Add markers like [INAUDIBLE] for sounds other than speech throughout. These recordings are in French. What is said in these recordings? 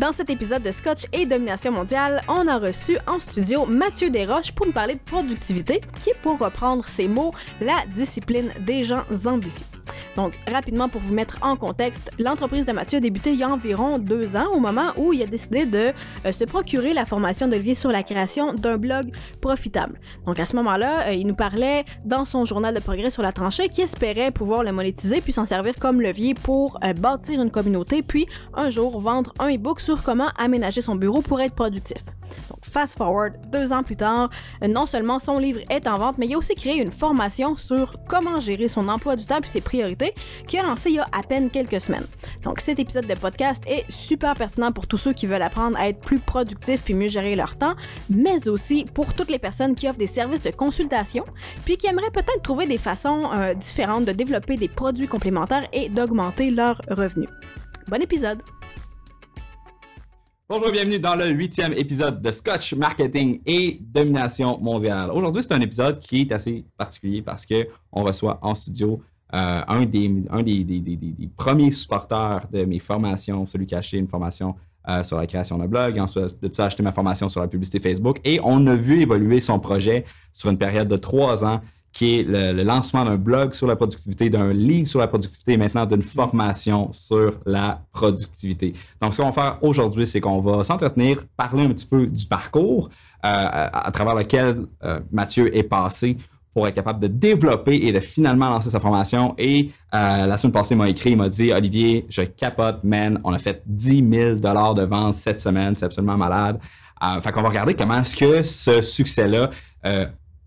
Dans cet épisode de Scotch et Domination mondiale, on a reçu en studio Mathieu Desroches pour nous parler de productivité, qui est pour reprendre ses mots, la discipline des gens ambitieux. Donc, rapidement pour vous mettre en contexte, l'entreprise de Mathieu a débuté il y a environ deux ans, au moment où il a décidé de euh, se procurer la formation d'Olivier sur la création d'un blog profitable. Donc, à ce moment-là, euh, il nous parlait dans son journal de progrès sur la tranchée qu'il espérait pouvoir le monétiser puis s'en servir comme levier pour euh, bâtir une communauté, puis un jour vendre un e-book sur comment aménager son bureau pour être productif. Donc, fast forward, deux ans plus tard, non seulement son livre est en vente, mais il a aussi créé une formation sur comment gérer son emploi du temps puis ses priorités, qui a lancé il y a à peine quelques semaines. Donc, cet épisode de podcast est super pertinent pour tous ceux qui veulent apprendre à être plus productifs puis mieux gérer leur temps, mais aussi pour toutes les personnes qui offrent des services de consultation puis qui aimeraient peut-être trouver des façons euh, différentes de développer des produits complémentaires et d'augmenter leurs revenus. Bon épisode! Bonjour, bienvenue dans le huitième épisode de Scotch Marketing et Domination mondiale. Aujourd'hui, c'est un épisode qui est assez particulier parce que on reçoit en studio euh, un, des, premiers supporters de mes formations, celui qui a acheté une formation euh, sur la création d'un blog, ensuite de ça, acheté ma formation sur la publicité Facebook et on a vu évoluer son projet sur une période de trois ans qui est le, lancement d'un blog sur la productivité, d'un livre sur la productivité et maintenant d'une formation sur la productivité. Donc, ce qu'on va faire aujourd'hui, c'est qu'on va s'entretenir, parler un petit peu du parcours euh, à, travers lequel Mathieu est passé pour être capable de développer et de finalement lancer sa formation. Et euh, la semaine passée, il m'a écrit, il m'a dit Olivier, je capote, man, on a fait 10 000 de vente cette semaine, c'est absolument malade. Euh, fait qu'on va regarder comment est-ce que ce succès-là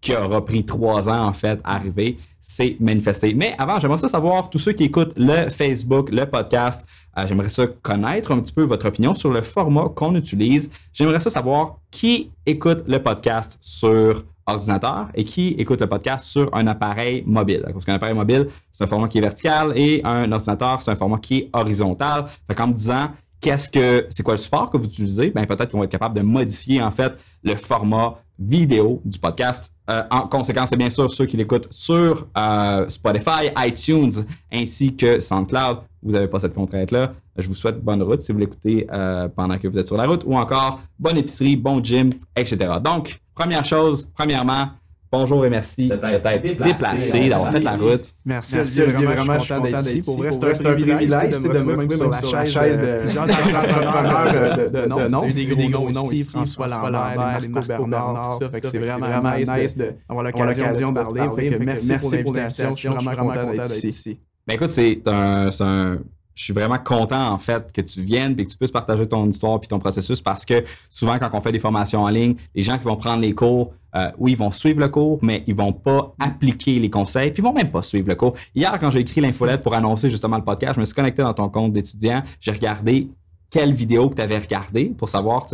qui aura pris trois ans, en fait, à arriver, s'est manifesté. Mais avant, j'aimerais ça savoir, tous ceux qui écoutent le Facebook, le podcast, euh, j'aimerais ça connaître un petit peu votre opinion sur le format qu'on utilise. J'aimerais ça savoir qui écoute le podcast sur ordinateur et qui écoute le podcast sur un appareil mobile. Parce qu'un appareil mobile, c'est un format qui est vertical et un ordinateur, c'est un format qui est horizontal. Fait qu'en me disant, qu'est-ce que c'est quoi le support que vous utilisez? Ben, peut-être qu'on va être capable de modifier en fait le format vidéo du podcast. Euh, en conséquence, c'est bien sûr ceux qui l'écoutent sur euh, Spotify, iTunes ainsi que SoundCloud. Vous n'avez pas cette contrainte-là. Je vous souhaite bonne route si vous l'écoutez euh, pendant que vous êtes sur la route ou encore bonne épicerie, bon gym, etc. Donc, première chose, premièrement, Bonjour et merci d'être déplacé, d'avoir fait la route. Merci, merci Olivier, vraiment, vraiment, je suis content d'être ici. Pour vrai, c'est un privilège de me retrouver sur la chaise de plusieurs entrepreneurs de nom. des gros noms ici, François Lambert, Marco Bernard, tout ça. c'est vraiment nice d'avoir l'occasion de parler. Merci pour l'invitation, je suis vraiment content d'être ici. Ben écoute, c'est un je suis vraiment content en fait que tu viennes et que tu puisses partager ton histoire puis ton processus parce que souvent quand on fait des formations en ligne, les gens qui vont prendre les cours, euh, oui, ils vont suivre le cours, mais ils vont pas appliquer les conseils puis ils vont même pas suivre le cours. Hier, quand j'ai écrit l'infolette pour annoncer justement le podcast, je me suis connecté dans ton compte d'étudiant, j'ai regardé quelle vidéo que tu avais regardé pour savoir,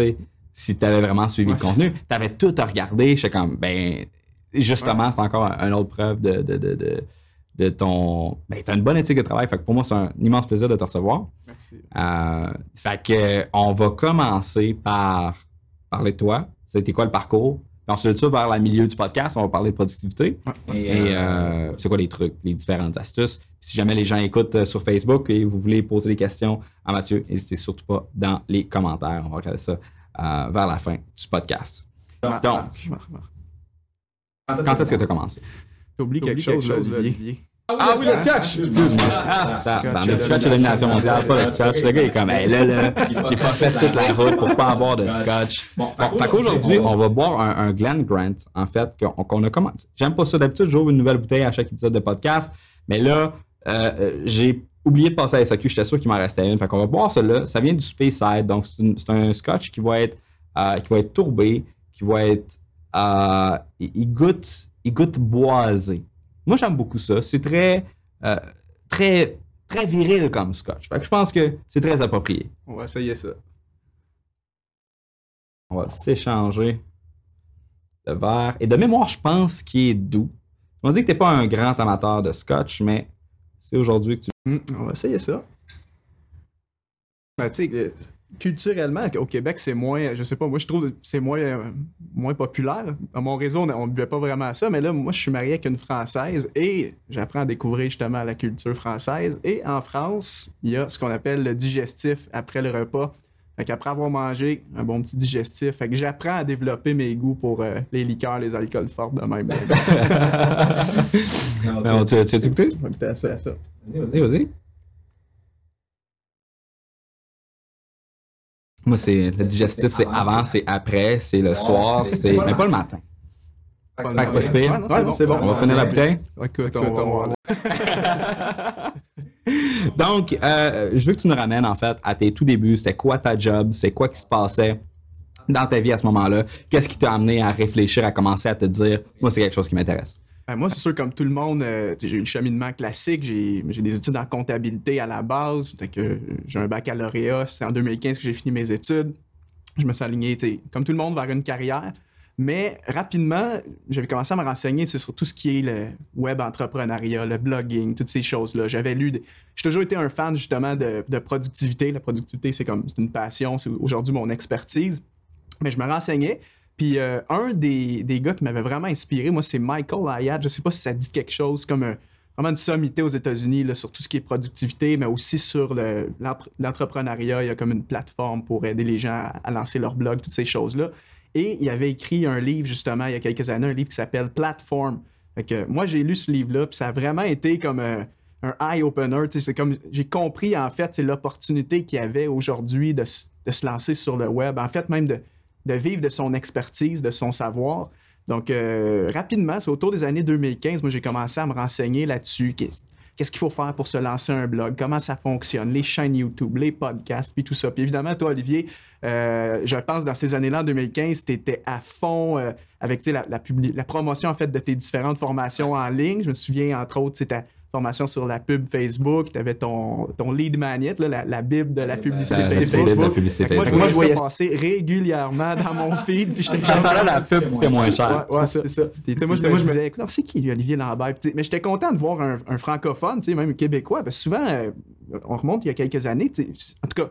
si tu avais vraiment suivi le contenu. Tu avais tout à regarder. J'étais comme, ben, justement, c'est encore une autre preuve de, de, de, de de ton. Ben, tu as une bonne éthique de travail. Fait que pour moi, c'est un immense plaisir de te recevoir. Merci. Euh, fait que on va commencer par parler de toi. C'était quoi le parcours? Puis ensuite, ça, vers le milieu du podcast, on va parler de productivité. Et euh, c'est quoi les trucs, les différentes astuces? si jamais les gens écoutent euh, sur Facebook et vous voulez poser des questions à Mathieu, n'hésitez surtout pas dans les commentaires. On va regarder ça vers la fin du podcast. Donc, quand est-ce que tu as commencé? T'oublies quelque, quelque chose, Olivier. Ah oui, le scotch! Ah, le scotch de l'élimination mondiale, pas le scotch. Le gars est comme, hey, là, là, j'ai pas fait toute la route pour pas avoir de scotch. Bon, fait qu'aujourd'hui, on va boire un, un Glen Grant, en fait, qu'on a commencé. J'aime pas ça. D'habitude, j'ouvre une nouvelle bouteille à chaque épisode de podcast, mais là, euh, j'ai oublié de passer à SAQ. J'étais sûr qu'il m'en restait une. Fait qu'on va boire cela. Ça vient du Speyside, donc c'est un scotch qui va être, euh, qui va être tourbé, qui va être. Euh, il, goûte, il goûte boisé. Moi, j'aime beaucoup ça. C'est très, euh, très, très viril comme scotch. je pense que c'est très approprié. On va essayer ça. On va s'échanger le verre. Et de mémoire, je pense qu'il est doux. On dit que tu n'es pas un grand amateur de scotch, mais c'est aujourd'hui que tu. Hum, on va essayer ça. Ben, tu sais, culturellement, au Québec, c'est moins, je sais pas, moi je trouve c'est moins, euh, moins populaire. À mon réseau, on ne buvait pas vraiment ça, mais là, moi je suis marié avec une Française et j'apprends à découvrir justement la culture française. Et en France, il y a ce qu'on appelle le digestif après le repas. Fait qu'après avoir mangé, un bon petit digestif. Fait que j'apprends à développer mes goûts pour euh, les liqueurs, les alcools forts de même. Alors, tu, tu as écouté? On va goûter à ça, à ça. Vas-y, vas-y. Moi, c'est le digestif, c'est avant, c'est après, c'est le soir, c'est. Mais pas le matin. Pas si pire. Ouais, non, c'est bon, c'est bon. On va finir la bouteille. Donc, euh, je veux que tu nous ramènes en fait à tes tout débuts. C'était quoi ta job? C'est quoi qui se passait dans ta vie à ce moment-là? Qu'est-ce qui t'a amené à réfléchir, à commencer à te dire, moi, c'est quelque chose qui m'intéresse? Ben, moi, c'est sûr, comme tout le monde, euh, j'ai eu le cheminement classique. J'ai des études en comptabilité à la base. Euh, j'ai un baccalauréat. C'est en 2015 que j'ai fini mes études. Je me suis aligné, comme tout le monde, vers une carrière. Mais rapidement, j'avais commencé à me renseigner sur tout ce qui est le web entrepreneuriat, le blogging, toutes ces choses-là. J'avais lu. J'ai toujours été un fan justement de, de productivité. La productivité, c'est comme c'est une passion, c'est aujourd'hui mon expertise. Mais je me renseignais. Puis euh, un des, des gars qui m'avait vraiment inspiré, moi, c'est Michael Hyatt. Je sais pas si ça dit quelque chose, comme un- vraiment une sommité aux États-Unis là, sur tout ce qui est productivité, mais aussi sur l'entrepreneuriat. Il y a comme une plateforme pour aider les gens à, lancer leur blog, toutes ces choses-là. Et il avait écrit un livre, justement, il y a quelques années, un livre qui s'appelle Platform. Fait que moi, j'ai lu ce livre-là, puis ça a vraiment été comme un, un eye-opener. C'est comme j'ai compris, en fait, c'est l'opportunité qu'il y avait aujourd'hui de, de se lancer sur le web. En fait, même de, de vivre de son expertise, de son savoir. Donc, euh, rapidement, c'est autour des années 2015, moi, j'ai commencé à me renseigner là-dessus. Qu'est- Qu'est-ce qu'il faut faire pour se lancer un blog? Comment ça fonctionne? Les chaînes YouTube, les podcasts, puis tout ça. Puis évidemment, toi, Olivier, euh, je pense dans ces années-là, en 2015, tu étais à fond euh, avec tu la, la, promotion en fait de tes différentes formations en ligne. Je me souviens, entre autres, ta formation sur la pub Facebook. Tu avais ton, ton lead magnet, là, la, la bible de la publicité La- la Facebook. De la publicité Fait Facebook. moi, je voyais ça passer régulièrement dans mon feed. Puis j'étais À ce temps-là, la pub coûtait moins cher. Ouais, ouais, c'est ça. Puis, moi, je me disais, écoute, c'est qui lui, Olivier Lambert? Puis, mais j'étais content de voir un, un francophone, tu sais, même québécois, parce que souvent, euh, on remonte il y a quelques années, en tout cas,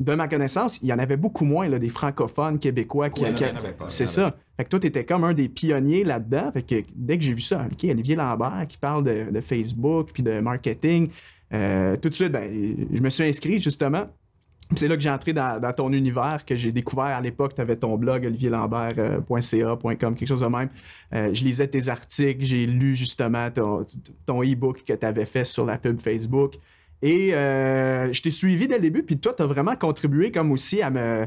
de ma connaissance, il y en avait beaucoup moins, là, des francophones québécois qui. Ouais, qui- c'est ça. Fait que toi, t'étais comme un des pionniers là-dedans. Fait que dès que j'ai vu ça, OK, Olivier Lambert qui parle de, de Facebook puis de marketing, euh, tout de suite, ben, je me suis inscrit justement. C'est là que j'ai entré dans, dans ton univers, que j'ai découvert à l'époque. Tu avais ton blog olivierlambert.ca.com, quelque chose de même. Euh, je lisais tes articles, j'ai lu justement ton, ton e-book que tu avais fait sur la pub Facebook. Et euh, je t'ai suivi dès le début, puis toi, tu as vraiment contribué comme aussi à me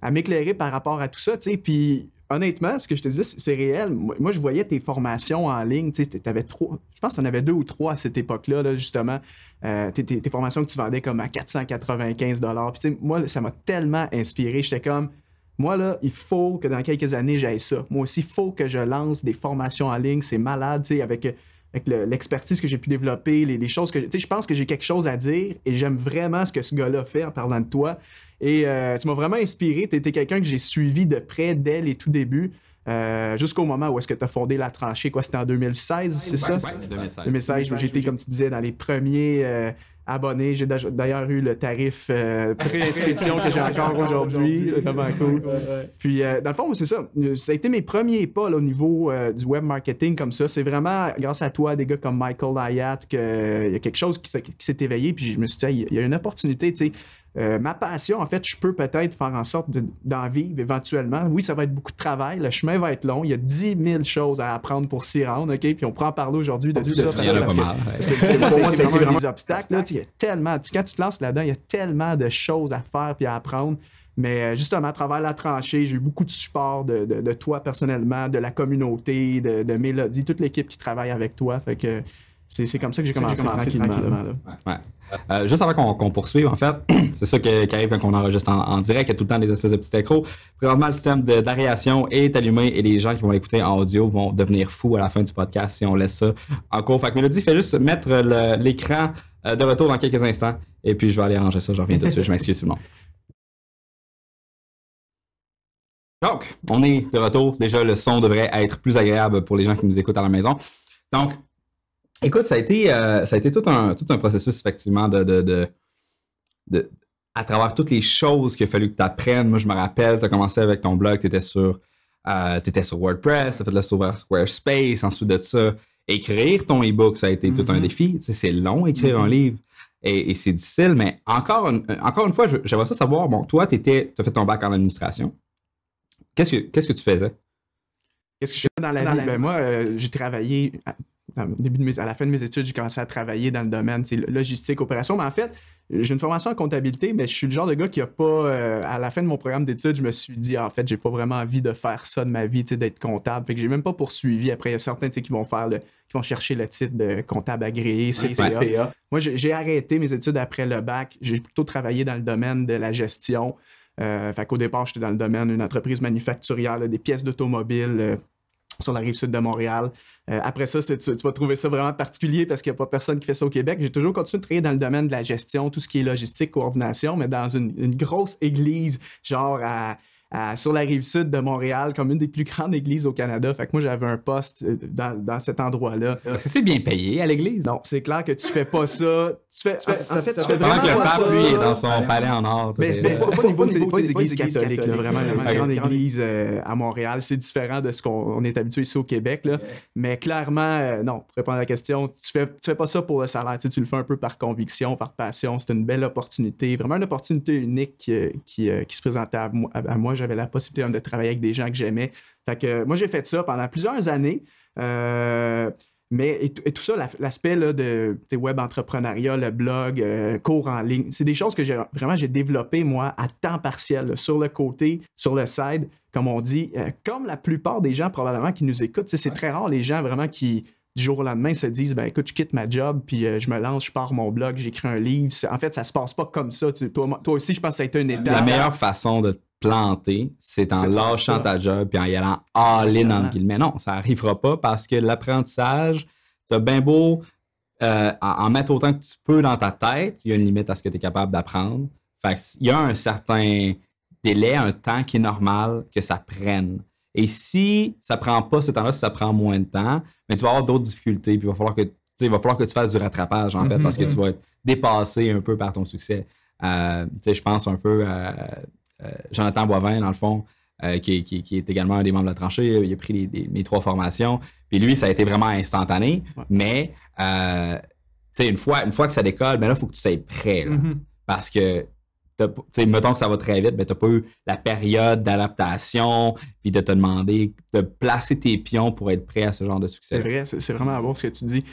à m'éclairer par rapport à tout ça, tu. Puis honnêtement, ce que je te disais, c'est réel. Moi, je voyais tes formations en ligne, tu sais, t'avais trois, je pense que tu en avais deux ou trois à cette époque-là, là, justement. Euh, tes, formations que tu vendais comme à 495 Puis moi, ça m'a tellement inspiré. J'étais comme, moi, là, il faut que dans quelques années, j'aille ça. Moi aussi, il faut que je lance des formations en ligne. C'est malade, tu sais, avec, avec le- l'expertise que j'ai pu développer, les, les choses que... Tu sais, je pense que j'ai quelque chose à dire et j'aime vraiment ce que ce gars-là fait en parlant de toi. Et euh, tu m'as vraiment inspiré. Tu étais quelqu'un que j'ai suivi de près dès les tout débuts. euh, jusqu'au moment où est-ce que tu as fondé la tranchée, quoi, c'était en 2016, c'est ça? Ouais, 2016. 2016, j'ai été, comme tu disais, dans les premiers euh, abonnés. J'ai d'a- d'ailleurs eu le tarif euh, pré-inscription que j'ai encore aujourd'hui. Vraiment cool. Puis, euh, dans le fond, c'est ça. Ça a été mes premiers pas là, au niveau euh, du web marketing comme ça. C'est vraiment grâce à toi, des gars comme Michael Hyatt, qu'il y a quelque chose qui s'est, qui s'est éveillé. Puis, je me suis dit, il y a une opportunité, tu sais. Euh, ma passion, en fait, je peux peut-être faire en sorte de- d'en vivre éventuellement. Oui, ça va être beaucoup de travail. Le chemin va être long. Il y a 10 000 choses à apprendre pour s'y rendre. OK? Puis on pourra en parler aujourd'hui de tout ça. Parce pas que- parce que pour moi, c'est vraiment des obstacles. Là, il y a tellement, tu- quand tu te lances là-dedans, il y a tellement de choses à faire puis à apprendre. Mais euh, justement, à travers la tranchée, j'ai eu beaucoup de support de, de- de toi personnellement, de la communauté, de, de Mélodie, toute l'équipe qui travaille avec toi. Fait que c'est comme ça que j'ai commencé, tranquillement. là. Ouais. Euh, juste avant qu'on poursuive, en fait, [CLEARS THROAT] c'est ça que- qui arrive quand on enregistre en, en direct. Il y a tout le temps des espèces de petits écrans. Présentement, le système d'aération est allumé et les gens qui vont l'écouter en audio vont devenir fous à la fin du podcast si on laisse ça en cours. Fait que Mélodie, fais juste mettre l'écran euh, de retour dans quelques instants et puis je vais aller arranger ça. Je reviens tout de suite. Je m'excuse tout le monde. Donc, on est de retour. Déjà, le son devrait être plus agréable pour les gens qui nous écoutent à la maison. Donc, écoute, ça a été, euh, ça a été tout, un, tout un processus, effectivement, de, de, de, de- à travers toutes les choses qu'il a fallu que tu apprennes. Moi, je me rappelle, tu as commencé avec ton blog, tu étais sur, euh, t'étais sur WordPress, tu as fait le sur Squarespace, ensuite de ça. écrire ton e-book, ça a été tout un Mhm. défi. Tu sais, c'est long écrire un Mhm. livre et, et c'est difficile, mais encore une, encore une fois, j'aimerais ça savoir, bon, toi, tu as fait ton bac en administration. Qu'est-ce que, qu'est-ce que tu faisais? Qu'est-ce que je fais dans la vie? Ben, moi, euh, j'ai travaillé début de mes- à la fin de mes études, j'ai commencé à travailler dans le domaine logistique, opération. Mais en fait, j'ai une formation en comptabilité, mais je suis le genre de gars qui a pas. euh, à la fin de mon programme d'études, je me suis dit, ah, en fait, j'ai pas vraiment envie de faire ça de ma vie, d'être comptable. Fait que j'ai même pas poursuivi. Après, il y a certains qui vont faire le, qui vont chercher le titre de comptable agréé, CCA. Moi, j'ai j'ai arrêté mes études après le bac. J'ai plutôt travaillé dans le domaine de la gestion. Euh, fait qu'au départ, j'étais dans le domaine d'une entreprise manufacturière, là, des pièces d'automobile euh, sur la rive sud de Montréal. Euh, après ça, tu, tu vas trouver ça vraiment particulier parce qu'il n'y a pas personne qui fait ça au Québec. J'ai toujours continué de travailler dans le domaine de la gestion, tout ce qui est logistique, coordination, mais dans une, une grosse église, genre à- à- sur la rive sud de Montréal, comme une des plus grandes églises au Canada. Fait que moi, j'avais un poste euh, dans, dans cet endroit-là. Est-ce que c'est bien payé à l'église? Non, c'est clair que tu fais pas ça. Tu fais, tu fais- en fait, tu fais Pendant vraiment que le pas pape, lui, est dans son palais en or. Mais, mais pas, pas au niveau, des- églises églises catholiques, là, vraiment, une grande église euh, à Montréal. C'est différent de ce qu'on on est habitué ici au Québec. Là. Mais clairement, euh, non, pour répondre à la question, tu fais, tu fais pas ça pour le salaire. Tu, sais, tu le fais un peu par conviction, par passion. C'est une belle opportunité, vraiment une opportunité unique qui, qui se présentait à moi. J'avais la possibilité de travailler avec des gens que j'aimais. Fait que moi, j'ai fait ça pendant plusieurs années. Euh, mais et, tout- et tout ça, la- l'aspect de web entrepreneuriat, le blog, euh, cours en ligne, c'est des choses que j'ai vraiment j'ai développé moi à temps partiel, là, sur le côté, sur le side, comme on dit, Euh, comme la plupart des gens probablement qui nous écoutent. C'est très rare les gens vraiment qui du jour au lendemain se disent ben écoute je quitte ma job puis euh, je me lance je pars mon blog j'écris un livre en fait ça se passe pas comme ça tu- toi, toi aussi je pense que ça a été une étape La meilleure façon de planter, c'est en lâchant ça. ta job puis en y allant all-in, entre guillemets. Non, ça arrivera pas parce que l'apprentissage, t'as bien beau euh, en, mettre autant que tu peux dans ta tête, il y a une limite à ce que tu es capable d'apprendre. Fait il y a un certain délai, un temps qui est normal que ça prenne. Et si ça prend pas ce temps-là, si ça prend moins de temps, mais tu vas avoir d'autres difficultés, puis il va falloir que tu sais, il va falloir que tu fasses du rattrapage, en fait, Mhm. parce que tu vas être dépassé un peu par ton succès. Euh, tu je pense un peu à euh, Jonathan Boivin, dans le fond, euh, qui, est- qui- qui est également un des membres de la tranchée. Il a pris les- les- mes trois formations. Puis lui, ça a été vraiment instantané. Ouais. Mais, euh, tu sais, une fois, une fois que ça décolle, ben là, il faut que tu sois prêt. là. Mhm. Parce que, tu sais, mettons que ça va très vite, mais tu n'as pas eu la période d'adaptation, puis de te demander de placer tes pions pour être prêt à ce genre de succès. C'est vrai, c'est vraiment bon ce que tu dis.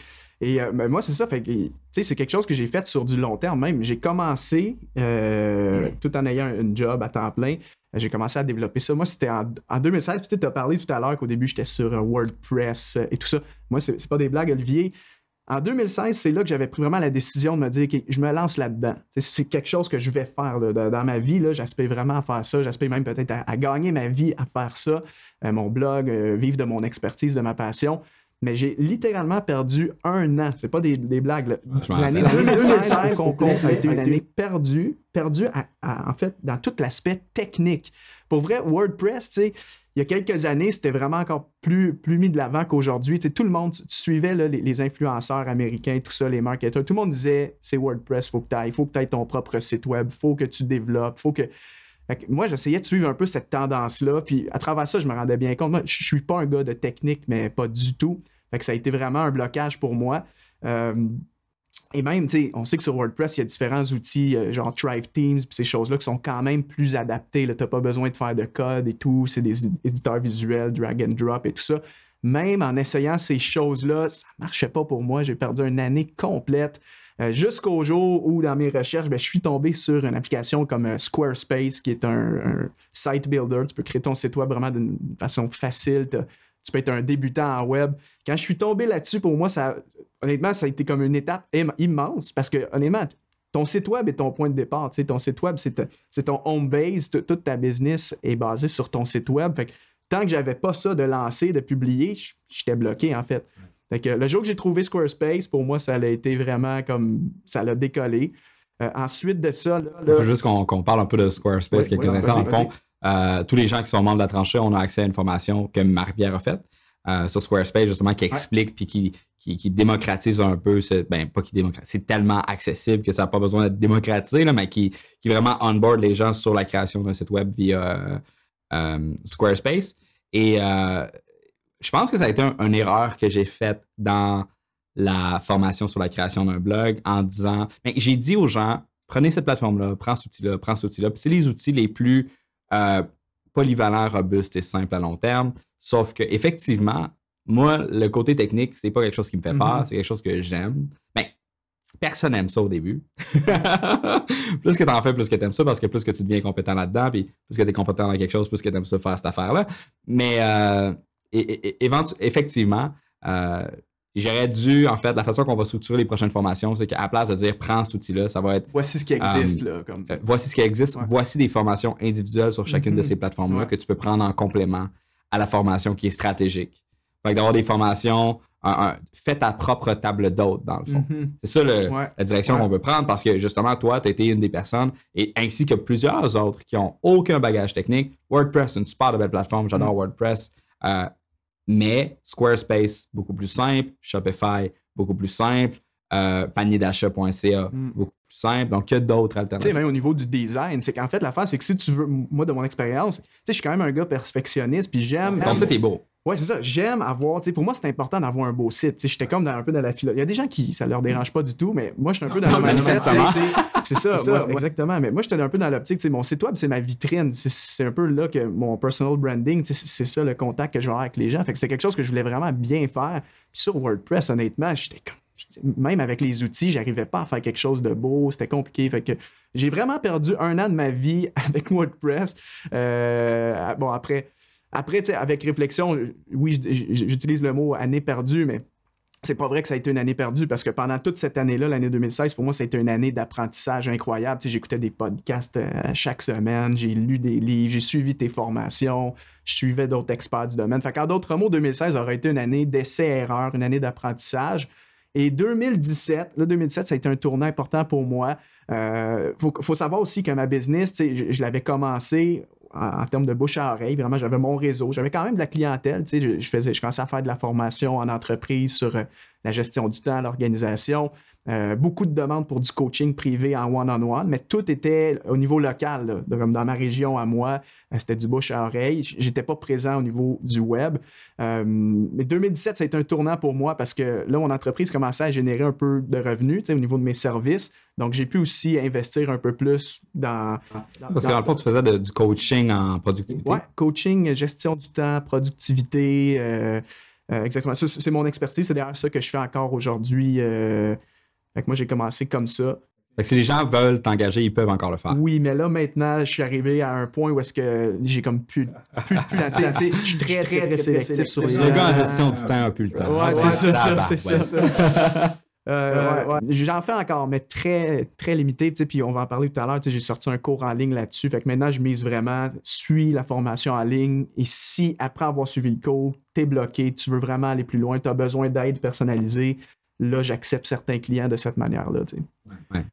Et euh, ben, moi, c'est ça. Fait que, c'est quelque chose que j'ai fait sur du long terme même. J'ai commencé, euh, tout en ayant un job à temps plein, j'ai commencé à développer ça. Moi, c'était en, en 2016. Puis tu as parlé tout à l'heure qu'au début, j'étais sur euh, WordPress et tout ça. Moi, c'est pas des blagues, Olivier. En 2016, c'est là que j'avais pris vraiment la décision de me dire, OK, je me lance là-dedans. C'est quelque chose que je vais faire là, dans, ma vie. là. J'aspire vraiment à faire ça. J'aspire même peut-être à, à gagner ma vie à faire ça. Euh, mon blog, euh, vivre de mon expertise, de ma passion. Mais j'ai littéralement perdu un an. C'est pas des, des blagues. L'année rappelle. 2016 au complet a été une année perdue, perdue à- à- en fait dans tout l'aspect technique. Pour vrai, WordPress, tu sais, il y a quelques années, c'était vraiment encore plus, plus mis de l'avant qu'aujourd'hui. Tu sais, tout le monde, tu, tu suivais là, les, les influenceurs américains, tout ça, les marketeurs, tout le monde disait c'est WordPress, faut que tu ailles, faut que tu aies ton propre site web, faut que tu développes, faut que moi, j'essayais de suivre un peu cette tendance-là, puis à travers ça, je me rendais bien compte. Moi, je suis pas un gars de technique, mais pas du tout. Fait que ça a été vraiment un blocage pour moi. Euh, et même, tu sais, on sait que sur WordPress, il y a différents outils, euh, genre Thrive Teams, ces choses-là qui sont quand même plus adaptés. Tu n'as pas besoin de faire de code et tout. C'est des éditeurs visuels, drag and drop et tout ça. Même en essayant ces choses-là, ça ne marchait pas pour moi. J'ai perdu une année complète. Euh, Jusqu'au jour où, dans mes recherches, ben, je suis tombé sur une application comme Squarespace, qui est un, site builder. Tu peux créer ton site web vraiment d'une façon facile. Tu peux être un débutant en web. Quand je suis tombé là-dessus, pour moi, ça, honnêtement, ça a été comme une étape im- immense parce que, honnêtement, ton site web est ton point de départ. tu sais, Ton site web, c'est ton home base. Toute ta business est basée sur ton site web. Fait que tant que j'avais pas ça de lancer, de publier, j'étais bloqué, en fait. Fait que le jour que j'ai trouvé Squarespace, pour moi, ça a été vraiment comme. Ça l'a décollé. Euh, ensuite de ça, là, Il là- faut juste qu'on qu'on parle un peu de Squarespace Oui, quelques oui, instants. le fond, euh, tous les gens qui sont membres de la tranchée, on a accès à une formation que Marie-Pierre a faite euh, sur Squarespace, justement, qui explique puis qui, qui, qui démocratise un peu. ce- ben, pas qui démocratise, c'est tellement accessible que ça n'a pas besoin d'être démocratisé, là, mais qui, qui vraiment onboard les gens sur la création d'un site web via euh, Squarespace. Et je pense que ça a été une erreur que j'ai faite dans la formation sur la création d'un blog en disant, ben, j'ai dit aux gens, prenez cette plateforme-là, prends cet outil-là, prends cet outil-là. Puis c'est les outils les plus euh, polyvalents, robustes et simples à long terme. Sauf que effectivement, moi, le côté technique, c'est pas quelque chose qui me fait peur, mm-hmm. c'est quelque chose que j'aime. Ben, personne n'aime ça au début. [LAUGHS] plus que tu en fais, plus que tu aimes ça, parce que plus que tu deviens compétent là-dedans, puis plus que tu es compétent dans quelque chose, plus que tu aimes ça faire cette affaire-là. Mais euh, effectivement, euh, J'aurais dû, en fait, la façon qu'on va structurer les prochaines formations, c'est qu'à la place de dire prends cet outil-là, ça va être. Voici ce qui existe, là. Comme... Euh, voici ce qui existe. Voici des formations individuelles sur chacune de mm-hmm. ces plateformes-là que tu peux prendre en complément à la formation qui est stratégique. Fait d'avoir des formations, fais ta propre table d'hôte, dans le fond. Mm-hmm. C'est ça la direction qu'on veut prendre parce que justement, toi, tu as été une des personnes, et ainsi que plusieurs autres qui ont aucun bagage technique. WordPress, une super belle plateforme, j'adore mm. WordPress. Euh, mais Squarespace, beaucoup plus simple. Shopify, beaucoup plus simple. Euh, d'achat.ca, mm. beaucoup plus simple. Donc, il y a d'autres alternatives. Tu sais, même au niveau du design, c'est qu'en fait, la face, c'est que si tu veux, moi, de mon expérience, tu sais, je suis quand même un gars perfectionniste, puis j'aime. Ton site est beau. Ouais, c'est ça. J'aime avoir, tu sais, pour moi, c'est important d'avoir un beau site. Tu sais, j'étais comme dans, un peu dans la philo. Il y a des gens qui, ça leur dérange pas du tout, mais moi, je suis un peu dans le mindset. [LAUGHS] C'est ça, ça exactement. Mais moi, j'étais un peu dans l'optique, tu sais, mon site web, c'est ma vitrine. C'est un peu là que mon personal branding, c'est ça le contact que je vais avec les gens. Fait que c'était quelque chose que je voulais vraiment bien faire. Puis sur WordPress, honnêtement, j'étais comme même avec les outils, j'arrivais pas à faire quelque chose de beau, c'était compliqué. Fait que j'ai vraiment perdu un an de ma vie [LAUGHS] avec WordPress. Euh, bon, après, après, avec réflexion, oui, j'utilise le mot année perdue, mais c'est pas vrai que ça a été une année perdue parce que pendant toute cette année-là, l'année 2016, pour moi, ça a été une année d'apprentissage incroyable. J'écoutais des podcasts euh, chaque semaine, j'ai lu des livres, j'ai suivi tes formations, je suivais d'autres experts du domaine. Fait en d'autres mots, 2016 aurait été une année d'essai-erreur, une année d'apprentissage. Et 2017, là, 2017, ça a été un tournant important pour moi. Il euh, faut, savoir aussi que ma business, je l'avais commencé en, termes de bouche à oreille. Vraiment, j'avais mon réseau. J'avais quand même de la clientèle. Tu sais, je, je, faisais, je commençais à faire de la formation en entreprise sur euh, la gestion du temps, l'organisation. Euh, beaucoup de demandes pour du coaching privé en one-on-one, mais tout était au niveau local, comme dans ma région à moi, euh, c'était du bouche à oreille. J'étais pas présent au niveau du web. Euh, mais 2017, ça a été un tournant pour moi parce que là, mon entreprise commençait à générer un peu de revenus au niveau de mes services. Donc, j'ai pu aussi investir un peu plus dans. parce qu'en le fond, tu faisais du coaching en productivité. Oui, coaching, gestion du temps, productivité. Exactement. C'est mon expertise. C'est d'ailleurs ça que je fais encore aujourd'hui. Fait que moi, j'ai commencé comme ça. Fait que si les gens veulent t'engager, ils peuvent encore le faire. Oui, mais là, maintenant, je suis arrivé à un point où est-ce que j'ai comme plus, plus, plus Je suis très, très, très sélectif sur les Le gars en gestion du temps a plus le temps. Ouais, c'est ça, c'est ça. Euh, J'en fais encore, mais très, très limité. Puis on va en parler tout à l'heure. J'ai sorti un cours en ligne là-dessus. Fait que maintenant, je mise vraiment, suis la formation en ligne. Et si, après avoir suivi le cours, tu es bloqué, tu veux vraiment aller plus loin, tu as besoin d'aide personnalisée, là, j'accepte certains clients de cette manière-là.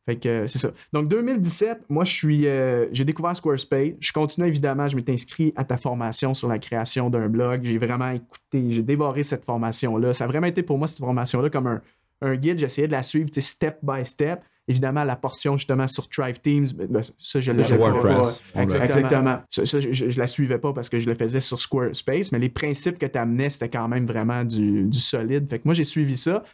Fait que c'est ça. Donc, 2017, moi, je suis, euh, j'ai découvert Squarespace. Je continue évidemment, je m'étais inscrit à ta formation sur la création d'un blog. J'ai vraiment écouté, j'ai dévoré cette formation-là. Ça a vraiment été pour moi, cette formation-là, comme un, un guide. J'essayais de la suivre step by step. Évidemment, la portion justement sur Thrive Teams, ben, ben, ça, je l'ai WordPress. Pas. Exactement. Ça, je, ne la suivais pas parce que je le faisais sur Squarespace, mais les principes que tu amenais, c'était quand même vraiment du, du solide. Fait que moi, j'ai suivi ça.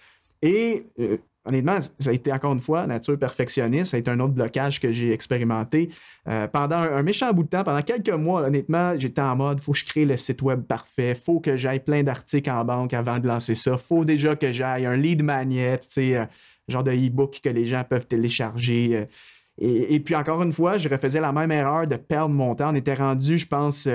Et euh, honnêtement, ça a été encore une fois nature perfectionniste. Ça a été un autre blocage que j'ai expérimenté. Euh, pendant un, méchant bout de temps, pendant quelques mois, honnêtement, j'étais en mode faut que je crée le site web parfait, faut que j'aille plein d'articles en banque avant de lancer ça, faut déjà que j'aille un lead magnet, tu sais, euh, genre de e-book que les gens peuvent télécharger. Et, puis encore une fois, je refaisais la même erreur de perdre mon temps. On était rendu, je pense,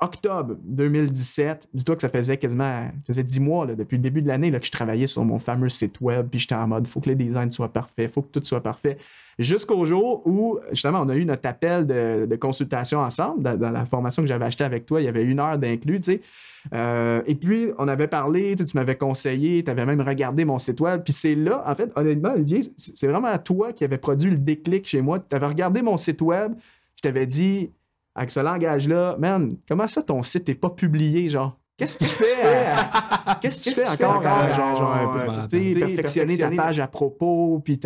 octobre 2017, dis-toi que ça faisait quasiment faisait 10 mois depuis le début de l'année que je travaillais sur mon fameux site web, puis j'étais en mode faut que le design soit parfait, faut que tout soit parfait. Jusqu'au jour où, justement, on a eu notre appel de, consultation ensemble. Dans, la formation que j'avais achetée avec toi, il y avait une heure d'inclus, tu sais. Euh, et puis, on avait parlé, tu m'avais conseillé, tu avais même regardé mon site web. Puis c'est là, en fait, honnêtement, c'est vraiment toi qui avais produit le déclic chez moi. Tu avais regardé mon site web, je t'avais dit, avec ce langage-là, man, comment ça ton site n'est pas publié, genre? Qu'est-ce que tu fais? [LAUGHS] Qu'est-ce que tu fais encore? genre, genre, perfectionner ta page à propos, puis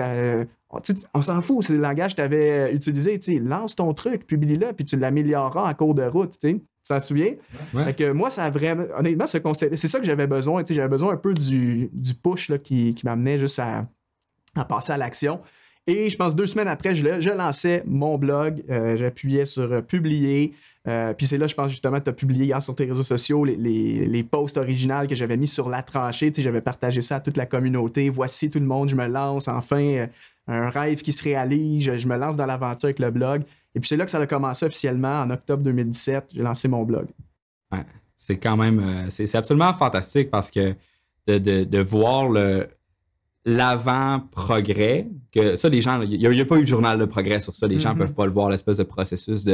on, s'en fout, c'est le langage que tu avais utilisé. Lance ton truc, publie-le, puis tu l'amélioreras en cours de route. Tu t'en souviens? que moi, ça a vraiment. Honnêtement, ce conseil, c'est ça que j'avais besoin. J'avais besoin un peu du, du push là, qui, qui m'amenait juste à, à passer à l'action. Et je pense deux semaines après, je, je lançais mon blog, euh, j'appuyais sur euh, publier. Euh, puis c'est là, je pense justement, tu as publié hier sur tes réseaux sociaux les, les, posts originaux que j'avais mis sur la tranchée. J'avais partagé ça à toute la communauté. Voici tout le monde, je me lance enfin. un rêve qui se réalise, je, me lance dans l'aventure avec le blog. Et puis c'est là que ça a commencé officiellement en octobre 2017. J'ai lancé mon blog. c'est quand même, c'est absolument fantastique parce que de, de voir le, l'avant-progrès, que ça, les gens, il n'y a, pas eu de journal de progrès sur ça, les gens ne mm-hmm. peuvent pas le voir, l'espèce de processus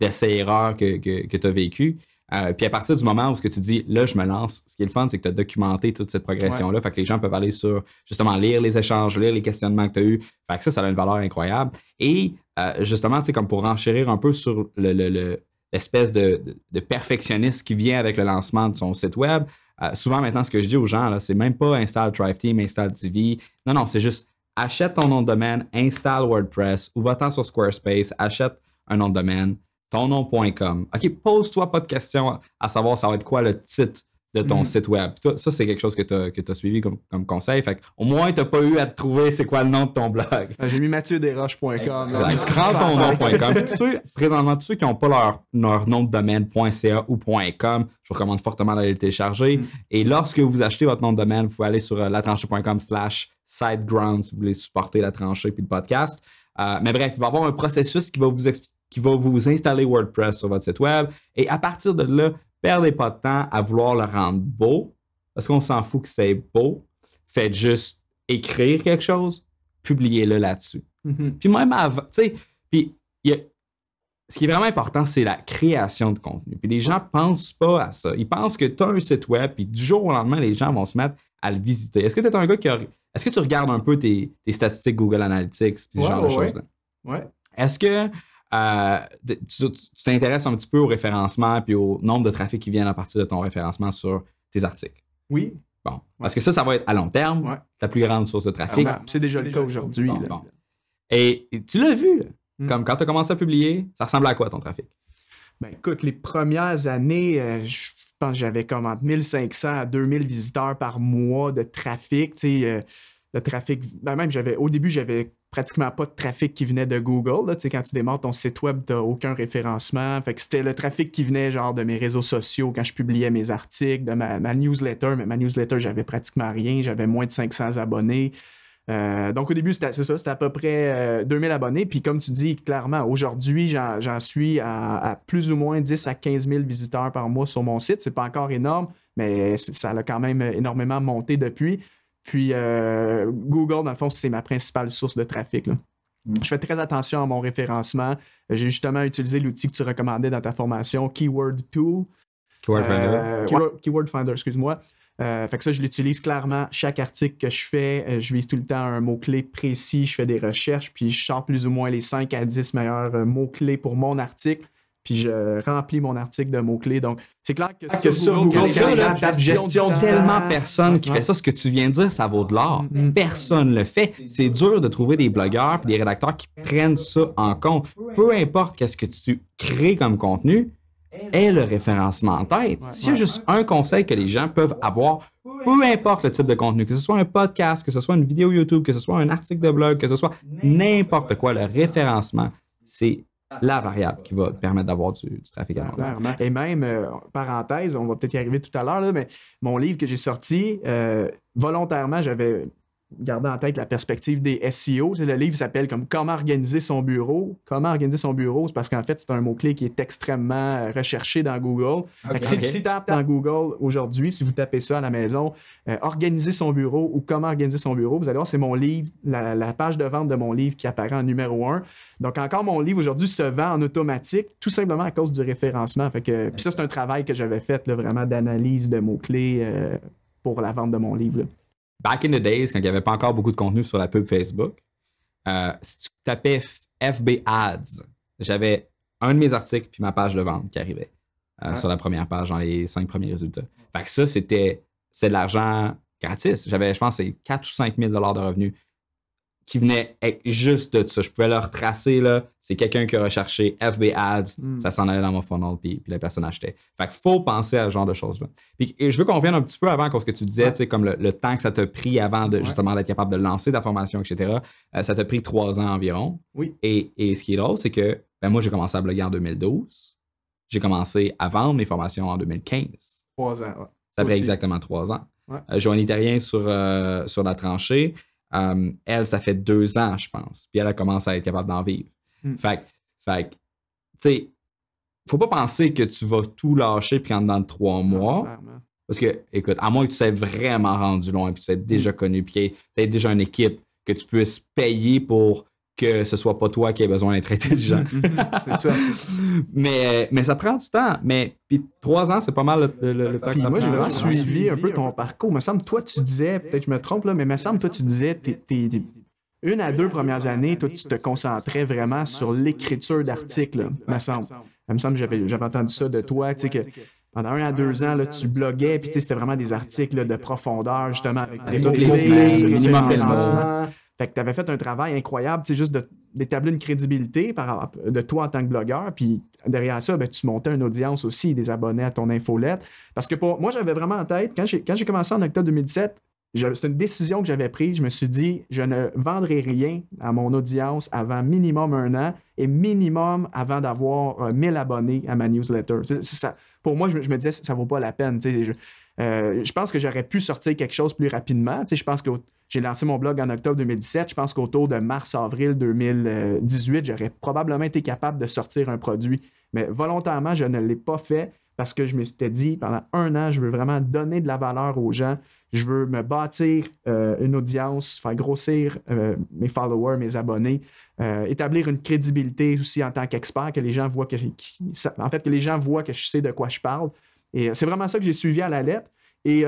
d'essai-erreur que, que, tu as vécu. Euh, puis à partir du moment où ce que tu dis, là, je me lance, ce qui est le fun, c'est que tu as documenté toute cette progression-là. Fait que les gens peuvent aller sur, justement, lire les échanges, lire les questionnements que tu as eus. Fait que ça, ça a une valeur incroyable. Et euh, justement, tu sais, comme pour enchérir un peu sur l'espèce de, de, de, perfectionniste qui vient avec le lancement de son site web, euh, souvent maintenant, ce que je dis aux gens, c'est même pas installe Drive Team, installe TV. Non, non, c'est juste achète ton nom de domaine, installe WordPress ou va-t'en sur Squarespace, achète un nom de domaine, ton nom.com. OK, pose-toi pas de questions à savoir ça va être quoi le titre de ton mm. site web. ça, c'est quelque chose que tu as, suivi comme, conseil. Fait au moins, tu n'as pas eu à te trouver c'est quoi le nom de ton blog. Ben, j'ai mis mathieu-desroches.com. Prends ton nom.com. présentement, tous ceux qui n'ont pas leur, leur, nom de domaine .ca ou .com, je vous recommande fortement d'aller le télécharger. Mm. Et lorsque vous achetez votre nom de domaine, vous pouvez aller sur euh, latranchée.com slash sideground si vous voulez supporter la tranchée puis le podcast. Euh, mais bref, il va y avoir un processus qui va vous qui va vous installer WordPress sur votre site web. Et à partir de là, Perdez pas de temps à vouloir le rendre beau, parce qu'on s'en fout que c'est beau. Faites juste écrire quelque chose, publiez-le là-dessus. Mm-hmm. Puis même avant, tu sais, puis ce qui est vraiment important, c'est la création de contenu. Puis les gens ne pensent pas à ça. Ils pensent que tu as un site web, puis du jour au lendemain, les gens vont se mettre à le visiter. Est-ce que tu es un gars qui a... Est-ce que tu regardes un peu tes, statistiques Google Analytics, puis ce genre de choses-là? Ouais. Est-ce que euh, tu t'intéresses un petit peu au référencement puis au nombre de trafic qui viennent à partir de ton référencement sur tes articles. Oui. Bon. Parce que ça, ça va être à long terme ta plus grande source de trafic. C'est déjà le cas aujourd'hui. Et, tu l'as vu, hmm. comme quand tu as commencé à publier, ça ressemble à quoi ton trafic? Ben, écoute, les premières années, euh, je pense que j'avais comme entre 1500 à 2000 visiteurs par mois de trafic. Tu sais, euh, le trafic, ben, même j'avais, au début, j'avais pratiquement pas de trafic qui venait de Google. Quand tu démarres ton site web, tu n'as aucun référencement. Fait que c'était le trafic qui venait genre de mes réseaux sociaux quand je publiais mes articles, de ma, newsletter. Mais ma newsletter, j'avais pratiquement rien. J'avais moins de 500 abonnés. Euh, donc au début, c'était ça, c'était à peu près 2000 euh, abonnés. Puis comme tu dis clairement, aujourd'hui, j'en suis à, plus ou moins 10 à 15 000 visiteurs par mois sur mon site. C'est pas encore énorme, mais ça a quand même énormément monté depuis. Puis euh, Google, dans le fond, c'est ma principale source de trafic. Mm. Je fais très attention à mon référencement. J'ai justement utilisé l'outil que tu recommandais dans ta formation, Keyword Tool. Keyword Finder. Euh, Keyword, Finder, excuse-moi. Euh, fait que ça, je l'utilise clairement. Chaque article que je fais, je vise tout le temps un mot-clé précis. Je fais des recherches, puis je sors plus ou moins les 5 à 10 meilleurs mots-clés pour mon article puis je remplis mon article de mots-clés. Donc, c'est clair que, que sur Google, Google gestion tellement personne qui fait ça. Ce que tu viens de dire, ça vaut de l'or. Mm-hmm. Personne ne le fait. C'est dur de trouver des blogueurs et des rédacteurs qui prennent ça en compte. Peu importe qu'est-ce que tu crées comme contenu, est le référencement en tête. S'il y a juste un conseil que les gens peuvent avoir, peu importe le type de contenu, que ce soit un podcast, que ce soit une vidéo YouTube, que ce soit un article de blog, que ce soit n'importe quoi, le référencement, c'est la variable qui va permettre d'avoir du, trafic à long Et même, euh, parenthèse, on va peut-être y arriver tout à l'heure, mais mon livre que j'ai sorti, euh, volontairement, j'avais gardé en tête la perspective des SEO. Le livre s'appelle comme Comment organiser son bureau. Comment organiser son bureau, c'est parce qu'en fait, c'est un mot-clé qui est extrêmement euh, recherché dans Google. si tu tapes dans Google aujourd'hui, si vous tapez ça à la maison, organiser son bureau ou comment organiser son bureau, vous allez voir, c'est mon livre, la, la, page de vente de mon livre qui apparaît en numéro 1. Donc, encore mon livre aujourd'hui se vend en automatique, tout simplement à cause du référencement. Fait que, puis ça, c'est un travail que j'avais fait vraiment d'analyse de mots-clés euh, pour la vente de mon livre. Back in the days, quand il n'y avait pas encore beaucoup de contenu sur la pub Facebook, euh, si tu tapais FB Ads, j'avais un de mes articles puis ma page de vente qui arrivait euh, sur la première page dans les cinq premiers résultats. Fait que ça, c'était de l'argent gratis. J'avais, je pense, 4 ou 5 000 de revenus qui venait juste de ça. Je pouvais le retracer, là. C'est quelqu'un qui a recherché FB Ads, hmm. ça s'en allait dans mon funnel, puis, puis la personne achetait. Fait qu'il faut penser à ce genre de choses-là. Puis et je veux qu'on revienne un petit peu avant, ce que tu disais, tu sais, comme le, temps que ça t'a pris avant de justement d'être capable de lancer ta formation, etc. Euh, ça t'a pris trois ans environ. Oui. Et, et ce qui est drôle, c'est que ben, moi, j'ai commencé à bloguer en 2012. J'ai commencé à vendre mes formations en 2015. Trois ans, ouais. Ça fait exactement trois ans. Ouais. Euh, Joanie Terrien sur, euh, sur la tranchée. Euh, elle, ça fait deux ans, je pense. Puis elle a commencé à être capable d'en vivre. Hmm. Fait, fait tu sais, faut pas penser que tu vas tout lâcher puis en dans trois mois. parce que, écoute, à moins que tu sois vraiment rendu loin puis tu sois déjà hmm. connu puis que tu aies déjà une équipe que tu puisses payer pour que ce soit pas toi qui ait besoin d'être intelligent. ça. [LAUGHS] mais, mais ça prend du temps. Mais puis trois ans, c'est pas mal le, temps que ça Moi, j'ai vraiment suivi un peu ton parcours. Il me semble, toi, tu disais, peut-être je me trompe là, mais il me semble, toi, tu disais, t'es, une à deux premières années, toi, tu te concentrais vraiment sur l'écriture d'articles, me semble. Il me semble que j'avais, entendu ça de toi, tu sais, que pendant un à deux ans, là, tu bloguais, puis c'était vraiment des articles de profondeur, justement, avec des les, fait que tu avais fait un travail incroyable, c'est juste d'établir une crédibilité par, de toi en tant que blogueur. Puis derrière ça, ben, tu montais une audience aussi, des abonnés à ton infolette. Parce que pour moi, j'avais vraiment en tête, quand j'ai commencé en octobre 2017, c'est une décision que j'avais prise. Je me suis dit, je ne vendrai rien à mon audience avant minimum un an et minimum avant d'avoir 1000 abonnés à ma newsletter. Pour moi, je, me disais, ça ne vaut pas la peine. Je, euh, je pense que j'aurais pu sortir quelque chose plus rapidement. je pense que j'ai lancé mon blog en octobre 2017. Je pense qu'autour de mars-avril 2018, j'aurais probablement été capable de sortir un produit. Mais volontairement, je ne l'ai pas fait parce que je me suis dit, pendant un an, je veux vraiment donner de la valeur aux gens. Je veux me bâtir euh, une audience, faire grossir euh, mes followers, mes abonnés, euh, établir une crédibilité aussi en tant qu'expert, que les gens voient que, en fait, que les gens voient que je sais de quoi je parle. Et c'est vraiment ça que j'ai suivi à la lettre. Et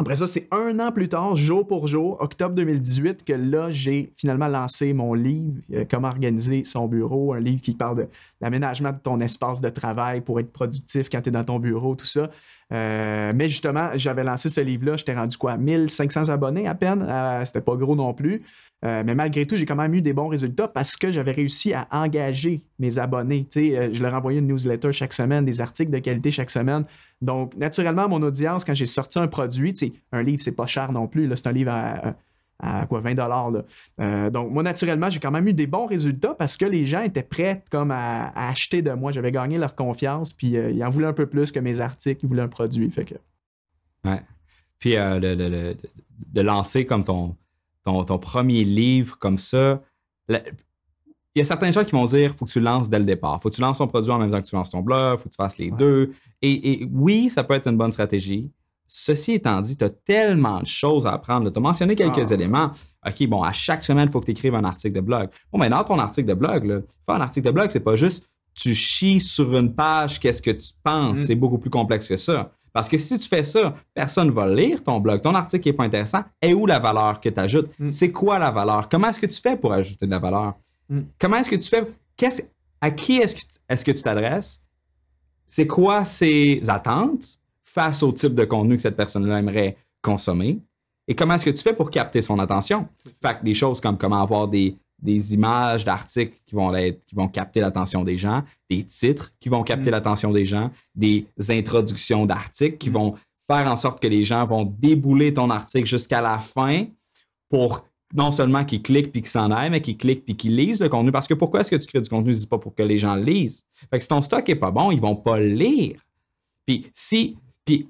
après ça, c'est un an plus tard, jour pour jour, octobre 2018, que là, j'ai finalement lancé mon livre, euh, Comment organiser son bureau, un livre qui parle de l'aménagement de ton espace de travail pour être productif quand tu es dans ton bureau, tout ça. Euh, mais justement, j'avais lancé ce livre-là, j'étais rendu quoi, 1500 abonnés à peine, euh, c'était pas gros non plus. mais malgré tout, j'ai quand même eu des bons résultats parce que j'avais réussi à engager mes abonnés. je leur envoyais une newsletter chaque semaine, des articles de qualité chaque semaine. Donc, naturellement, mon audience, quand j'ai sorti un produit, un livre, c'est pas cher non plus. C'est un livre à, quoi, 20 dollars. Euh, donc, moi, naturellement, j'ai quand même eu des bons résultats parce que les gens étaient prêts comme à, acheter de moi. J'avais gagné leur confiance, puis euh, ils en voulaient un peu plus que mes articles, ils voulaient un produit. Fait que... Ouais. Puis euh, de lancer comme ton, ton, ton, premier livre comme ça, il y a certains gens qui vont dire faut que tu lances dès le départ. Faut que tu lances ton produit en même temps que tu lances ton blog, faut que tu fasses les deux. Et, oui, ça peut être une bonne stratégie. Ceci étant dit, tu as tellement de choses à apprendre. Tu as mentionné quelques ah. éléments. OK, bon, à chaque semaine, il faut que tu écrives un article de blog. Bon, mais dans ton article de blog, faire un article de blog, c'est pas juste tu chies sur une page qu'est-ce que tu penses? Mm. C'est beaucoup plus complexe que ça. Parce que si tu fais ça, personne ne va lire ton blog. Ton article n'est pas intéressant. Et où la valeur que tu ajoutes? Mm. C'est quoi la valeur? Comment est-ce que tu fais pour ajouter de la valeur? Mm. Comment est-ce que tu fais? à qui est-ce que, est que tu t'adresses? C'est quoi ses attentes? Face au type de contenu que cette personne-là aimerait consommer? Et comment est-ce que tu fais pour capter son attention? Fait que des choses comme comment avoir des, images d'articles qui vont qui vont capter l'attention des gens, des titres qui vont capter mm. l'attention des gens, des introductions d'articles qui mm. vont faire en sorte que les gens vont débouler ton article jusqu'à la fin pour non seulement qu'ils cliquent puis qu'ils s'en aillent, mais qu'ils cliquent puis qu'ils lisent le contenu. Parce que pourquoi est-ce que tu crées du contenu? C'est pas pour que les gens le lisent? Fait que si ton stock est pas bon, ils vont pas le lire. Puis si.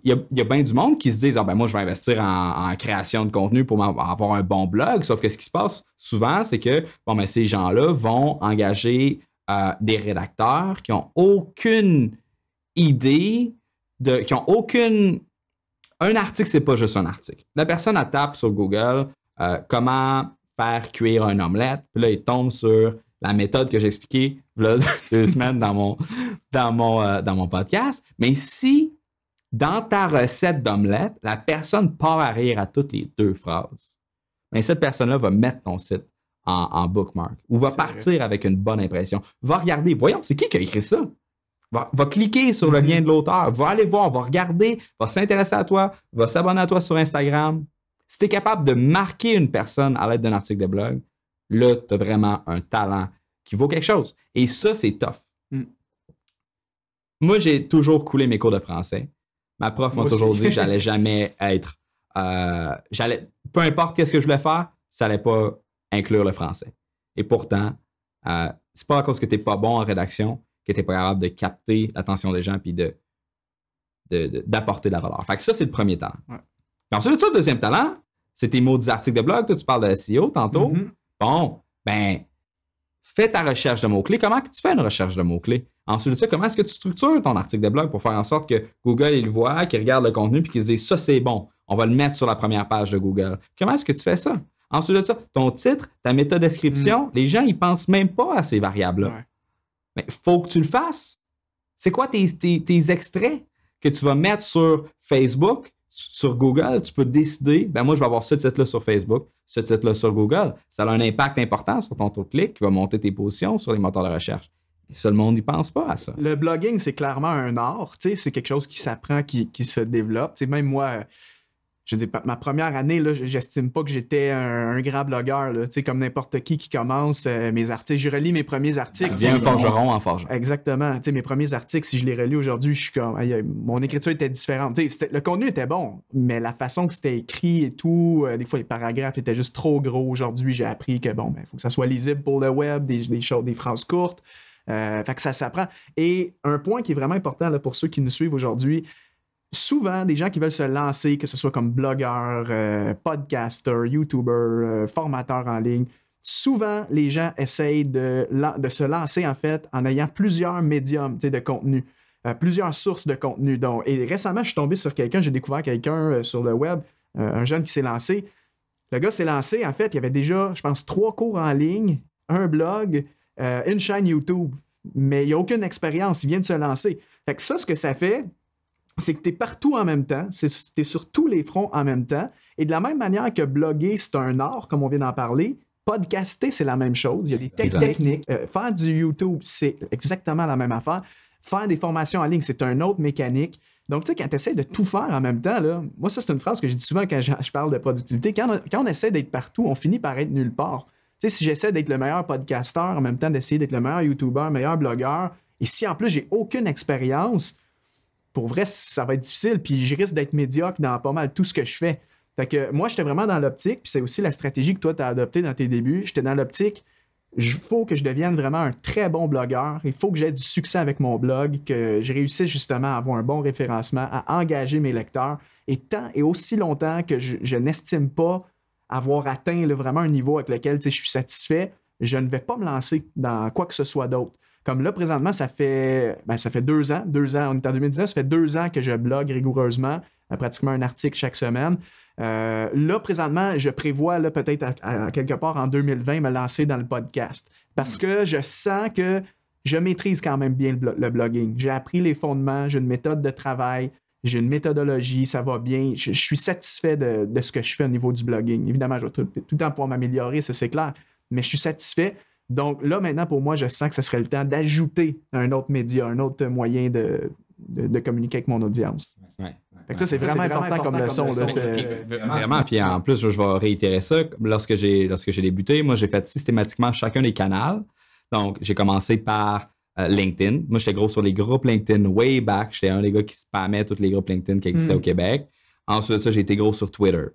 Il y a, bien du monde qui se disent Ah ben moi, je vais investir en, création de contenu pour avoir un bon blog. Sauf que ce qui se passe souvent, c'est que bon, ben, ces gens-là vont engager euh, des rédacteurs qui ont aucune idée de. qui ont aucune. Un article, c'est pas juste un article. La personne, tape sur Google euh, comment faire cuire un omelette. Puis là, il tombe sur la méthode que j'ai expliquée deux [LAUGHS] semaines dans mon, dans, mon, euh, dans mon podcast. Mais si dans ta recette d'omelette, la personne part à rire à toutes les deux phrases, mais cette personne-là va mettre ton site en, bookmark ou va partir avec une bonne impression. Va regarder, voyons, c'est qui qui a écrit ça? Va, va cliquer sur le mm-hmm. lien de l'auteur, va aller voir, va regarder, va s'intéresser à toi, va s'abonner à toi sur Instagram, si tu es capable de marquer une personne à l'aide d'un article de blog, là, tu as vraiment un talent qui vaut quelque chose. Et ça, c'est tough. Mm. Moi, j'ai toujours coulé mes cours de français. Ma prof m'a toujours dit que j'allais jamais être. Euh, j'allais, peu importe qu'est-ce que je voulais faire, ça allait pas inclure le français. Et pourtant, euh, c'est pas à cause que tu n'es pas bon en rédaction que tu n'es pas capable de capter l'attention des gens puis de, d'apporter de, la valeur. Fait que ça, c'est le premier talent. Puis ensuite, le deuxième talent, c'est tes maudits articles de blog. Toi, tu parles de SEO tantôt. Mm-hmm. Bon, ben, fais ta recherche de mots-clés. Comment tu fais une recherche de mots-clés? Ensuite de ça, comment est-ce que tu structures ton article de blog pour faire en sorte que Google, il le voit, qu'il regarde le contenu puis qu'il se dise ça, c'est bon. On va le mettre sur la première page de Google. Comment est-ce que tu fais ça? Ensuite de ça, ton titre, ta méthode description, mm. les gens, ils pensent même pas à ces variables-là. Mais il faut que tu le fasses. C'est quoi tes, tes, extraits que tu vas mettre sur Facebook, sur Google? Tu peux décider, ben moi, je vais avoir ce titre-là sur Facebook, ce titre-là sur Google. Ça a un impact important sur ton taux de clic qui va monter tes positions sur les moteurs de recherche. Et ça, le monde n'y pense pas à ça. Le blogging, c'est clairement un art. C'est quelque chose qui s'apprend, qui, se développe. sais, même moi, je dis, ma première année, là, j'estime pas que j'étais un, grand blogueur, là, comme n'importe qui qui commence euh, mes articles. Je relis mes premiers articles. Tu un forgeron en forgeron. Exactement. mes premiers articles, si je les relis aujourd'hui, je suis comme, mon écriture était différente. le contenu était bon, mais la façon que c'était écrit et tout, euh, des fois les paragraphes étaient juste trop gros. Aujourd'hui, j'ai appris que bon, il ben, faut que ça soit lisible pour le web, des, des choses, des phrases courtes. Euh, fait que ça s'apprend. Et un point qui est vraiment important là, pour ceux qui nous suivent aujourd'hui, souvent, des gens qui veulent se lancer, que ce soit comme blogueur, euh, podcaster, YouTuber, euh, formateur en ligne, souvent, les gens essayent de, se lancer, en fait, en ayant plusieurs médiums de contenu, euh, plusieurs sources de contenu. Donc, et récemment, je suis tombé sur quelqu'un, j'ai découvert quelqu'un sur le web, un jeune qui s'est lancé. Le gars s'est lancé, en fait, il y avait déjà, je pense, trois cours en ligne, un blog, une chaîne YouTube, mais il n'y a aucune expérience, il vient de se lancer. Fait que ça, ce que ça fait, c'est que tu es partout en même temps, tu es sur tous les fronts en même temps. Et de la même manière que bloguer, c'est un art, comme on vient d'en parler, podcaster, c'est la même chose. Il y a des techniques. Euh, faire du YouTube, c'est exactement la même affaire. Faire des formations en ligne, c'est un autre mécanique. Donc, tu sais, quand tu essaies de tout faire en même temps, là, moi, ça, c'est une phrase que je dis souvent quand je, parle de productivité. Quand on, essaie d'être partout, on finit par être nulle part. Tu sais, si j'essaie d'être le meilleur podcasteur, en même temps d'essayer d'être le meilleur YouTuber, meilleur blogueur, et si en plus j'ai aucune expérience, pour vrai, ça va être difficile. Puis je risque d'être médiocre dans pas mal tout ce que je fais. Fait que moi, j'étais vraiment dans l'optique, puis c'est aussi la stratégie que toi, tu as adoptée dans tes débuts. J'étais dans l'optique, il faut que je devienne vraiment un très bon blogueur. Il faut que j'aie du succès avec mon blog, que je réussisse justement à avoir un bon référencement, à engager mes lecteurs. Et tant et aussi longtemps que je, n'estime pas avoir atteint vraiment un niveau avec lequel je suis satisfait, je ne vais pas me lancer dans quoi que ce soit d'autre. Comme là, présentement, ça fait, ben, ça fait deux ans, deux ans, on est en 2019, ça fait deux ans que je blogue rigoureusement, euh, pratiquement un article chaque semaine. Euh, là, présentement, je prévois peut-être quelque part en 2020 me lancer dans le podcast parce que je sens que je maîtrise quand même bien le, blogging. J'ai appris les fondements, j'ai une méthode de travail, j'ai une méthodologie, ça va bien. Je, suis satisfait de, ce que je fais au niveau du blogging. Évidemment, je vais tout, tout le temps pouvoir m'améliorer, ça c'est clair, mais je suis satisfait. Donc là, maintenant, pour moi, je sens que ce serait le temps d'ajouter un autre média, un autre moyen de, communiquer avec mon audience. Ouais, ça, c'est vraiment, important, comme leçon. Vraiment, puis en plus, je vais réitérer ça. Lorsque j'ai lorsque j'ai débuté, moi, j'ai fait systématiquement chacun des canaux. Donc, j'ai commencé par euh, LinkedIn. Moi, j'étais gros sur les groupes LinkedIn way back. J'étais un des gars qui spammait tous les groupes LinkedIn qui existaient hmm. au Québec. Ensuite ça, j'ai été gros sur Twitter.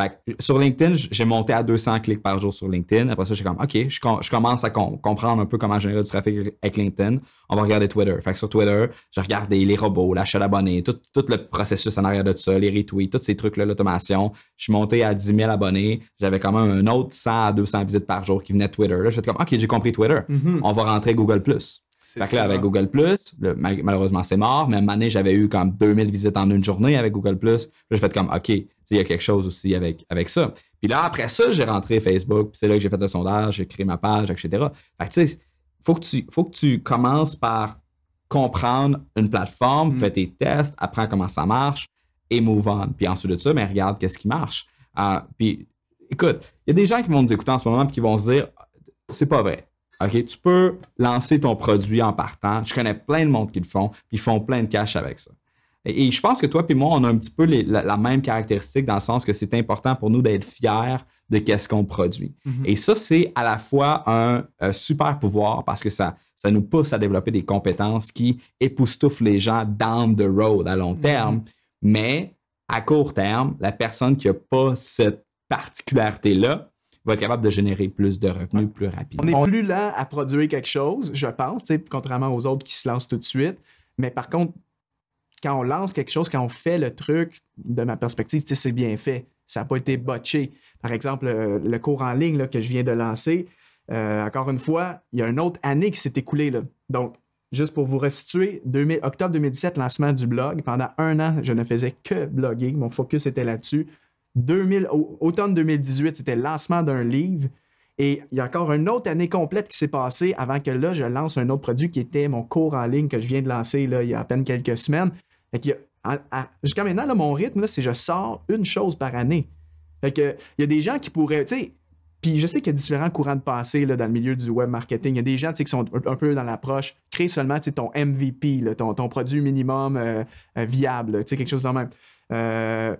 Fait sur LinkedIn, j'ai monté à 200 clics par jour sur LinkedIn. Après ça, j'ai comme, OK, je, commence à comprendre un peu comment générer du trafic avec LinkedIn. On va regarder Twitter. Fait que sur Twitter, j'ai regardé les robots, l'achat d'abonnés, tout, le processus en arrière de ça, les retweets, tous ces trucs-là, l'automation. Je suis monté à 10 000 abonnés. J'avais quand même un autre 100 à 200 visites par jour qui venaient de Twitter. Là, j'étais comme, OK, j'ai compris Twitter. Mm-hmm. On va rentrer Google+. Fait que là, avec Google malheureusement, c'est mort. Mais à un moment donné, j'avais eu comme 2000 visites en une journée avec Google Là, j'ai fait comme, OK, il y a quelque chose aussi avec, avec ça. Puis là, après ça, j'ai rentré Facebook. Puis c'est là que j'ai fait le sondage, j'ai créé ma page, etc. Fait que tu sais, faut que tu, faut que tu commences par comprendre une plateforme, mm. fais tes tests, apprends comment ça marche et move on. Puis ensuite de ça, mais regarde qu'est-ce qui marche. Euh, puis écoute, il y a des gens qui vont nous écouter en ce moment et qui vont se dire, c'est pas vrai. OK, tu peux lancer ton produit en partant. Je connais plein de monde qui le font, puis ils font plein de cash avec ça. Et, je pense que toi et moi, on a un petit peu la, même caractéristique dans le sens que c'est important pour nous d'être fiers de qu'est-ce qu'on produit. Mm-hmm. Et ça, c'est à la fois un, super pouvoir parce que ça, ça nous pousse à développer des compétences qui époustouflent les gens down the road à long terme. Mm-hmm. Mais à court terme, la personne qui n'a pas cette particularité-là va être capable de générer plus de revenus plus rapidement. On est plus lent à produire quelque chose, je pense, contrairement aux autres qui se lancent tout de suite. Mais par contre, quand on lance quelque chose, quand on fait le truc, de ma perspective, c'est bien fait. Ça n'a pas été botché. Par exemple, euh, le cours en ligne que je viens de lancer, euh, encore une fois, il y a une autre année qui s'est écoulée. Là. Donc, juste pour vous restituer, octobre 2017, lancement du blog. Pendant un an, je ne faisais que bloguer. Mon focus était là-dessus. 2000, automne 2018, c'était le lancement d'un livre. Et il y a encore une autre année complète qui s'est passée avant que là, je lance un autre produit qui était mon cours en ligne que je viens de lancer là, il y a à peine quelques semaines. Jusqu'à maintenant, là, mon rythme, c'est je sors une chose par année. Il y a des gens qui pourraient, tu sais, puis je sais qu'il y a différents courants de pensée là, dans le milieu du web marketing. Il y a des gens qui sont un peu dans l'approche, crée seulement ton MVP, ton, ton, produit minimum euh, euh, viable, quelque chose de même. Euh,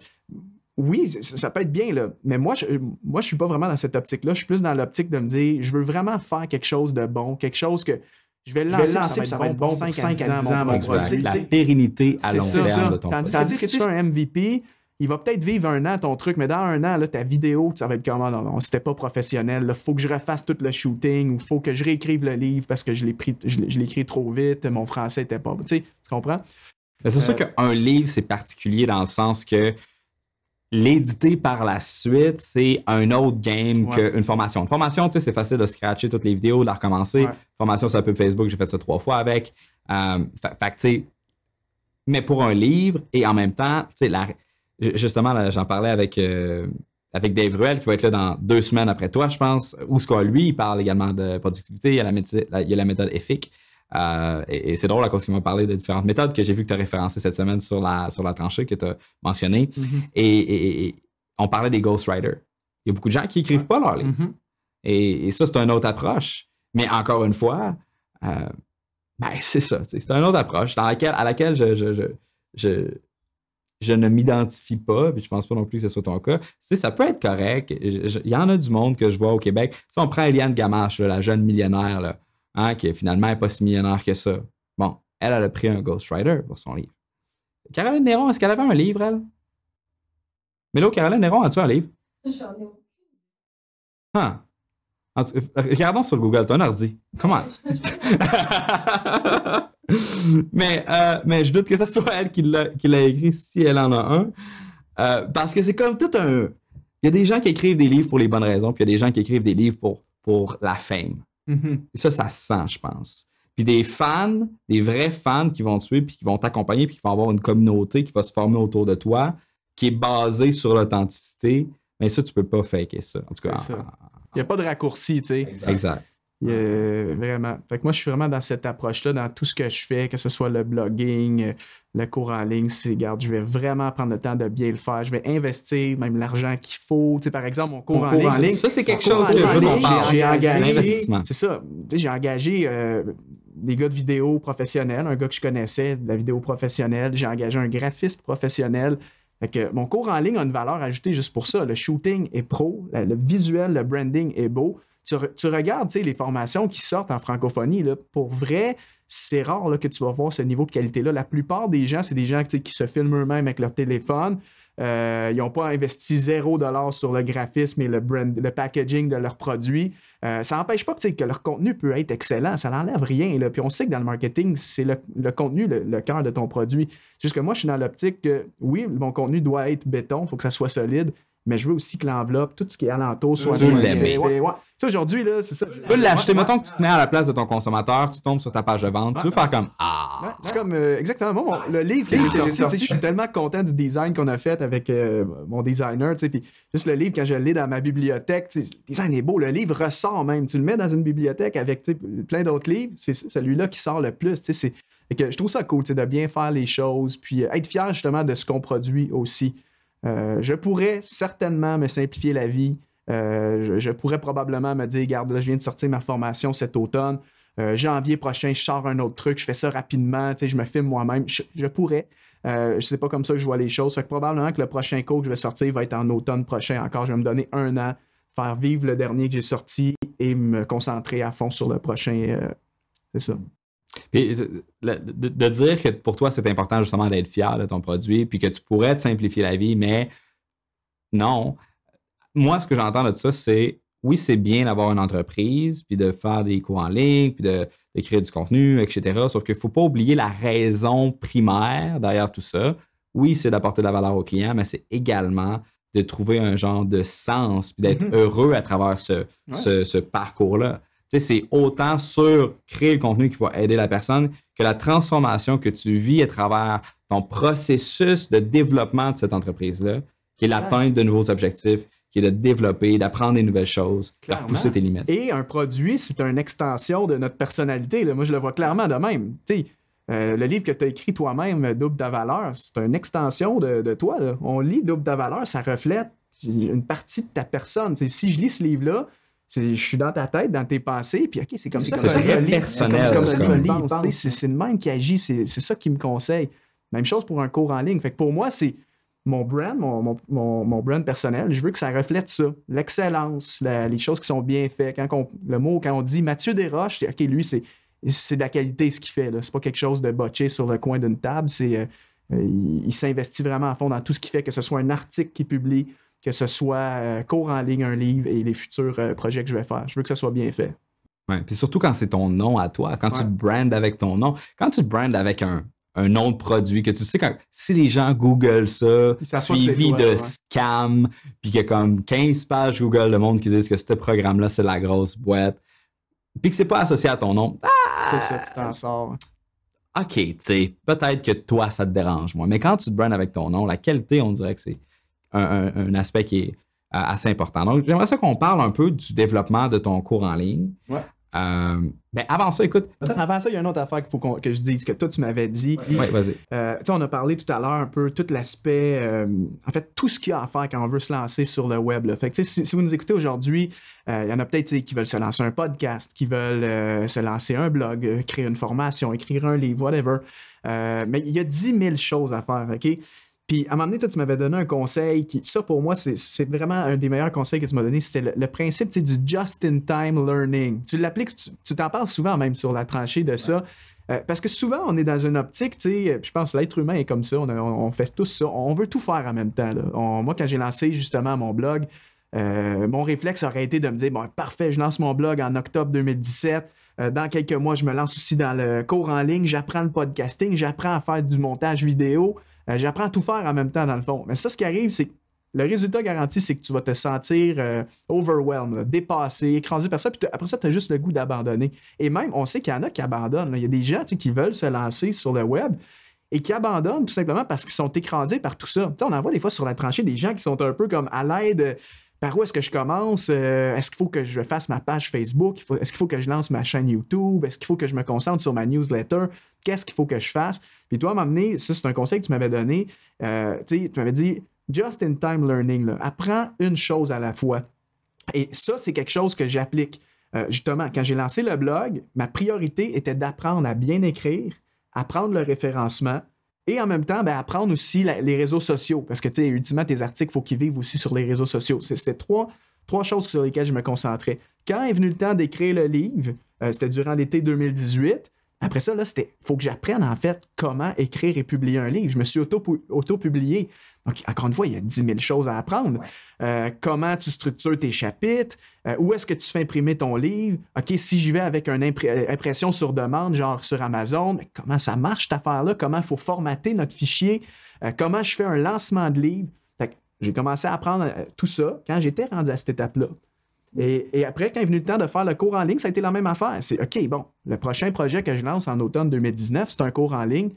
oui, ça, peut être bien, là, mais moi, je moi, je suis pas vraiment dans cette optique-là. Je suis plus dans l'optique de me dire, je veux vraiment faire quelque chose de bon, quelque chose que je vais le lancer, ça, va être bon pour 5 à 10 ans. Mon produit, la pérennité à long terme de ton Tandis que tu fais un MVP, il va peut-être vivre un an ton truc, mais dans un an, là, ta vidéo, ça va être comment? Non, non, c'était pas professionnel. Il faut que je refasse tout le shooting ou il faut que je réécrive le livre parce que je l'ai pris, je, l'ai écrit trop vite, mon français était pas. Tu sais, tu comprends? C'est sûr euh, qu'un livre, c'est particulier dans le sens que l'éditer par la suite, c'est un autre game qu'une formation. Une formation, tu sais, c'est facile de scratcher toutes les vidéos, de la recommencer. Formation sur un peu Facebook, j'ai fait ça trois fois avec. Euh, fait, tu sais, mais pour un livre et en même temps, tu sais, la justement, j'en parlais avec, euh, avec Dave Ruel, qui va être là dans deux semaines après toi, je pense, où ce qu'on lui, il parle également de productivité, il y a la, il y a la méthode EFIC. Euh, et, c'est drôle à cause qu'il m'a parlé de différentes méthodes que j'ai vu que tu as référencées cette semaine sur la, sur la tranchée que tu as mentionné. Mm-hmm. et, on parlait des ghostwriters. Il y a beaucoup de gens qui n'écrivent pas leur livre. Mm-hmm. et, ça, c'est une autre approche. Mais encore une fois, euh, ben, [LAUGHS] c'est ça. C'est une autre approche dans laquelle, à laquelle je, je je ne m'identifie pas, puis je pense pas non plus que ce soit ton cas. Ça peut être correct. Il y en a du monde que je vois au Québec. Si on prend Eliane Gamache, la jeune millionnaire, là, hein, qui finalement n'est pas si millionnaire que ça. Bon, elle, elle a pris un ghostwriter pour son livre. Caroline Néron, est-ce qu'elle avait un livre, elle? Là, Caroline Néron, as-tu un livre? J'en ai aucun. Ah. Regardons sur Google, tu as un ordi. Comment? [LAUGHS] mais, euh, mais je doute que ce soit elle qui l'a écrit si elle en a un. Euh, parce que c'est comme tout un. Il y a des gens qui écrivent des livres pour les bonnes raisons, puis il y a des gens qui écrivent des livres pour, pour la fame. Mm-hmm. Et ça, ça se sent, je pense. Puis des fans, des vrais fans qui vont te suivre, puis qui vont t'accompagner, puis qui vont avoir une communauté qui va se former autour de toi, qui est basée sur l'authenticité. Mais ça, tu peux pas faker ça. En tout cas, il n'y a pas de raccourci, tu sais. exact vraiment. Fait que moi, je suis vraiment dans cette approche-là, dans tout ce que je fais, que ce soit le blogging, euh, le cours en ligne. C'est, regarde, je vais vraiment prendre le temps de bien le faire. Je vais investir même l'argent qu'il faut. Tu sais, par exemple, mon cours, en, ligne, Ça, c'est quelque chose que je veux J'ai engagé. C'est ça. j'ai engagé euh, des gars de vidéo professionnels, un gars que je connaissais de la vidéo professionnelle. J'ai engagé un graphiste professionnel. Fait que mon cours en ligne a une valeur ajoutée juste pour ça. Le shooting est pro, le visuel, le branding est beau tu, tu regardes les formations qui sortent en francophonie, là, pour vrai, c'est rare là, que tu vas voir ce niveau de qualité-là. La plupart des gens, c'est des gens qui se filment eux-mêmes avec leur téléphone. Euh, ils n'ont pas investi zéro dollar sur le graphisme et le, brand, le packaging de leurs produits. Euh, ça n'empêche pas que, que, leur contenu peut être excellent. Ça n'enlève rien. Là. Puis on sait que dans le marketing, c'est le, contenu, le, le cœur de ton produit. Juste que moi, je suis dans l'optique que oui, mon contenu doit être béton, il faut que ça soit solide, mais je veux aussi que l'enveloppe, tout ce qui est alentour soit tu. Ouais. Aujourd'hui, là, c'est ça. Tu peux l'acheter. Mettons que tu te mets à la place de ton consommateur, tu tombes sur ta page de vente, tu veux faire comme Ah. c'est comme euh, exactement. Moi, le livre que j'ai sorti, je suis tellement content du design qu'on a fait avec euh, mon designer. Puis juste le livre, quand je l'ai dans ma bibliothèque, le design est beau. Le livre ressort même. Tu le mets dans une bibliothèque avec plein d'autres livres, c'est celui-là qui sort le plus. Que je trouve ça cool de bien faire les choses, puis euh, être fier justement de ce qu'on produit aussi. Euh, je pourrais certainement me simplifier la vie. Euh, je, pourrais probablement me dire, regarde, là, je viens de sortir ma formation cet automne. janvier prochain, je sors un autre truc, je fais ça rapidement, je me filme moi-même. Je, pourrais. je sais pas comme ça que je vois les choses. Fait que probablement que le prochain cours que je vais sortir va être en automne prochain encore. Je vais me donner un an, faire vivre le dernier que j'ai sorti et me concentrer à fond sur le prochain. c'est ça. Puis, de, dire que pour toi, c'est important justement d'être fier de ton produit, puis que tu pourrais te simplifier la vie, mais non. Moi, ce que j'entends de ça, c'est oui, c'est bien d'avoir une entreprise, puis de faire des cours en ligne, puis de, créer du contenu, etc. Sauf qu'il ne faut pas oublier la raison primaire derrière tout ça. Oui, c'est d'apporter de la valeur au client, mais c'est également de trouver un genre de sens, puis d'être mm-hmm. heureux à travers ce, ce parcours-là c'est autant sur créer le contenu qui va aider la personne que la transformation que tu vis à travers ton processus de développement de cette entreprise-là, qui est l'atteinte de nouveaux objectifs, qui est de développer, d'apprendre des nouvelles choses, de pousser tes limites. Et un produit, c'est une extension de notre personnalité. Moi, je le vois clairement de même. Euh, le livre que tu as écrit toi-même, Double ta valeur, c'est une extension de, toi. On lit Double ta valeur, ça reflète une partie de ta personne. si je lis ce livre-là, je suis dans ta tête, dans tes pensées, puis OK, c'est comme ça. C'est très personnel. C'est le même qui agit, c'est ça qui me conseille. Même chose pour un cours en ligne. Fait que pour moi, c'est mon brand, mon, mon, brand personnel. Je veux que ça reflète ça. L'excellence, les choses qui sont bien faites. Quand le mot, quand on dit Mathieu Desroches, c'est OK, lui, c'est c'est de la qualité ce qu'il fait. C'est pas quelque chose de botché sur le coin d'une table. C'est euh, il, il s'investit vraiment à fond dans tout ce qu'il fait, que ce soit un article qu'il publie, que ce soit euh, cours en ligne, un livre et les futurs euh, projets que je vais faire. Je veux que ça soit bien fait. Ouais, puis surtout quand c'est ton nom à toi, quand tu te brandes avec ton nom, quand tu te brandes avec un, nom de produit, que tu sais, quand, si les gens Google ça, suivi de scam, puis qu'il y a comme 15 pages Google le monde qui disent que ce programme-là, c'est la grosse boîte, puis que c'est pas associé à ton nom. c'est ça, tu t'en sors. OK, tu sais, peut-être que toi, ça te dérange, moi. Mais quand tu te brandes avec ton nom, la qualité, on dirait que c'est un, aspect qui est euh, assez important. Donc, j'aimerais ça qu'on parle un peu du développement de ton cours en ligne. Ouais. Euh, ben avant ça, écoute. Avant ça, il y a une autre affaire qu'il faut que je dise, que toi, tu m'avais dit. Oui, vas-y. Euh, on a parlé tout à l'heure un peu tout l'aspect, en fait, tout ce qu'il y a à faire quand on veut se lancer sur le web. Fait que, si, si, vous nous écoutez aujourd'hui, il y en a peut-être qui veulent se lancer un podcast, qui veulent se lancer un blog, créer une formation, écrire un livre, whatever. mais il y a 10 000 choses à faire, OK? Puis à un moment donné, toi, tu m'avais donné un conseil qui, ça pour moi, c'est vraiment un des meilleurs conseils que tu m'as donné. C'était le, principe du just-in-time learning. Tu l'appliques, tu t'en parles souvent même sur la tranchée de ça. Euh, parce que souvent, on est dans une optique, tu sais, je pense l'être humain est comme ça, on, fait tous ça, on veut tout faire en même temps. moi, quand j'ai lancé justement mon blog, euh, mon réflexe aurait été de me dire, bon, parfait, je lance mon blog en octobre 2017. Euh, dans quelques mois, je me lance aussi dans le cours en ligne, j'apprends le podcasting, j'apprends à faire du montage vidéo. Euh, j'apprends à tout faire en même temps, dans le fond. Mais ça, ce qui arrive, c'est que le résultat garanti, c'est que tu vas te sentir euh, overwhelmed, dépassé, écrasé par ça. Puis après ça, tu as juste le goût d'abandonner. Et même, on sait qu'il y en a qui abandonnent. Il y a des gens qui veulent se lancer sur le web et qui abandonnent tout simplement parce qu'ils sont écrasés par tout ça. on en voit des fois sur la tranchée des gens qui sont un peu comme à l'aide. Par où est-ce que je commence? Euh, est-ce qu'il faut que je fasse ma page Facebook? Est-ce qu'il faut que je lance ma chaîne YouTube? Est-ce qu'il faut que je me concentre sur ma newsletter? Qu'est-ce qu'il faut que je fasse? Puis toi, m'amener, ça c'est un conseil que tu m'avais donné, euh, tu m'avais dit just in time learning, apprends une chose à la fois. Et ça, c'est quelque chose que j'applique. Euh, justement, quand j'ai lancé le blog, ma priorité était d'apprendre à bien écrire, apprendre le référencement et en même temps, ben, apprendre aussi les réseaux sociaux. Parce que, tu sais, ultimement, tes articles, il faut qu'ils vivent aussi sur les réseaux sociaux. C'était trois, trois choses sur lesquelles je me concentrais. Quand est venu le temps d'écrire le livre, euh, c'était durant l'été 2018, après ça, là, c'était faut que j'apprenne en fait comment écrire et publier un livre. Je me suis auto-publié. Donc, encore une fois, il y a 10 000 choses à apprendre. Euh, comment tu structures tes chapitres? Euh, où est-ce que tu fais imprimer ton livre? OK, si j'y vais avec une euh, impression sur demande, genre sur Amazon, comment ça marche cette affaire-là? Comment il faut formater notre fichier? comment je fais un lancement de livre? J'ai commencé à apprendre tout ça quand j'étais rendu à cette étape-là. Et, après, quand est venu le temps de faire le cours en ligne, ça a été la même affaire. C'est OK, bon, le prochain projet que je lance en automne 2019, c'est un cours en ligne.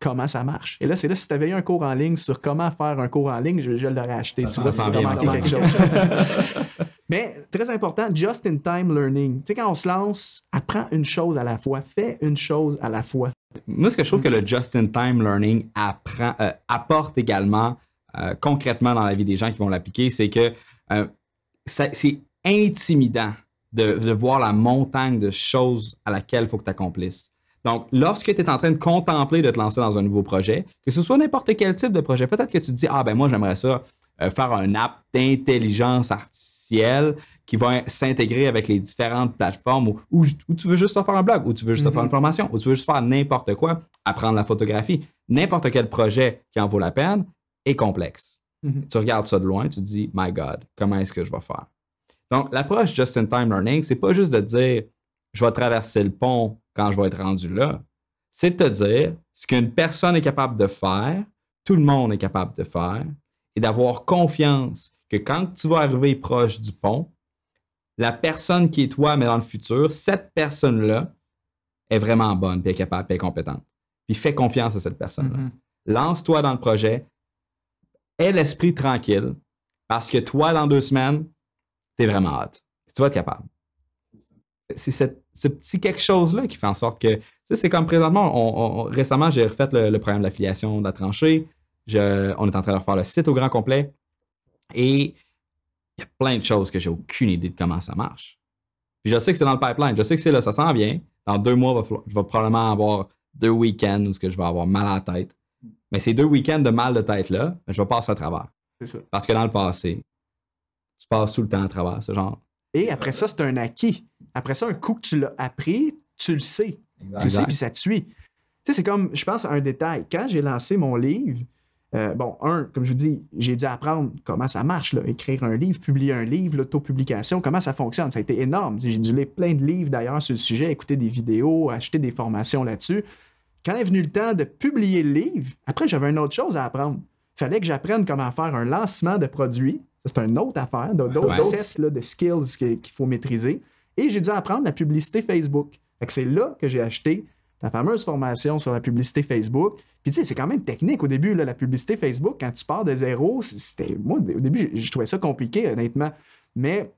Comment ça marche? Et là, c'est là, si tu avais eu un cours en ligne sur comment faire un cours en ligne, je, l'aurais acheté. tu vois, c'est vraiment quelque chose. [LAUGHS] Mais très important, just-in-time learning. Tu sais, quand on se lance, apprends une chose à la fois, fais une chose à la fois. Moi, ce que je trouve que le just-in-time learning apprend, euh, apporte également euh, concrètement dans la vie des gens qui vont l'appliquer, c'est que euh, c'est intimidant de, voir la montagne de choses à laquelle il faut que tu accomplisses. Donc, lorsque tu es en train de contempler de te lancer dans un nouveau projet, que ce soit n'importe quel type de projet, peut-être que tu te dis, ah ben moi j'aimerais ça euh, faire un app d'intelligence artificielle qui va s'intégrer avec les différentes plateformes ou, tu veux juste faire un blog, ou tu veux juste faire une mm-hmm. formation, ou tu veux juste faire n'importe quoi, apprendre la photographie. N'importe quel projet qui en vaut la peine est complexe. Mm-hmm. Tu regardes ça de loin, tu te dis, My God, comment est-ce que je vais faire? Donc, l'approche just-in-time learning, c'est pas juste de dire, je vais traverser le pont quand je vais être rendu là. C'est de te dire ce qu'une personne est capable de faire, tout le monde est capable de faire, et d'avoir confiance que quand tu vas arriver proche du pont, la personne qui est toi, mais dans le futur, cette personne-là est vraiment bonne, puis est capable, puis est compétente. Puis fais confiance à cette personne-là. Mm-hmm. Lance-toi dans le projet, aie l'esprit tranquille, parce que toi, dans deux semaines, tu es vraiment hâte. Tu vas être capable. C'est ce petit quelque chose-là qui fait en sorte que, tu sais, c'est comme présentement, récemment, j'ai refait le, le programme d'affiliation de la tranchée. on est en train de refaire le site au grand complet. Et il y a plein de choses que j'ai aucune idée de comment ça marche. Puis je sais que c'est dans le pipeline. Je sais que c'est là, ça s'en vient. Dans deux mois, je vais probablement avoir deux week-ends où je vais avoir mal à la tête. Mais ces deux week-ends de mal de tête-là, je vais passer à travers. C'est ça. Parce que dans le passé, tu passes tout le temps à travers ce genre. Et après ça, c'est un acquis. Après ça, un coup que tu l'as appris, tu le sais. Tu le sais, puis ça te suit. Tu sais, c'est comme, je pense à un détail. Quand j'ai lancé mon livre, euh, bon, un, comme je vous dis, j'ai dû apprendre comment ça marche, là, écrire un livre, publier un livre, l'autopublication, comment ça fonctionne. Ça a été énorme. J'ai dû lire plein de livres d'ailleurs sur le sujet, écouter des vidéos, acheter des formations là-dessus. Quand est venu le temps de publier le livre, après, j'avais une autre chose à apprendre. Il fallait que j'apprenne comment faire un lancement de produit. C'est une autre affaire, d'autres sets de skills qu'il faut maîtriser. Et j'ai dû apprendre la publicité Facebook. C'est là que j'ai acheté ta fameuse formation sur la publicité Facebook. Puis tu sais, c'est quand même technique au début, la publicité Facebook, quand tu pars de zéro, c'était. Moi, au début, je, trouvais ça compliqué, honnêtement. Mais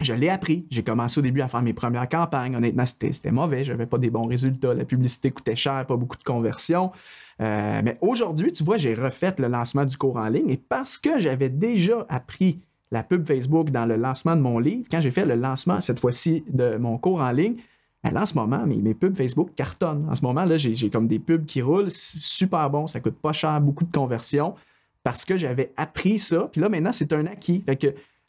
je l'ai appris. J'ai commencé au début à faire mes premières campagnes. Honnêtement, c'était mauvais. Je n'avais pas des bons résultats. La publicité coûtait cher, pas beaucoup de conversions. Euh, mais aujourd'hui, tu vois, j'ai refait le lancement du cours en ligne et parce que j'avais déjà appris la pub Facebook dans le lancement de mon livre, quand j'ai fait le lancement cette fois-ci de mon cours en ligne, ben en ce moment, mes, pubs Facebook cartonnent. En ce moment, là, j'ai comme des pubs qui roulent, super bon, ça coûte pas cher, beaucoup de conversions, parce que j'avais appris ça. Puis là, maintenant, c'est un acquis.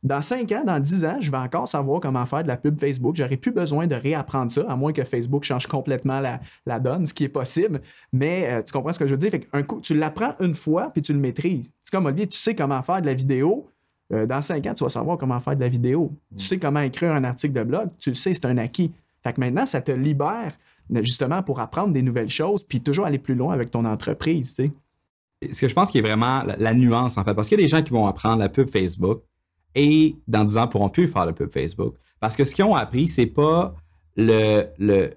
Dans 5 ans, dans 10 ans, je vais encore savoir comment faire de la pub Facebook. J'aurais plus besoin de réapprendre ça, à moins que Facebook change complètement la, donne, ce qui est possible. Mais euh, tu comprends ce que je veux dire? Fait un coup, tu l'apprends une fois, puis tu le maîtrises. C'est comme Olivier, tu sais comment faire de la vidéo. Euh, dans 5 ans, tu vas savoir comment faire de la vidéo. Tu sais comment écrire un article de blog. Tu le sais, c'est un acquis. Fait que maintenant, ça te libère justement pour apprendre des nouvelles choses, puis toujours aller plus loin avec ton entreprise. Ce que je pense qui est vraiment la, nuance, en fait, parce qu'il y a des gens qui vont apprendre la pub Facebook et dans 10 ans pourront plus faire la pub Facebook. Parce que ce qu'ils ont appris, c'est pas le,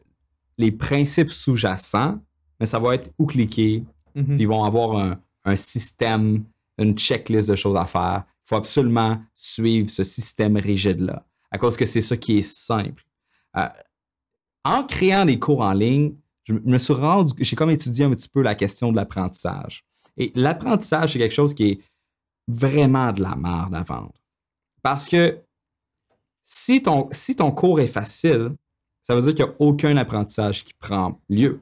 les principes sous-jacents, mais ça va être où cliquer. Mm-hmm. Ils vont avoir un, système, une checklist de choses à faire. Il faut absolument suivre ce système rigide-là, à cause que c'est ça qui est simple. Euh, en créant des cours en ligne, je me suis rendu, j'ai comme étudié un petit peu la question de l'apprentissage. Et l'apprentissage, c'est quelque chose qui est vraiment de la merde à vendre. Parce que si ton, si ton cours est facile, ça veut dire qu'il n'y a aucun apprentissage qui prend lieu.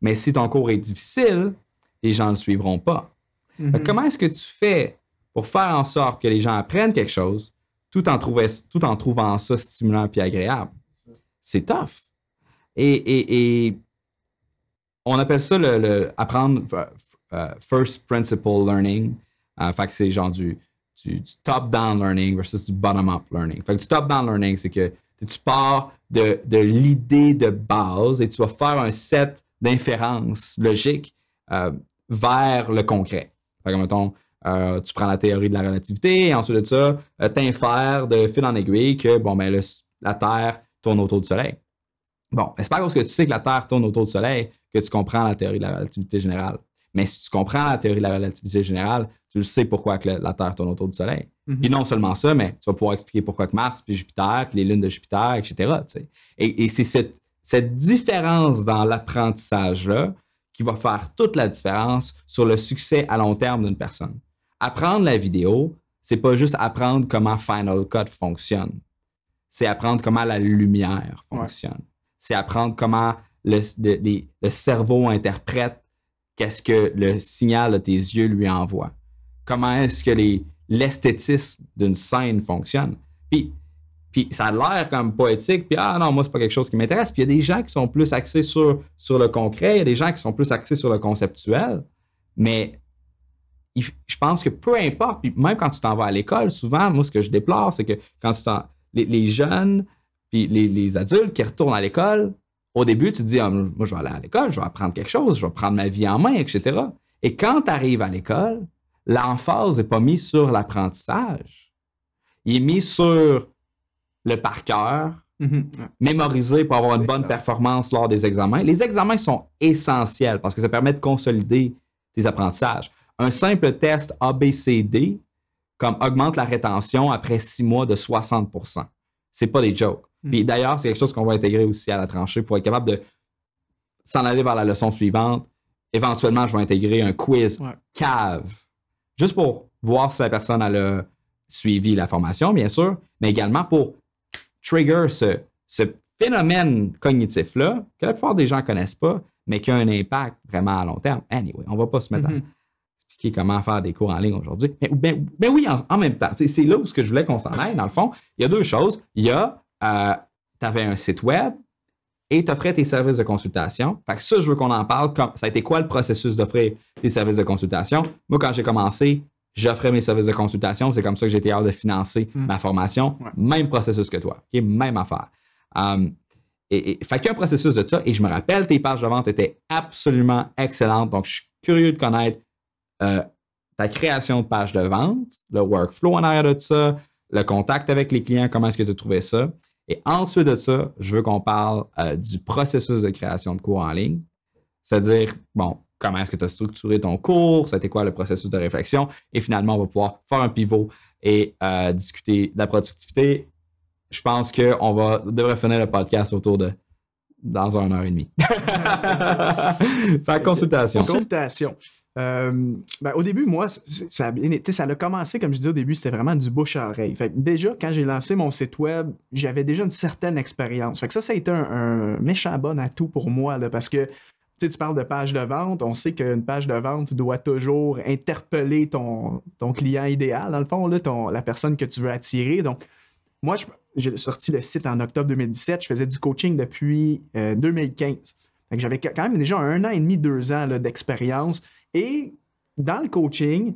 Mais si ton cours est difficile, les gens ne le suivront pas. Mm-hmm. Comment est-ce que tu fais pour faire en sorte que les gens apprennent quelque chose tout en, tout en trouvant ça stimulant et agréable? C'est tough. Et, on appelle ça le, apprendre euh, euh, first principle learning. Euh, fait que c'est genre du, top-down learning versus du bottom-up learning. Fait que du top-down learning, c'est que tu pars de, l'idée de base et tu vas faire un set d'inférences logiques vers le concret. Fait que, mettons, tu prends la théorie de la relativité et ensuite de ça, tu infères de fil en aiguille que, bon, ben, la Terre tourne autour du Soleil. Bon, c'est pas parce que tu sais que la Terre tourne autour du Soleil que tu comprends la théorie de la relativité générale. Mais si tu comprends la théorie de la relativité générale, tu sais pourquoi que la Terre tourne autour du Soleil. Et mhm. non seulement ça, mais tu vas pouvoir expliquer pourquoi que Mars, puis Jupiter, puis les lunes de Jupiter, etc. Et, c'est cette, cette différence dans l'apprentissage-là qui va faire toute la différence sur le succès à long terme d'une personne. Apprendre la vidéo, c'est pas juste apprendre comment Final Cut fonctionne c'est apprendre comment la lumière fonctionne. C'est apprendre comment le, le, cerveau interprète qu'est-ce que le signal de tes yeux lui envoie. Comment est-ce que l'esthétisme d'une scène fonctionne. Puis, puis ça a l'air comme poétique, puis ah non, moi, c'est pas quelque chose qui m'intéresse. Puis il y a des gens qui sont plus axés sur, sur le concret, il y a des gens qui sont plus axés sur le conceptuel. Mais je pense que peu importe, puis même quand tu t'en vas à l'école, souvent, moi, ce que je déplore, c'est que quand tu t'en. Les, jeunes, puis les, adultes qui retournent à l'école, au début, tu te dis, ah, moi, je vais aller à l'école, je vais apprendre quelque chose, je vais prendre ma vie en main, etc. Et quand tu arrives à l'école, l'emphase n'est pas mise sur l'apprentissage. Il est mis sur le par cœur, mm-hmm. mémoriser pour avoir une bonne performance lors des examens. Les examens sont essentiels parce que ça permet de consolider tes apprentissages. Un simple test ABCD comme augmente la rétention après six mois de 60% C'est pas des jokes. Puis d'ailleurs, c'est quelque chose qu'on va intégrer aussi à la tranchée pour être capable de s'en aller vers la leçon suivante. Éventuellement, je vais intégrer un quiz cave, juste pour voir si la personne a suivi la formation, bien sûr, mais également pour trigger ce, ce phénomène cognitif-là que la plupart des gens ne connaissent pas, mais qui a un impact vraiment à long terme. Anyway, on ne va pas se mettre à mhm. expliquer comment faire des cours en ligne aujourd'hui. Mais, ben, ben oui, en, même temps, c'est là où ce que je voulais qu'on s'en aille. Dans le fond, il y a deux choses. Il y a, euh, tu avais un site web et tu offrais tes services de consultation. Fait que ça, je veux qu'on en parle. ça a été quoi le processus d'offrir tes services de consultation? Moi, quand j'ai commencé, j'offrais mes services de consultation. C'est comme ça que j'ai été hâte de financer hmm. ma formation. Même processus que toi. Même affaire. Um, et, fait qu'il y a un processus de ça. Et je me rappelle, tes pages de vente étaient absolument excellentes. Donc, je suis curieux de connaître euh, ta création de page de vente, le workflow en arrière de ça, le contact avec les clients, comment est-ce que tu trouvais ça? Et ensuite de ça, je veux qu'on parle euh, du processus de création de cours en ligne. C'est-à-dire, bon, comment est-ce que tu as structuré ton cours, c'était quoi le processus de réflexion? Et finalement, on va pouvoir faire un pivot et euh, discuter de la productivité. Je pense qu'on va devrait finir le podcast autour de dans un heure et demie. [LAUGHS] Faire consultation. Consultation. Euh, ben, au début, moi, ça a bien commencé, comme je disais au début, c'était vraiment du bouche à oreille. Fait déjà, quand j'ai lancé mon site web, j'avais déjà une certaine expérience. Que ça, ça a été un, méchant bon atout pour moi, là, parce que tu parles de page de vente. On sait qu'une page de vente doit toujours interpeller ton, client idéal, dans le fond, là, la personne que tu veux attirer. Donc, moi, j'ai sorti le site en octobre 2017. Je faisais du coaching depuis 2015. Euh, j'avais quand même déjà un an et demi, deux ans d'expérience. Et dans le coaching,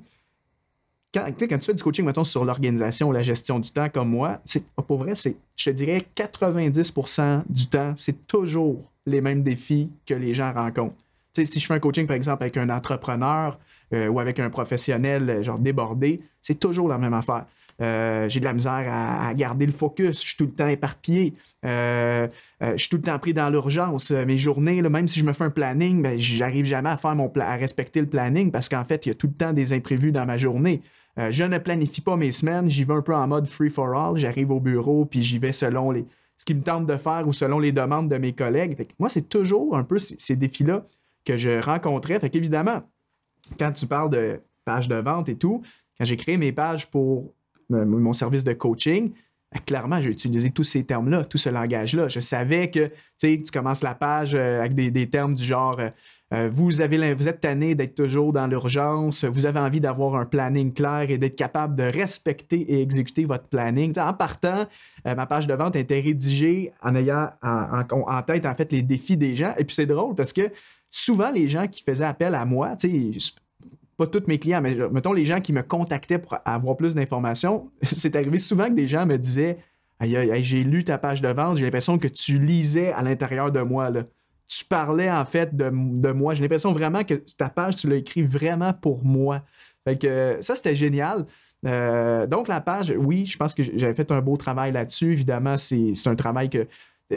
quand, quand, tu fais du coaching, mettons, sur l'organisation, la gestion du temps comme moi, pour vrai, je te dirais 90% du temps, c'est toujours les mêmes défis que les gens rencontrent. si je fais un coaching, par exemple, avec un entrepreneur euh, ou avec un professionnel euh, genre débordé, c'est toujours la même affaire. Euh, j'ai de la misère à, garder le focus. Je suis tout le temps éparpillé. je suis tout le temps pris dans l'urgence. Mes journées, même si je me fais un planning, ben, j'arrive jamais à faire mon à respecter le planning parce qu'en fait, il y a tout le temps des imprévus dans ma journée. je ne planifie pas mes semaines. J'y vais un peu en mode free for all. J'arrive au bureau puis j'y vais selon les, ce qu'ils me tentent de faire ou selon les demandes de mes collègues. moi, c'est toujours un peu ces, défis-là que je rencontrais. Fait qu'évidemment, quand tu parles de pages de vente et tout, quand j'ai créé mes pages pour mon service de coaching, ben, clairement, j'ai utilisé tous ces termes-là, tout ce langage-là. Je savais que tu commences la page euh, avec des, termes du genre euh, euh, vous, avez, vous êtes tanné d'être toujours dans l'urgence, vous avez envie d'avoir un planning clair et d'être capable de respecter et exécuter votre planning. en partant, ma page de vente été rédigée en ayant en, tête fait les défis des gens. Et puis c'est drôle parce que souvent les gens qui faisaient appel à moi, pas tous mes clients, mais mettons les gens qui me contactaient pour avoir plus d'informations, [LAUGHS] c'est arrivé souvent que des gens me disaient Aïe, j'ai lu ta page de vente, j'ai l'impression que tu lisais à l'intérieur de moi. Tu parlais en fait de, moi. J'ai l'impression vraiment que ta page, tu l'as écrit vraiment pour moi. Fait ça, c'était génial. Euh, donc, la page, oui, je pense que j'avais fait un beau travail là-dessus. Évidemment, c'est un travail que.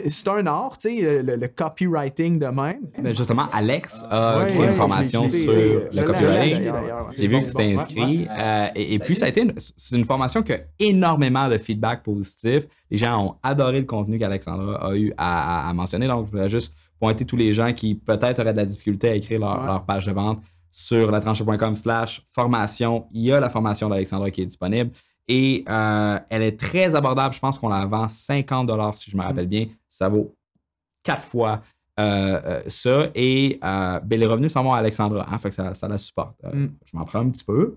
C'est un art, tu sais, le, copywriting de même. Mais justement, Alex a créé une formation sur le copywriting. J'ai vu que c'était inscrit. Euh, et, puis, ça a été une, une formation qui a énormément de feedback positif. Les gens ont adoré le contenu qu'Alexandra a eu à, à, mentionner. Donc, je voulais juste pointer tous les gens qui peut-être auraient de la difficulté à écrire leur, page de vente sur latranche.com slash formation. Il y a la formation d'Alexandra qui est disponible. Et euh, elle est très abordable. Je pense qu'on la vend 50 si je me rappelle bien. Ça vaut quatre fois euh, ça. Et ben, les revenus s'en vont à Alexandra. Hein, fait que ça, ça la supporte. Mm. Je m'en prends un petit peu,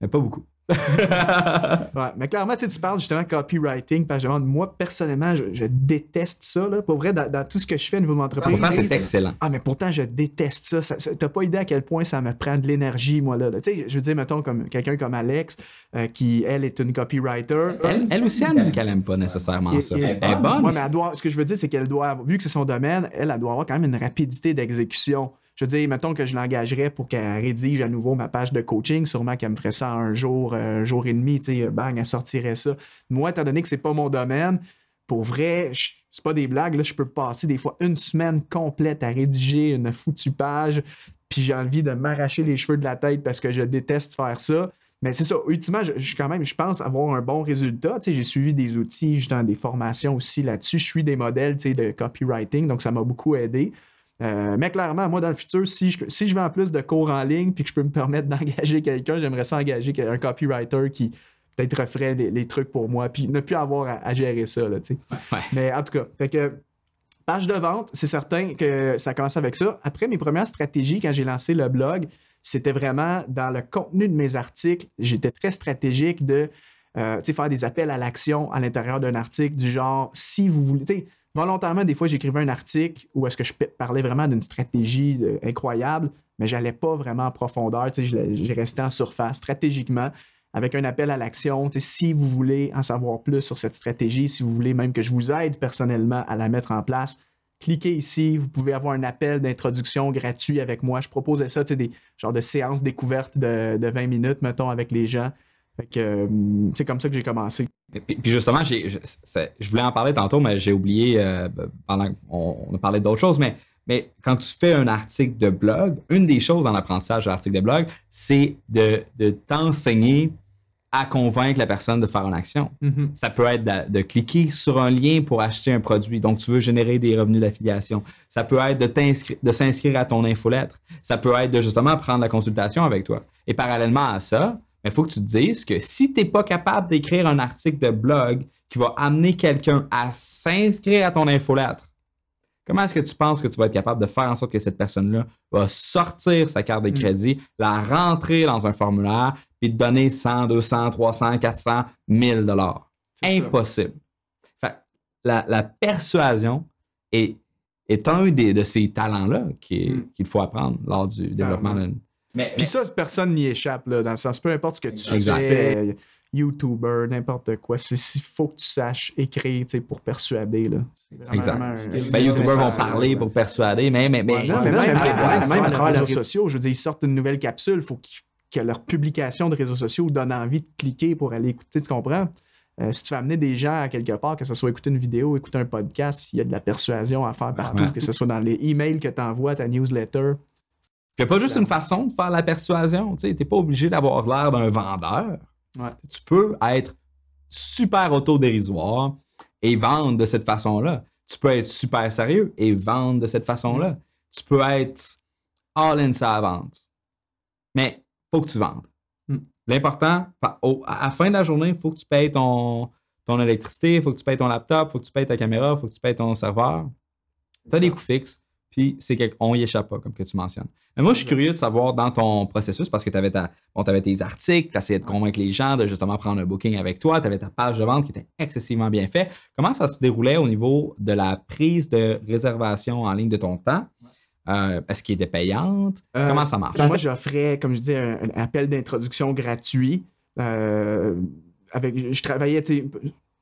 mais pas beaucoup. Ouais, mais clairement, tu, parles justement de copywriting, parce que moi, personnellement, je, déteste ça. Là. Pour vrai, dans, tout ce que je fais au niveau de mon entreprise. Pourtant, c'est excellent. Ah, mais pourtant, je déteste ça. ça, T'as pas idée à quel point ça me prend de l'énergie, moi, là. Tu sais, je veux dire, mettons, comme quelqu'un comme Alex, euh, qui, elle, est une copywriter. Elle, aussi, elle me dit qu'elle aime pas nécessairement ça. Elle, est bonne. Ouais, mais elle doit, ce que je veux dire, c'est qu'elle doit, vu que c'est son domaine, elle, elle doit avoir quand même une rapidité d'exécution. Je veux dire, mettons que je l'engagerais pour qu'elle rédige à nouveau ma page de coaching, sûrement qu'elle me ferait ça un jour, euh, un jour et demi, tu sais, bang, elle sortirait ça. Moi, étant donné que c'est pas mon domaine, pour vrai, c'est pas des blagues, là, je peux passer des fois une semaine complète à rédiger une foutue page, puis j'ai envie de m'arracher les cheveux de la tête parce que je déteste faire ça. Mais c'est ça, ultimement, je, quand même, je pense avoir un bon résultat. Tu j'ai suivi des outils, dans des formations aussi là-dessus. Je suis des modèles tu de copywriting, donc ça m'a beaucoup aidé. Euh, mais clairement, moi, dans le futur, si je, si je vends plus de cours en ligne puis que je peux me permettre [LAUGHS] d'engager quelqu'un, j'aimerais ça engager un copywriter qui peut-être referait les, trucs pour moi puis ne plus avoir à, gérer ça. Là, Mais en tout cas, fait que, page de vente, c'est certain que ça commence avec ça. Après, mes premières stratégies, quand j'ai lancé le blog, c'était vraiment dans le contenu de mes articles. J'étais très stratégique de euh, faire des appels à l'action à l'intérieur d'un article du genre si vous voulez volontairement, des fois, j'écrivais un article où est-ce que je parlais vraiment d'une stratégie euh, incroyable, mais j'allais pas vraiment en profondeur. J'ai resté en surface stratégiquement avec un appel à l'action. Si vous voulez en savoir plus sur cette stratégie, si vous voulez même que je vous aide personnellement à la mettre en place, cliquez ici. Vous pouvez avoir un appel d'introduction gratuit avec moi. Je proposais ça, des genres de séances découvertes de, de 20 minutes, mettons, avec les gens. Euh, c'est comme ça que j'ai commencé. Puis, justement, je, voulais en parler tantôt, mais j'ai oublié euh, pendant qu'on a parlé d'autres choses, mais, mais quand tu fais un article de blog, une des choses dans l'apprentissage de l'article de blog, c'est de, t'enseigner à convaincre la personne de faire une action. Mm-hmm. Ça peut être de, cliquer sur un lien pour acheter un produit, donc tu veux générer des revenus d'affiliation. Ça peut être de, de s'inscrire à ton infolettre. Ça peut être de justement prendre la consultation avec toi. Et parallèlement à ça, il faut que tu te dises que si tu n'es pas capable d'écrire un article de blog qui va amener quelqu'un à s'inscrire à ton infolettre, comment est-ce que tu penses que tu vas être capable de faire en sorte que cette personne-là va sortir sa carte de mm. crédit, la rentrer dans un formulaire, puis te donner 100, 200, 300, 400, 1000 dollars? Impossible. la, persuasion est, est un des, de ces talents-là mm. qu'il faut apprendre lors du développement d'une mais, Puis ça, personne n'y échappe, là, dans le sens, peu importe ce que tu fais, YouTuber, n'importe quoi, il faut que tu saches écrire pour persuader. Là. Exact. Ben, YouTubers vont parler pour persuader, mais, mais, mais, même, à travers les réseaux sociaux, je veux dire, ils sortent une nouvelle capsule, il faut que leur publication de réseaux sociaux donne envie de cliquer pour aller écouter, tu comprends? Euh, si tu veux amener des gens à quelque part, que ce soit écouter une vidéo, écouter un podcast, il y a de la persuasion à faire partout, que ce soit dans les emails que tu envoies, ta newsletter, il n'y a pas juste une façon de faire la persuasion. Tu n'es pas obligé d'avoir l'air d'un vendeur. Tu peux être super autodérisoire et vendre de cette façon-là. Tu peux être super sérieux et vendre de cette façon-là. Mm. Tu peux être all-in sa vente. Mais il faut que tu vendes. Mm. L'important, à la fin de la journée, il faut que tu payes ton, ton électricité, il faut que tu payes ton laptop, il faut que tu payes ta caméra, il faut que tu payes ton serveur. Tu as des coûts fixes. Puis c'est qu'on y échappe pas, comme que tu mentionnes. Mais moi, je suis curieux de savoir dans ton processus, parce que tu avais, bon, avais tes articles, tu essayé de convaincre les gens de justement prendre un booking avec toi, tu avais ta page de vente qui était excessivement bien faite. Comment ça se déroulait au niveau de la prise de réservation en ligne de ton temps? Euh, est-ce qu'elle était payante? Euh, Comment ça marche? Ben, moi, j'offrais, comme je dis, un, appel d'introduction gratuit. Euh, avec, je travaillais,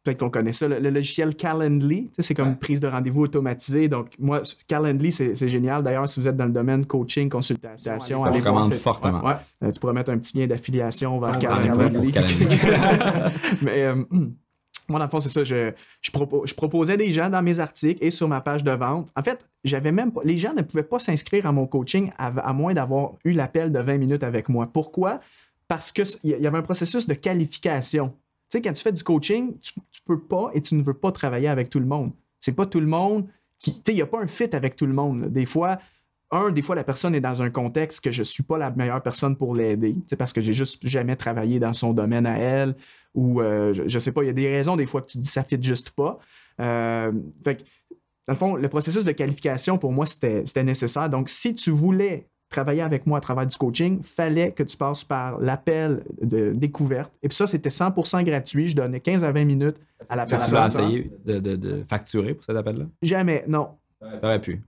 peut-être qu'on connaît ça, le, logiciel Calendly, c'est comme une prise de rendez-vous automatisée. Donc, moi, Calendly, c'est génial. D'ailleurs, si vous êtes dans le domaine coaching, consultation, on recommande fortement. Ouais, euh, tu pourrais mettre un petit lien d'affiliation vers Calendly. [LAUGHS] Mais euh, moi, dans le fond, c'est ça. Je, je, proposais des gens dans mes articles et sur ma page de vente. En fait, j'avais même les gens ne pouvaient pas s'inscrire à mon coaching à, à moins d'avoir eu l'appel de 20 minutes avec moi. Pourquoi? Parce qu'il y avait un processus de qualification. Tu sais, quand tu fais du coaching, tu, ne peux pas et tu ne veux pas travailler avec tout le monde. C'est pas tout le monde qui. Tu sais, il n'y a pas un fit avec tout le monde. Des fois, un, des fois, la personne est dans un contexte que je ne suis pas la meilleure personne pour l'aider, parce que j'ai juste jamais travaillé dans son domaine à elle, ou je, je, sais pas, il y a des raisons des fois que tu dis ça fit juste pas. fait que, dans le fond, le processus de qualification, pour moi, c'était nécessaire. Donc, si tu voulais travailler avec moi à travers du coaching, fallait que tu passes par l'appel de découverte. Et puis ça, c'était 100% gratuit. Je donnais 15 à 20 minutes à la personne. Tu as essayé de, de, facturer pour cet appel-là? Jamais, non. T'aurais pu.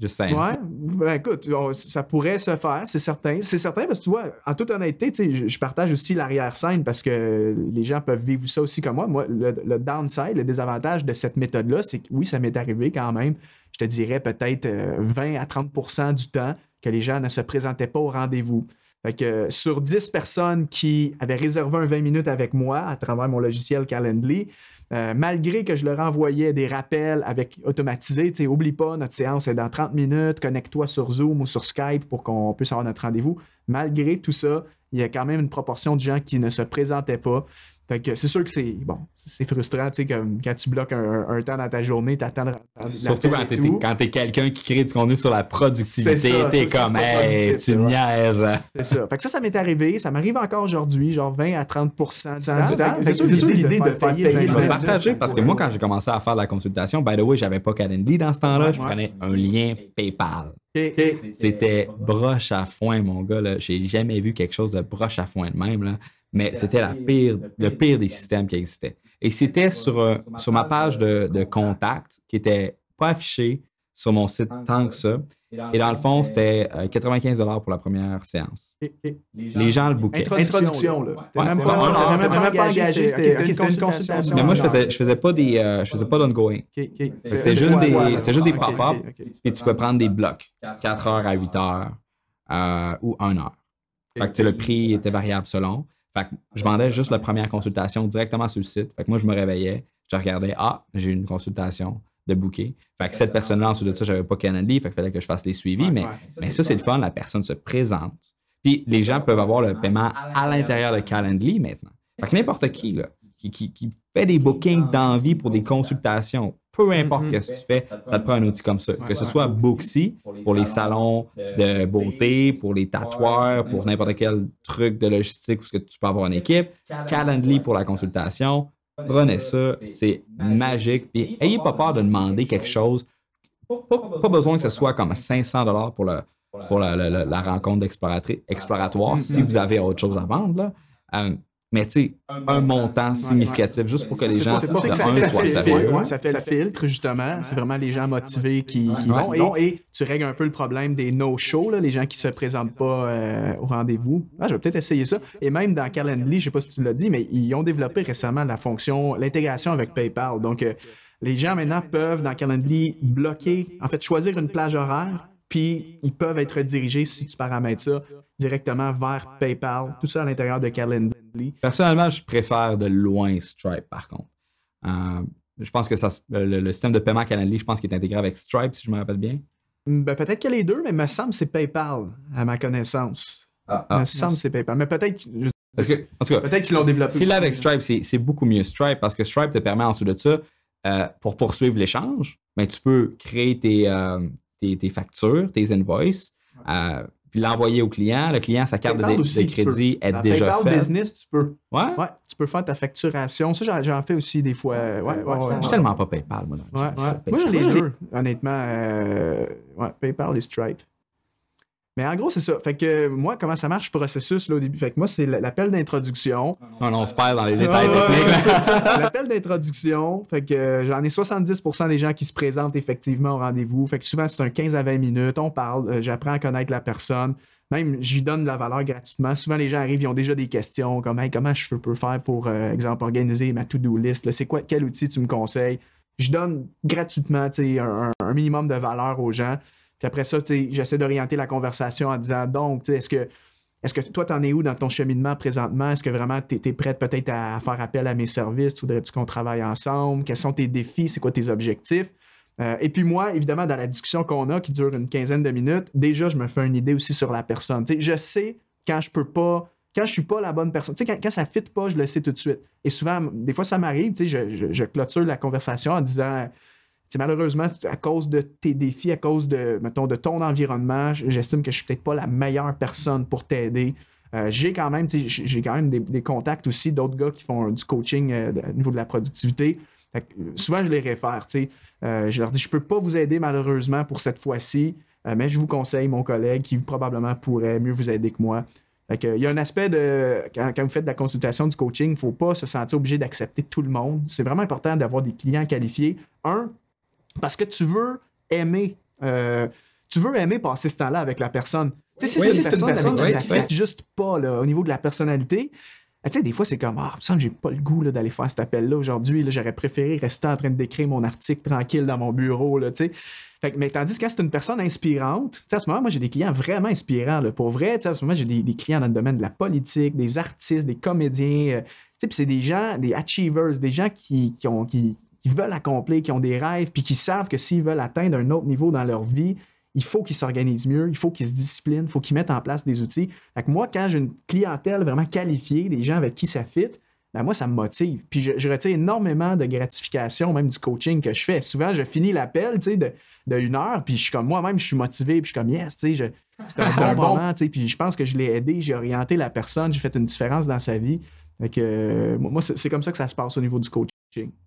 Just saying. Ouais, ben écoute, ça pourrait se faire, c'est certain. C'est certain parce que tu vois, en toute honnêteté, je, je partage aussi l'arrière-scène parce que les gens peuvent vivre ça aussi comme moi. Moi, le, le downside, le désavantage de cette méthode-là, c'est que oui, ça m'est arrivé quand même, je te dirais peut-être 20 euh, à 30% du temps que les gens ne se présentaient pas au rendez-vous. Fait que sur 10 personnes qui avaient réservé un 20 minutes avec moi à travers mon logiciel Calendly, euh, malgré que je leur envoyais des rappels avec automatisé, tu sais, oublie pas, notre séance est dans 30 minutes, connecte-toi sur Zoom ou sur Skype pour qu'on puisse avoir notre rendez-vous. Malgré tout ça, il y a quand même une proportion de gens qui ne se présentaient pas. Fait que c'est sûr que c'est bon, c'est frustrant, tu sais, comme quand tu bloques un, temps dans ta journée, t'attends Surtout quand t'es, quand t'es quelqu'un qui crée du contenu sur la productivité, t'es comme, hey, tu niaises. C'est ça. Fait que ça, ça m'est arrivé, ça m'arrive encore aujourd'hui, genre 20 à 30% du temps. C'est sûr, l'idée de, payer, Je vais partager parce que moi, quand j'ai commencé à faire la consultation, by the way, j'avais pas Calendly dans ce temps-là, je prenais un lien PayPal. C'était broche à foin, mon gars. J'ai jamais vu quelque chose de broche à foin de même. Là mais c'était la pire, le pire des systèmes qui existaient. Et c'était sur, euh, sur ma page de, de contact qui n'était pas affichée sur mon site tant que ça. Et dans le fond, c'était 95 euh, pour la première séance. Les gens le bookaient. Introduction, là. même pas, engagé, c'était une consultation. Mais moi, je faisais, je faisais pas des, euh, je faisais pas d'ongoing. C'est juste des, c'est juste des pop-up. Puis tu peux prendre des blocs, 4 heures à 8 heures ou 1 heure. Fait que le prix était variable selon. Fait que je vendais juste la première consultation directement sur le site. Fait que moi, je me réveillais, je regardais, ah, j'ai une consultation de booker. Fait que cette personne-là, ensuite de ça, j'avais pas Calendly, fait qu'il fallait que je fasse les suivis. mais, mais ça, c'est le fun, la personne se présente. Puis les gens peuvent avoir le paiement à l'intérieur de Calendly maintenant. Fait que [LAUGHS] n'importe qui, là, qui, qui, qui, fait des bookings d'envie pour des consultations, peu importe mm-hmm. ce que tu fais, ça te prend un outil comme ça. Que ce soit Booksy pour les salons de beauté, pour les tatoueurs, pour n'importe quel truc de logistique ou ce que tu peux avoir en équipe, Calendly pour la consultation. Prenez ça, c'est magique. Puis ayez pas peur de demander quelque chose. Pas, besoin que ce soit comme 500 dollars pour, le, pour la, la, rencontre exploratoire si vous avez autre chose à vendre. Là. Euh, mais tu sais, un montant significatif, juste pour que les gens soient sérieux. ça fait le filtre, justement. C'est vraiment les gens motivés qui, vont. Et, tu règles un peu le problème des no-shows, les gens qui se présentent pas euh, au rendez-vous. Ah, je vais peut-être essayer ça. Et même dans Calendly, je sais pas si tu l'as dit, mais ils ont développé récemment la fonction, l'intégration avec PayPal. Donc, euh, les gens maintenant peuvent, dans Calendly, bloquer, en fait, choisir une plage horaire puis ils peuvent être dirigés, si tu paramètres ça, directement vers PayPal, tout ça à l'intérieur de Calendly. Personnellement, je préfère de loin Stripe, par contre. Euh, je pense que ça, le, système de paiement Calendly, je pense qu'il est intégré avec Stripe, si je me rappelle bien. Ben, peut-être que les deux, mais me semble que c'est PayPal, à ma connaissance. Ah, me ah. semble que c'est PayPal. Mais peut-être. Parce que, en tout cas, peut-être qu'ils l'ont développé. Si là, avec Stripe, c'est beaucoup mieux Stripe parce que Stripe te permet en dessous de ça, euh, pour poursuivre l'échange, mais tu peux créer tes, euh, tes, factures, tes invoices, euh, puis l'envoyer au client. Le client, sa carte de, crédit est déjà faite. business, tu peux. Ouais? ouais? Tu peux faire ta facturation. Ça, j'en fais aussi des fois. Ouais, ouais, je suis tellement pas PayPal, moi. Moi, je les deux, honnêtement. Euh, PayPal et Stripe. Mais en gros, c'est ça. Fait que moi, comment ça marche, le processus là, au début? Fait que moi, c'est l'appel d'introduction. Non, non, on se perd dans les détails techniques. l'appel d'introduction. Fait que euh, j'en ai 70% des gens qui se présentent effectivement au rendez-vous. Fait que souvent, c'est un 15 à 20 minutes. On parle, euh, j'apprends à connaître la personne. Même, j'y donne de la valeur gratuitement. Souvent, les gens arrivent, ils ont déjà des questions comme comment je peux faire pour, euh, exemple, organiser ma to-do list? C'est quoi, quel outil tu me conseilles? Je donne gratuitement un, un minimum de valeur aux gens. Puis après ça, j'essaie d'orienter la conversation en disant donc, est-ce que est-ce que toi, t'en es où dans ton cheminement présentement? Est-ce que vraiment tu es, prête peut-être à, faire appel à mes services? Voudrais-tu qu'on travaille ensemble? Quels sont tes défis? C'est quoi tes objectifs? Euh, et puis moi, évidemment, dans la discussion qu'on a, qui dure une quinzaine de minutes, déjà, je me fais une idée aussi sur la personne. je sais quand je peux pas, quand je suis pas la bonne personne. Quand, ça ne fit pas, je le sais tout de suite. Et souvent, des fois, ça m'arrive, je, clôture la conversation en disant malheureusement, à cause de tes défis, à cause de, mettons, de ton environnement, j'estime que je suis peut-être pas la meilleure personne pour t'aider. Euh, j'ai quand même, j'ai quand même des, contacts aussi d'autres gars qui font du coaching euh, au niveau de la productivité. souvent, je les réfère. je leur dis, je peux pas vous aider malheureusement pour cette fois-ci, mais je vous conseille mon collègue qui probablement pourrait mieux vous aider que moi. il y a un aspect de. Quand, vous faites de la consultation, du coaching, il ne faut pas se sentir obligé d'accepter tout le monde. C'est vraiment important d'avoir des clients qualifiés. Un, parce que tu veux aimer. tu veux aimer passer ce temps-là avec la personne. Tu sais, si c'est une personne, qui s'accepte juste pas là, au niveau de la personnalité, tu sais, des fois, c'est comme, ah, il me semble que j'ai pas le goût d'aller faire cet appel-là aujourd'hui. J'aurais préféré rester en train de décrire mon article tranquille dans mon bureau. Là, sais. fait que, mais tandis que quand c'est une personne inspirante, à ce moment, moi, j'ai des clients vraiment inspirants. Là, pour vrai, à ce moment, j'ai des, des, clients dans le domaine de la politique, des artistes, des comédiens. Euh, puis c'est des gens, des achievers, des gens qui, qui, ont, qui, qui veulent accomplir, qui ont des rêves, puis qui savent que s'ils veulent atteindre un autre niveau dans leur vie, il faut qu'ils s'organisent mieux, il faut qu'ils se disciplinent, il faut qu'ils mettent en place des outils. Fait moi, quand j'ai une clientèle vraiment qualifiée, des gens avec qui ça fit, ben moi, ça me motive. Puis je, retire énormément de gratification, même du coaching que je fais. Souvent, je finis l'appel de, de une heure, puis je suis comme moi-même, je suis motivé, puis je suis comme yes, tu sais, [LAUGHS] c'est un, bon moment, puis je pense que je l'ai aidé, j'ai orienté la personne, j'ai fait une différence dans sa vie. Fait que, euh, moi, c'est comme ça que ça se passe au niveau du coaching.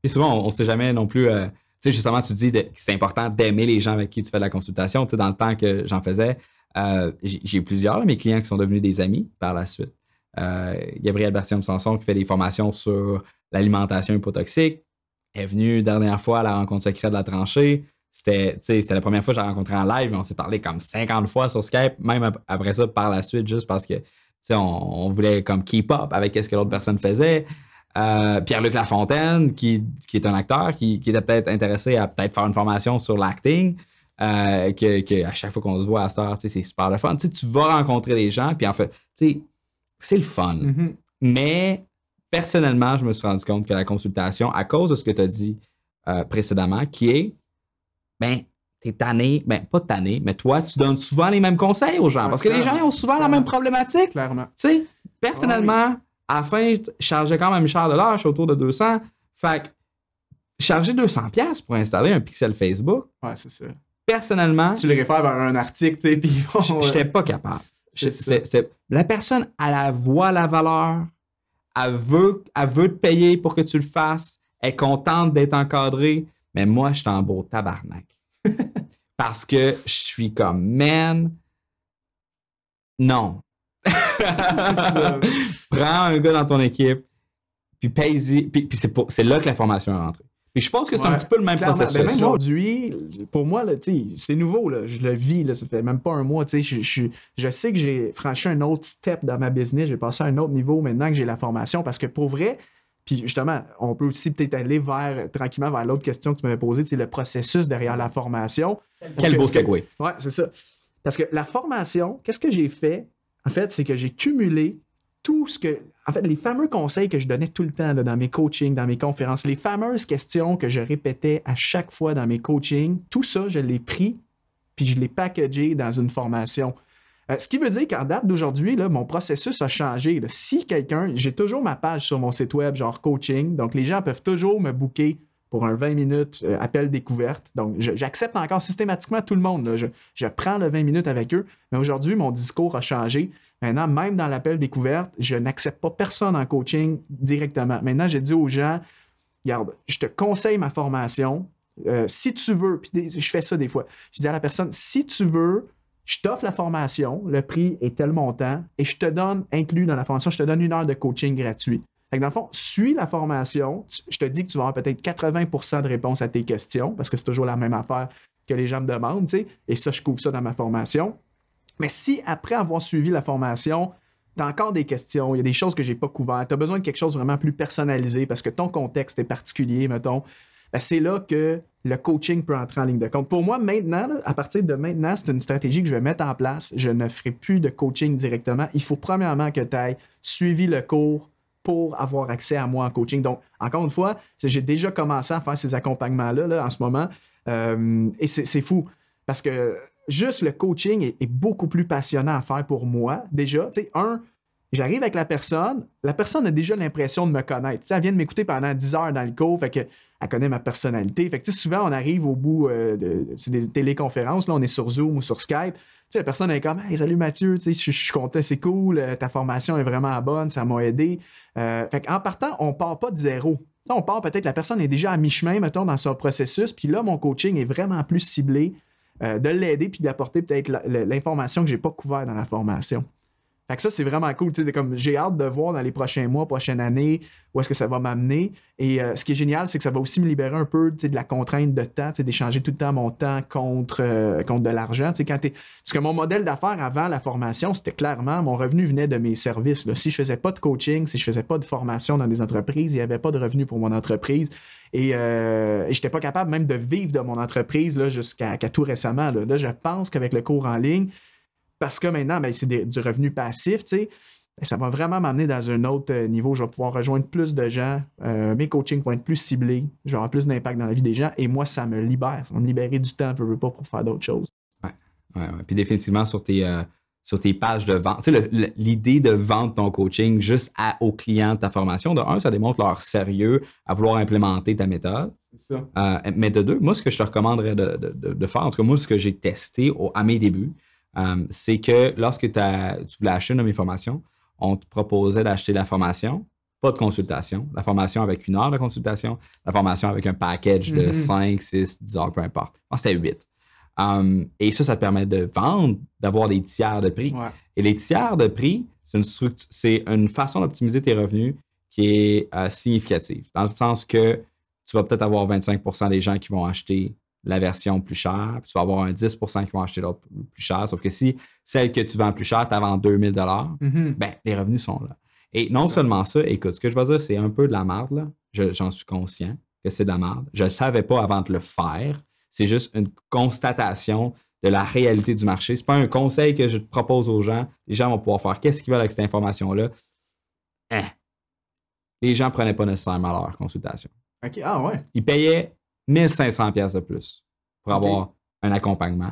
Et souvent, on ne sait jamais non plus. Euh, sais, justement, tu dis que c'est important d'aimer les gens avec qui tu fais la consultation. Tu sais, dans le temps que j'en faisais, euh, j'ai plusieurs de mes clients qui sont devenus des amis par la suite. Euh, Gabriel Berthiaume Sanson qui fait des formations sur l'alimentation hypotoxique est venu dernière fois à la rencontre secrète de la tranchée. C'était la première fois que j'ai rencontré en live. On s'est parlé comme 50 fois sur Skype, même après ça par la suite, juste parce que on, on voulait comme keep up avec ce que l'autre personne faisait. Euh, Pierre-Luc Lafontaine, qui, qui, est un acteur, qui, qui était peut-être intéressé à peut-être faire une formation sur l'acting. Euh, que, à chaque fois qu'on se voit à Star, c'est super le fun. tu vas rencontrer des gens, puis en fait, c'est le fun. Mm-hmm. Mais personnellement, je me suis rendu compte que la consultation, à cause de ce que tu as dit euh, précédemment, qui est, ben, t'es tanné, ben, pas tanné, mais toi, tu donnes souvent les mêmes conseils aux gens, parce que les gens ont souvent la même problématique. Clairement. Tu sais, personnellement, à la fin, je chargeais quand même cher de l'heure, je suis autour de 200. Fait que charger 200$ pour installer un pixel Facebook. Ouais, c'est ça. Personnellement. Tu le réfères vers un article, tu sais, puis. J'étais pas capable. la personne, elle, la voit la valeur, elle veut, elle veut te payer pour que tu le fasses, elle est contente d'être encadrée, mais moi, je suis en beau tabarnak. [LAUGHS] Parce que je suis comme, man, non, [LAUGHS] Prends un gars dans ton équipe, puis paye-y. Puis, c'est là que la formation est rentrée. Puis je pense que c'est un petit peu le même processus. Ben, aujourd'hui, pour moi, c'est nouveau. Là, je le vis. Là, ça fait même pas un mois. Je, je, je sais que j'ai franchi un autre step dans ma business. J'ai passé à un autre niveau maintenant que j'ai la formation. Parce que pour vrai, puis justement, on peut aussi peut-être aller vers tranquillement vers l'autre question que tu m'avais posée, c'est le processus derrière la formation. Quel beau segue. Ouais, c'est ça. Parce que la formation, qu'est-ce que j'ai fait? En fait, c'est que j'ai cumulé tout ce que. En fait, les fameux conseils que je donnais tout le temps dans mes coachings, dans mes conférences, les fameuses questions que je répétais à chaque fois dans mes coachings, tout ça, je l'ai pris puis je l'ai packagé dans une formation. Euh, ce qui veut dire qu'en date d'aujourd'hui, mon processus a changé. Si quelqu'un, j'ai toujours ma page sur mon site web, genre coaching, donc les gens peuvent toujours me booker pour un 20 minutes euh, appel découverte. Donc, j'accepte encore systématiquement tout le monde. Je, prends le 20 minutes avec eux, mais aujourd'hui, mon discours a changé. Maintenant, même dans l'appel découverte, je n'accepte pas personne en coaching directement. Maintenant, j'ai dit aux gens, regarde, je te conseille ma formation. Euh, si tu veux, puis je fais ça des fois, je dis à la personne, si tu veux, je t'offre la formation, le prix est tel montant, et je te donne, inclus dans la formation, je te donne une heure de coaching gratuit. Dans le fond, suis la formation. je te dis que tu vas avoir peut-être 80% de réponses à tes questions, parce que c'est toujours la même affaire que les gens me demandent, tu sais, et ça, je couvre ça dans ma formation. Mais si après avoir suivi la formation, tu as encore des questions, il y a des choses que je n'ai pas couvertes, tu as besoin de quelque chose vraiment plus personnalisé parce que ton contexte est particulier, mettons, ben, c'est là que le coaching peut entrer en ligne de compte. Pour moi, maintenant, à partir de maintenant, c'est une stratégie que je vais mettre en place. Je ne ferai plus de coaching directement. Il faut premièrement que tu aies suivi le cours, pour avoir accès à moi en coaching. Donc, encore une fois, j'ai déjà commencé à faire ces accompagnements-là en ce moment. Euh, et c'est fou parce que juste le coaching est, beaucoup plus passionnant à faire pour moi. Déjà, tu sais, un, j'arrive avec la personne, la personne a déjà l'impression de me connaître. Elle vient de m'écouter pendant 10 heures dans le cours, fait que elle connaît ma personnalité. Fait que souvent, on arrive au bout euh. C'est des téléconférences, là, on est sur Zoom ou sur Skype. la personne est comme Hey, salut Mathieu, je suis content, c'est cool, euh, ta formation est vraiment bonne, ça m'a aidé. Euh, fait en partant, on part pas de zéro. on part peut-être, la personne est déjà à mi-chemin, mettons, dans son processus, puis là, mon coaching est vraiment plus ciblé de l'aider puis d'apporter peut-être l'information que j'ai pas couvert dans la formation. Fait que ça, c'est vraiment cool. Comme, j'ai hâte de voir dans les prochains mois, prochaines années, où est-ce que ça va m'amener. Et euh, ce qui est génial, c'est que ça va aussi me libérer un peu de la contrainte de temps, d'échanger tout le temps mon temps contre, euh, contre de l'argent. Quand Parce que mon modèle d'affaires avant la formation, c'était clairement mon revenu venait de mes services. Là. Si je faisais pas de coaching, si je faisais pas de formation dans des entreprises, il n'y avait pas de revenu pour mon entreprise. Et, euh, je n'étais pas capable même de vivre de mon entreprise jusqu'à tout récemment. Là je pense qu'avec le cours en ligne, parce que maintenant, ben, c'est du revenu passif, tu sais. Ben, ça va vraiment m'amener dans un autre euh, niveau. Je vais pouvoir rejoindre plus de gens. Euh, mes coachings vont être plus ciblés. J'aurai plus d'impact dans la vie des gens. Et moi, ça me libère. Ça va me libérer du temps, je veux pas, pour faire d'autres choses. Ouais. ouais, Puis définitivement, sur tes, euh, sur tes pages de vente, tu sais, l'idée de vendre ton coaching juste à, aux clients de ta formation, de un, ça démontre leur sérieux à vouloir implémenter ta méthode. Ça. mais de deux, moi, ce que je te recommanderais de, de, de, faire, en tout cas, moi, ce que j'ai testé à mes débuts, euh, c'est que lorsque tu voulais acheter une de mes formations, on te proposait d'acheter la formation, pas de consultation, la formation avec une heure de consultation, la formation avec un package de 5, 6, 10 heures, peu importe. Moi, c'était 8. Euh, et ça, ça te permet de vendre, d'avoir des tiers de prix. Et les tiers de prix, c'est une, une façon d'optimiser tes revenus qui est euh, significative, dans le sens que tu vas peut-être avoir 25% des gens qui vont acheter la version plus chère, puis tu vas avoir un 10% qui vont acheter l'autre plus cher. Sauf que si celle que tu vends plus chère, tu vends 2000 mm ben, les revenus sont là. Et non seulement ça, écoute, ce que je vais dire, c'est un peu de la merde, là. J'en suis conscient que c'est de la merde. Je ne le savais pas avant de le faire. C'est juste une constatation de la réalité du marché. Ce n'est pas un conseil que je te propose aux gens. Les gens vont pouvoir faire qu'est-ce qu'ils veulent avec cette information-là. Hein? Les gens ne prenaient pas nécessairement leur consultation. OK, ah ouais. Ils payaient 1500 pièces de plus pour avoir un accompagnement.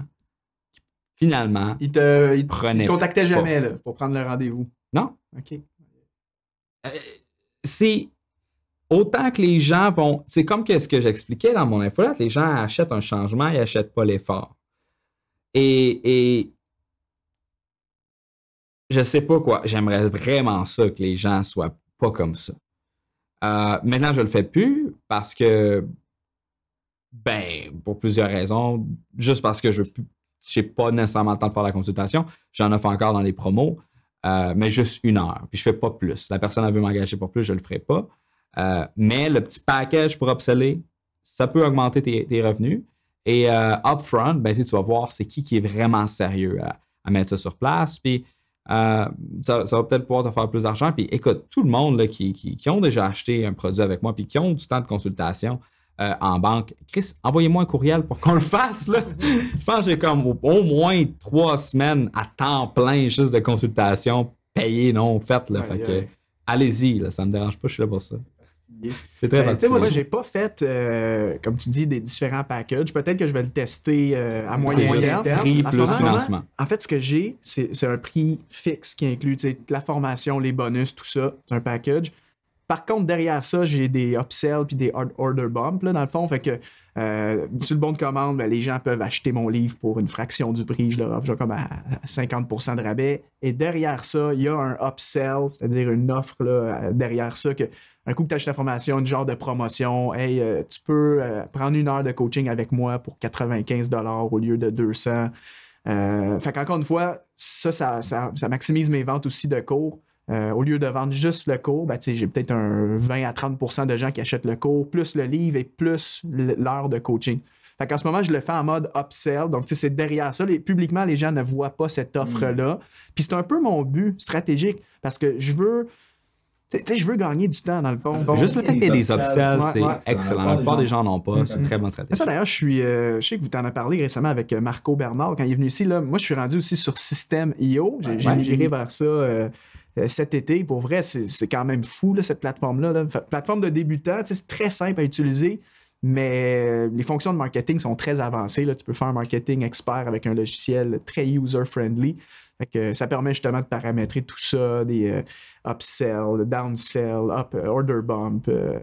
Finalement, il te, il, te contactait jamais là, pour prendre le rendez-vous. Non. OK. Euh, c'est autant que les gens vont. C'est comme que ce que j'expliquais dans mon infolette, les gens achètent un changement, ils n'achètent pas l'effort. Et, et je sais pas quoi. J'aimerais vraiment ça que les gens soient pas comme ça. Euh, maintenant, je le fais plus parce que ben, pour plusieurs raisons. Juste parce que je n'ai pas nécessairement le temps de faire la consultation. J'en offre encore dans les promos, euh, mais juste une heure. Puis je ne fais pas plus. La personne a veut m'engager pour plus, je ne le ferai pas. Euh, mais le petit package pour upseller, ça peut augmenter tes, revenus. Et euh, upfront, ben, tu vas voir c'est qui qui est vraiment sérieux à, mettre ça sur place. Puis ça, va peut-être pouvoir te faire plus d'argent. Puis écoute, tout le monde là, qui, qui, qui, ont déjà acheté un produit avec moi, puis qui ont du temps de consultation, euh, en banque. Chris, envoyez-moi un courriel pour qu'on le fasse. Là. [LAUGHS] Je pense que j'ai comme au, moins trois semaines à temps plein juste de consultation payées, non faites. Là. fait que, allez-y, ça ne me dérange pas, je suis là pour ça. C'est très ben, Moi, j'ai pas fait, euh, comme tu dis, des différents packages. Peut-être que je vais le tester euh, à moyen terme. Prix plus financement. En fait, ce que j'ai, c'est un prix fixe qui inclut la formation, les bonus, tout ça. C'est un package. Par contre, derrière ça, j'ai des upsells puis des order bumps, là, dans le fond. Fait que euh, sur le bon de commande, ben, les gens peuvent acheter mon livre pour une fraction du prix. Je leur offre comme à 50% de rabais. Et derrière ça, il y a un upsell, c'est-à-dire une offre derrière ça que un coup que tu achètes la formation, une genre de promotion, hey, euh, tu peux euh, prendre une heure de coaching avec moi pour 95 au lieu de 200. fait qu'encore une fois, ça ça, ça maximise mes ventes aussi de cours. Euh, au lieu de vendre juste le cours, ben, j'ai peut-être un 20 à 30% de gens qui achètent le cours, plus le livre et plus l'heure de coaching. Fait qu'en ce moment, je le fais en mode upsell. Donc, c'est derrière ça. publiquement, les gens ne voient pas cette offre-là. Puis c'est un peu mon but stratégique parce que je veux. Tu je veux gagner du temps dans le fond. Juste le fait y ait des upsells, c'est excellent. La plupart des gens n'ont pas. C'est une très bonne stratégie. Ça, d'ailleurs, je suis. Euh, je sais que vous t'en avez parlé récemment avec euh, Marco Bernard quand il est venu ici. Là, moi, je suis rendu aussi sur System.io. J'ai migré vers ça. Euh, cet été. Pour vrai, c'est quand même fou, cette plateforme-là. Plateforme de débutants, c'est très simple à utiliser, mais les fonctions de marketing sont très avancées. Là. Tu peux faire un marketing expert avec un logiciel très user-friendly. ça permet justement de paramétrer tout ça, des euh, upsell, downsell, up, order bump. Euh,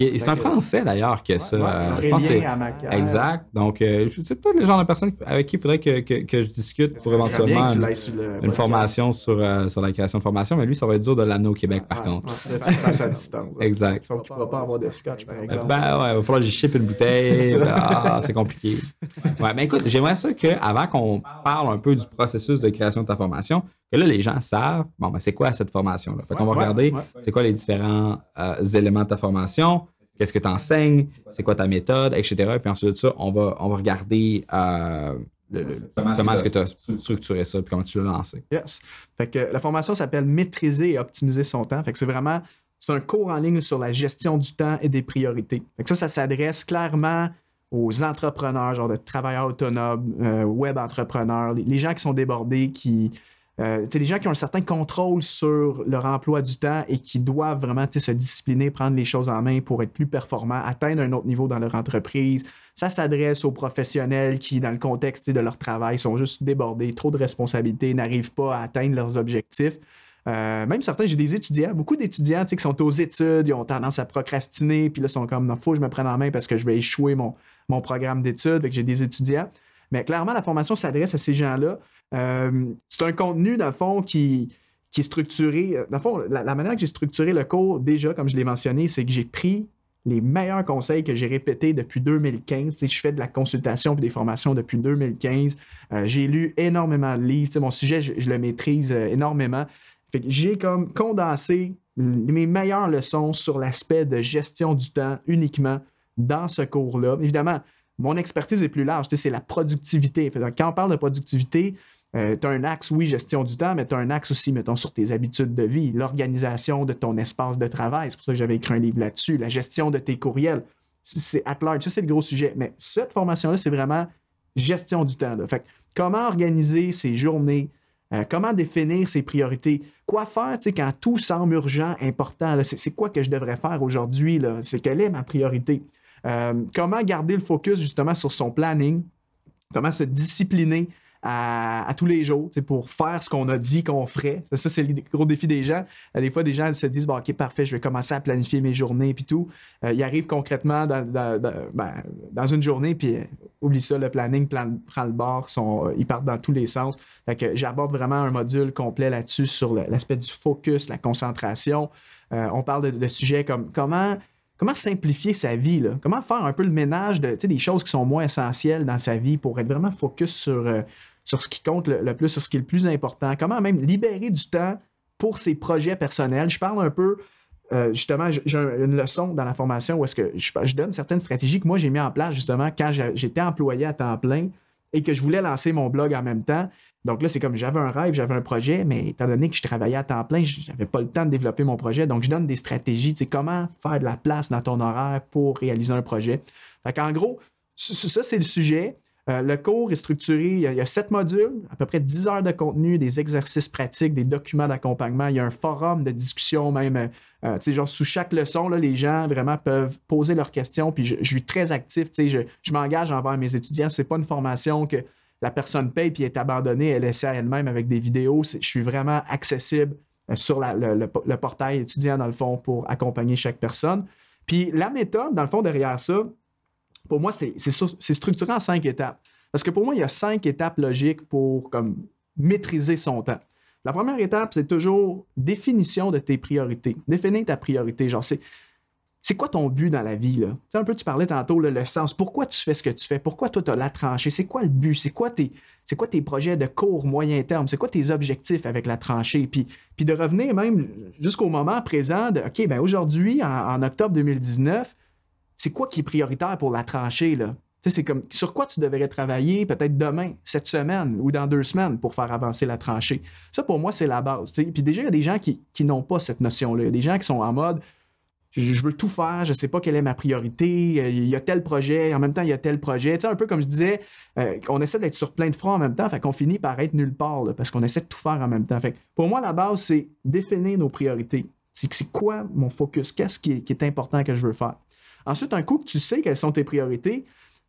c'est un Français d'ailleurs que ça. Ouais, je pense c'est exact. Donc, c'est peut-être le genre de personne avec qui il faudrait que, que, que je discute pour éventuellement une, formation sur, sur la création de formation. Mais lui, ça va être dur de l'anneau au Québec, par contre. à distance. Exact. Donc, tu ne pourras pas avoir de scotch, par exemple. Ben ouais, il va falloir que j'y ship une bouteille. [LAUGHS] ah, c'est compliqué. Ouais, mais écoute, j'aimerais ça qu'avant qu'on parle un peu du processus de création de ta formation, que là, les gens savent, bon, ben, c'est quoi cette formation-là? Fait qu'on va regarder, c'est quoi les différents euh, éléments de ta formation, qu'est-ce que tu enseignes, c'est quoi ta méthode, etc. Puis ensuite de ça, on va, on va regarder euh, comment, est-ce que tu as structuré ça, puis comment tu l'as lancé. Yes. Fait que la formation s'appelle Maîtriser et optimiser son temps. Fait que c'est vraiment c'est un cours en ligne sur la gestion du temps et des priorités. Fait que ça, ça s'adresse clairement aux entrepreneurs, genre de travailleurs autonomes, euh, web entrepreneurs, les, gens qui sont débordés, qui. Euh, des gens qui ont un certain contrôle sur leur emploi du temps et qui doivent vraiment se discipliner, prendre les choses en main pour être plus performants, atteindre un autre niveau dans leur entreprise. Ça s'adresse aux professionnels qui, dans le contexte de leur travail, sont juste débordés, trop de responsabilités, n'arrivent pas à atteindre leurs objectifs. Euh, même certains, j'ai des étudiants, beaucoup d'étudiants qui sont aux études, ils ont tendance à procrastiner, puis là, ils sont comme, non, faut que je me prenne en main parce que je vais échouer mon, mon programme d'études, j'ai des étudiants. Mais clairement, la formation s'adresse à ces gens-là. Euh, c'est un contenu, dans le fond, qui, qui est structuré. Dans le fond, la, manière que j'ai structuré le cours, déjà, comme je l'ai mentionné, c'est que j'ai pris les meilleurs conseils que j'ai répétés depuis 2015. je fais de la consultation et des formations depuis 2015. Euh, j'ai lu énormément de livres. mon sujet, je, le maîtrise énormément j'ai comme condensé mes meilleures leçons sur l'aspect de gestion du temps uniquement dans ce cours-là. Évidemment, mon expertise est plus large, c'est la productivité. quand on parle de productivité, euh, tu as un axe, oui, gestion du temps, mais tu as un axe aussi, mettons, sur tes habitudes de vie, l'organisation de ton espace de travail. C'est pour ça que j'avais écrit un livre là-dessus, la gestion de tes courriels. C'est at large, ça c'est le gros sujet. Mais cette formation-là, c'est vraiment gestion du temps. Fait comment organiser ses journées, euh, comment définir ses priorités? Quoi faire quand tout semble urgent, important? C'est quoi que je devrais faire aujourd'hui? C'est quelle est ma priorité? Euh, comment garder le focus justement sur son planning? Comment se discipliner à, tous les jours pour faire ce qu'on a dit qu'on ferait? Ça, c'est le gros défi des gens. Euh, des fois, des gens se disent bon, OK, parfait, je vais commencer à planifier mes journées et tout. Euh, ils arrivent concrètement dans, ben, une journée, puis euh, oublie ça, le planning prend le bord, ils partent dans tous les sens. que j'aborde vraiment un module complet là-dessus sur l'aspect du focus, la concentration. on parle de, sujets comme comment comment simplifier sa vie, comment faire un peu le ménage de, des choses qui sont moins essentielles dans sa vie pour être vraiment focus sur, sur ce qui compte le, plus, sur ce qui est le plus important, comment même libérer du temps pour ses projets personnels? Je parle un peu, euh, justement, j'ai une leçon dans la formation où je, donne certaines stratégies que moi j'ai mis en place justement quand j'étais employé à temps plein et que je voulais lancer mon blog en même temps. Donc là, c'est comme j'avais un rêve, j'avais un projet, mais étant donné que je travaillais à temps plein, je n'avais pas le temps de développer mon projet. Donc, je donne des stratégies, tu sais, comment faire de la place dans ton horaire pour réaliser un projet. Fait qu'en gros, ça, c'est le sujet. Euh, le cours est structuré, il y, a, sept modules, à peu près 10 heures de contenu, des exercices pratiques, des documents d'accompagnement. Il y a un forum de discussion même. Euh, euh, genre sous chaque leçon, là, les gens vraiment peuvent poser leurs questions. Puis je, suis très actif. Je, je m'engage envers mes étudiants. Ce n'est pas une formation que la personne paye puis est abandonnée, elle essaie à elle-même avec des vidéos. Je suis vraiment accessible sur le, portail étudiant, dans le fond, pour accompagner chaque personne. Puis la méthode, dans le fond, derrière ça, pour moi, c'est structuré en cinq étapes. Parce que pour moi, il y a cinq étapes logiques pour comme, maîtriser son temps. La première étape, c'est toujours définition de tes priorités. Définir ta priorité. Genre, c'est, c'est quoi ton but dans la vie? Là? Tu sais, un peu, tu parlais tantôt, le sens. Pourquoi tu fais ce que tu fais? Pourquoi toi, tu as la tranchée? C'est quoi le but? C'est quoi tes, quoi tes projets de court, moyen terme? C'est quoi tes objectifs avec la tranchée? Puis, puis de revenir même jusqu'au moment présent de OK, ben aujourd'hui, en octobre 2019, c'est quoi qui est prioritaire pour la tranchée, là? C'est comme sur quoi tu devrais travailler peut-être demain, cette semaine ou dans deux semaines pour faire avancer la tranchée? Ça, pour moi, c'est la base. Puis déjà, il y a des gens qui, n'ont pas cette notion-là. Il y a des gens qui sont en mode je, veux tout faire, je ne sais pas quelle est ma priorité, euh, il y a tel projet, en même temps, il y a tel projet. Tu un peu comme je disais, euh, on essaie d'être sur plein de fronts en même temps, fait qu'on finit par être nulle part parce qu'on essaie de tout faire en même temps. Pour moi, la base, c'est définir nos priorités. C'est quoi mon focus? Qu'est-ce qui est important que je veux faire? Ensuite, un coup que tu sais quelles sont tes priorités,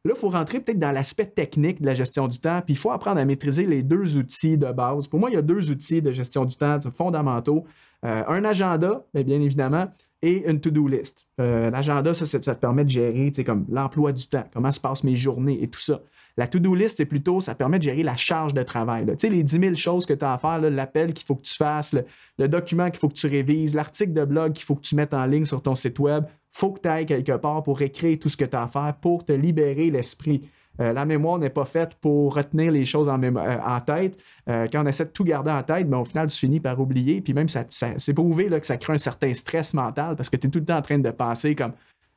Là, il faut rentrer peut-être dans l'aspect technique de la gestion du temps, puis il faut apprendre à maîtriser les deux outils de base. Pour moi, il y a deux outils de gestion du temps fondamentaux. Euh, un agenda, bien évidemment, et une to-do list. Euh, l'agenda, ça, ça, te permet de gérer comme l'emploi du temps, comment se passent mes journées et tout ça. La to-do list, c'est plutôt, ça permet de gérer la charge de travail. Tu sais, les 10 000 choses que tu as à faire, l'appel qu'il faut que tu fasses, le, document qu'il faut que tu révises, l'article de blog qu'il faut que tu mettes en ligne sur ton site web, faut que tu ailles quelque part pour écrire tout ce que tu as à faire pour te libérer l'esprit. Euh, la mémoire n'est pas faite pour retenir les choses en, euh, tête. Euh, quand on essaie de tout garder en tête, ben, au final, tu finis par oublier. Puis même, ça, c'est prouvé que ça crée un certain stress mental parce que tu es tout le temps en train de penser comme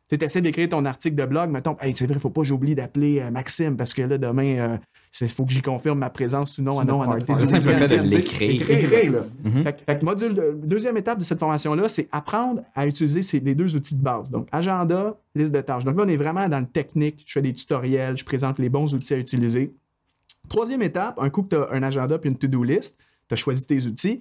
tu essaies d'écrire ton article de blog, mettons, hey, c'est vrai, il ne faut pas que j'oublie d'appeler Maxime parce que là, demain, il faut que j'y confirme ma présence ou non à simple fait de l'écrire. Deuxième étape de cette formation-là, c'est apprendre à utiliser ces, les deux outils de base. Donc, agenda, liste de tâches. Donc là, on est vraiment dans le technique. Je fais des tutoriels, je présente les bons outils à utiliser. Troisième étape, un coup que tu as un agenda puis une to-do list, tu as choisi tes outils.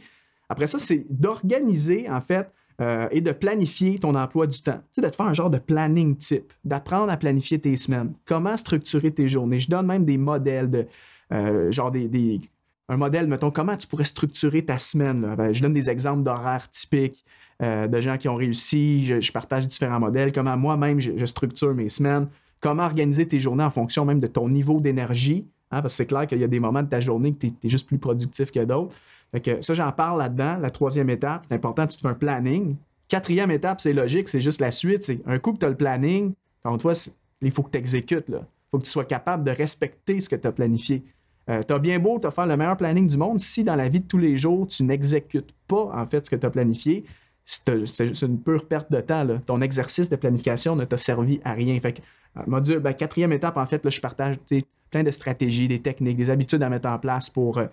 Après ça, c'est d'organiser, en fait, euh, et de planifier ton emploi du temps. Tu sais, de te faire un genre de planning type, d'apprendre à planifier tes semaines, comment structurer tes journées? Je donne même des modèles de, euh, genre des, un modèle, mettons, comment tu pourrais structurer ta semaine. Ben, je donne des exemples d'horaires typiques euh, de gens qui ont réussi. Je, partage différents modèles, comment moi-même je, structure mes semaines, comment organiser tes journées en fonction même de ton niveau d'énergie. Hein, parce que c'est clair qu'il y a des moments de ta journée que tu es, juste plus productif que d'autres ça, j'en parle là-dedans. La troisième étape, c'est important, tu fais un planning. Quatrième étape, c'est logique, c'est juste la suite. Un coup que tu as le planning, une fois, il faut que tu exécutes. Il faut que tu sois capable de respecter ce que tu as planifié. Euh, tu as bien beau te faire le meilleur planning du monde, si dans la vie de tous les jours, tu n'exécutes pas en fait ce que tu as planifié, c'est une pure perte de temps. Ton exercice de planification ne t'a servi à rien. Fait que, euh, module, ben, quatrième étape, en fait, là, je partage plein de stratégies, des techniques, des habitudes à mettre en place pour euh,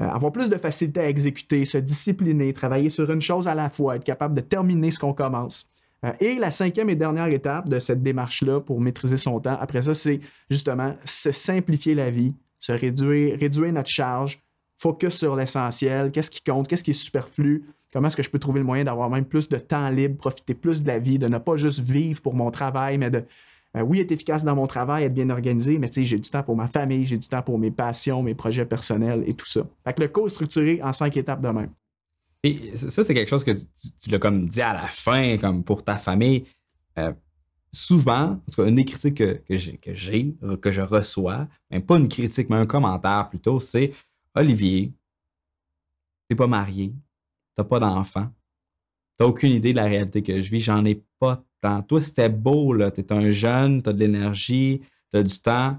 euh, avoir plus de facilité à exécuter, se discipliner, travailler sur une chose à la fois, être capable de terminer ce qu'on commence. Euh, et la cinquième et dernière étape de cette démarche-là pour maîtriser son temps, après ça, c'est justement se simplifier la vie, se réduire, réduire notre charge, focus sur l'essentiel, qu'est-ce qui compte, qu'est-ce qui est superflu, comment est-ce que je peux trouver le moyen d'avoir même plus de temps libre, profiter plus de la vie, de ne pas juste vivre pour mon travail, mais de euh, oui, être efficace dans mon travail, être bien organisé, mais tu sais, j'ai du temps pour ma famille, j'ai du temps pour mes passions, mes projets personnels et tout ça. Fait que le cours structuré en cinq étapes de même. Et ça, c'est quelque chose que tu, l'as comme dit à la fin, comme pour ta famille. Euh, souvent, en tout cas, une des critiques que, j'ai, que, je reçois, même pas une critique, mais un commentaire plutôt, c'est Olivier, t'es pas marié, t'as pas d'enfant, t'as aucune idée de la réalité que je vis, j'en ai pas toi, c'était beau, là. T'es un jeune, t'as de l'énergie, t'as du temps.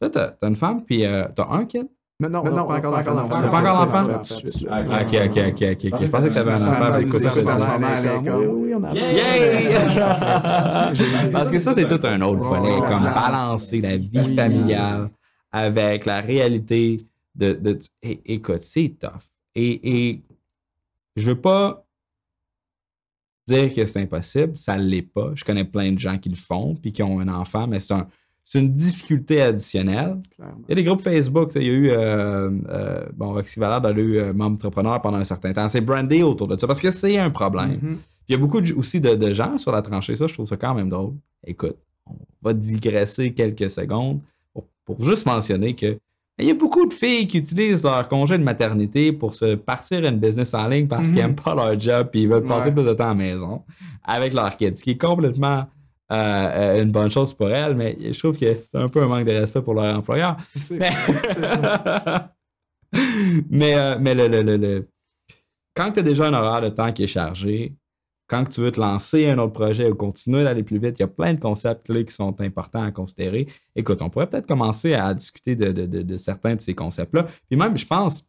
Toi, t'as, une femme, puis euh, t'as un kid? Non, non, non, pas encore l'enfant. C'est pas encore l'enfant? Ok, ok, ok, ok. Je pensais que t'avais un enfant. C'est écoute, Oui, on a. [LAUGHS] Parce que ça, c'est tout un autre volet, comme balancer la vie familiale avec la réalité de. Écoute, c'est tough. Et, et je veux pas dire que c'est impossible, ça ne l'est pas. Je connais plein de gens qui le font puis qui ont un enfant, mais c'est une difficulté additionnelle. Il y a des groupes Facebook. Il y a eu, euh, euh, bon, Roxy Valade a eu euh, membre entrepreneur pendant un certain temps. C'est brandé autour de ça parce que c'est un problème. Mm-hmm. Il y a beaucoup aussi de, gens sur la tranchée. Ça, je trouve ça quand même drôle. Écoute, on va digresser quelques secondes pour juste mentionner que il y a beaucoup de filles qui utilisent leur congé de maternité pour se partir une business en ligne parce qu'ils n'aiment mhm. pas leur job et ils veulent passer plus de temps à la maison avec leur kids, ce qui est complètement euh, euh, une bonne chose pour elles, mais je trouve que c'est un peu un manque de respect pour leur employeur. Mais, [LAUGHS] [LAUGHS] mais, euh, mais le, le, le, quand tu as déjà un horaire de temps qui est chargé, quand tu veux te lancer un autre projet ou continuer d'aller plus vite, il y a plein de concepts clés qui sont importants à considérer. Écoute, on pourrait peut-être commencer à discuter de, certains de ces concepts-là. Puis même, je pense,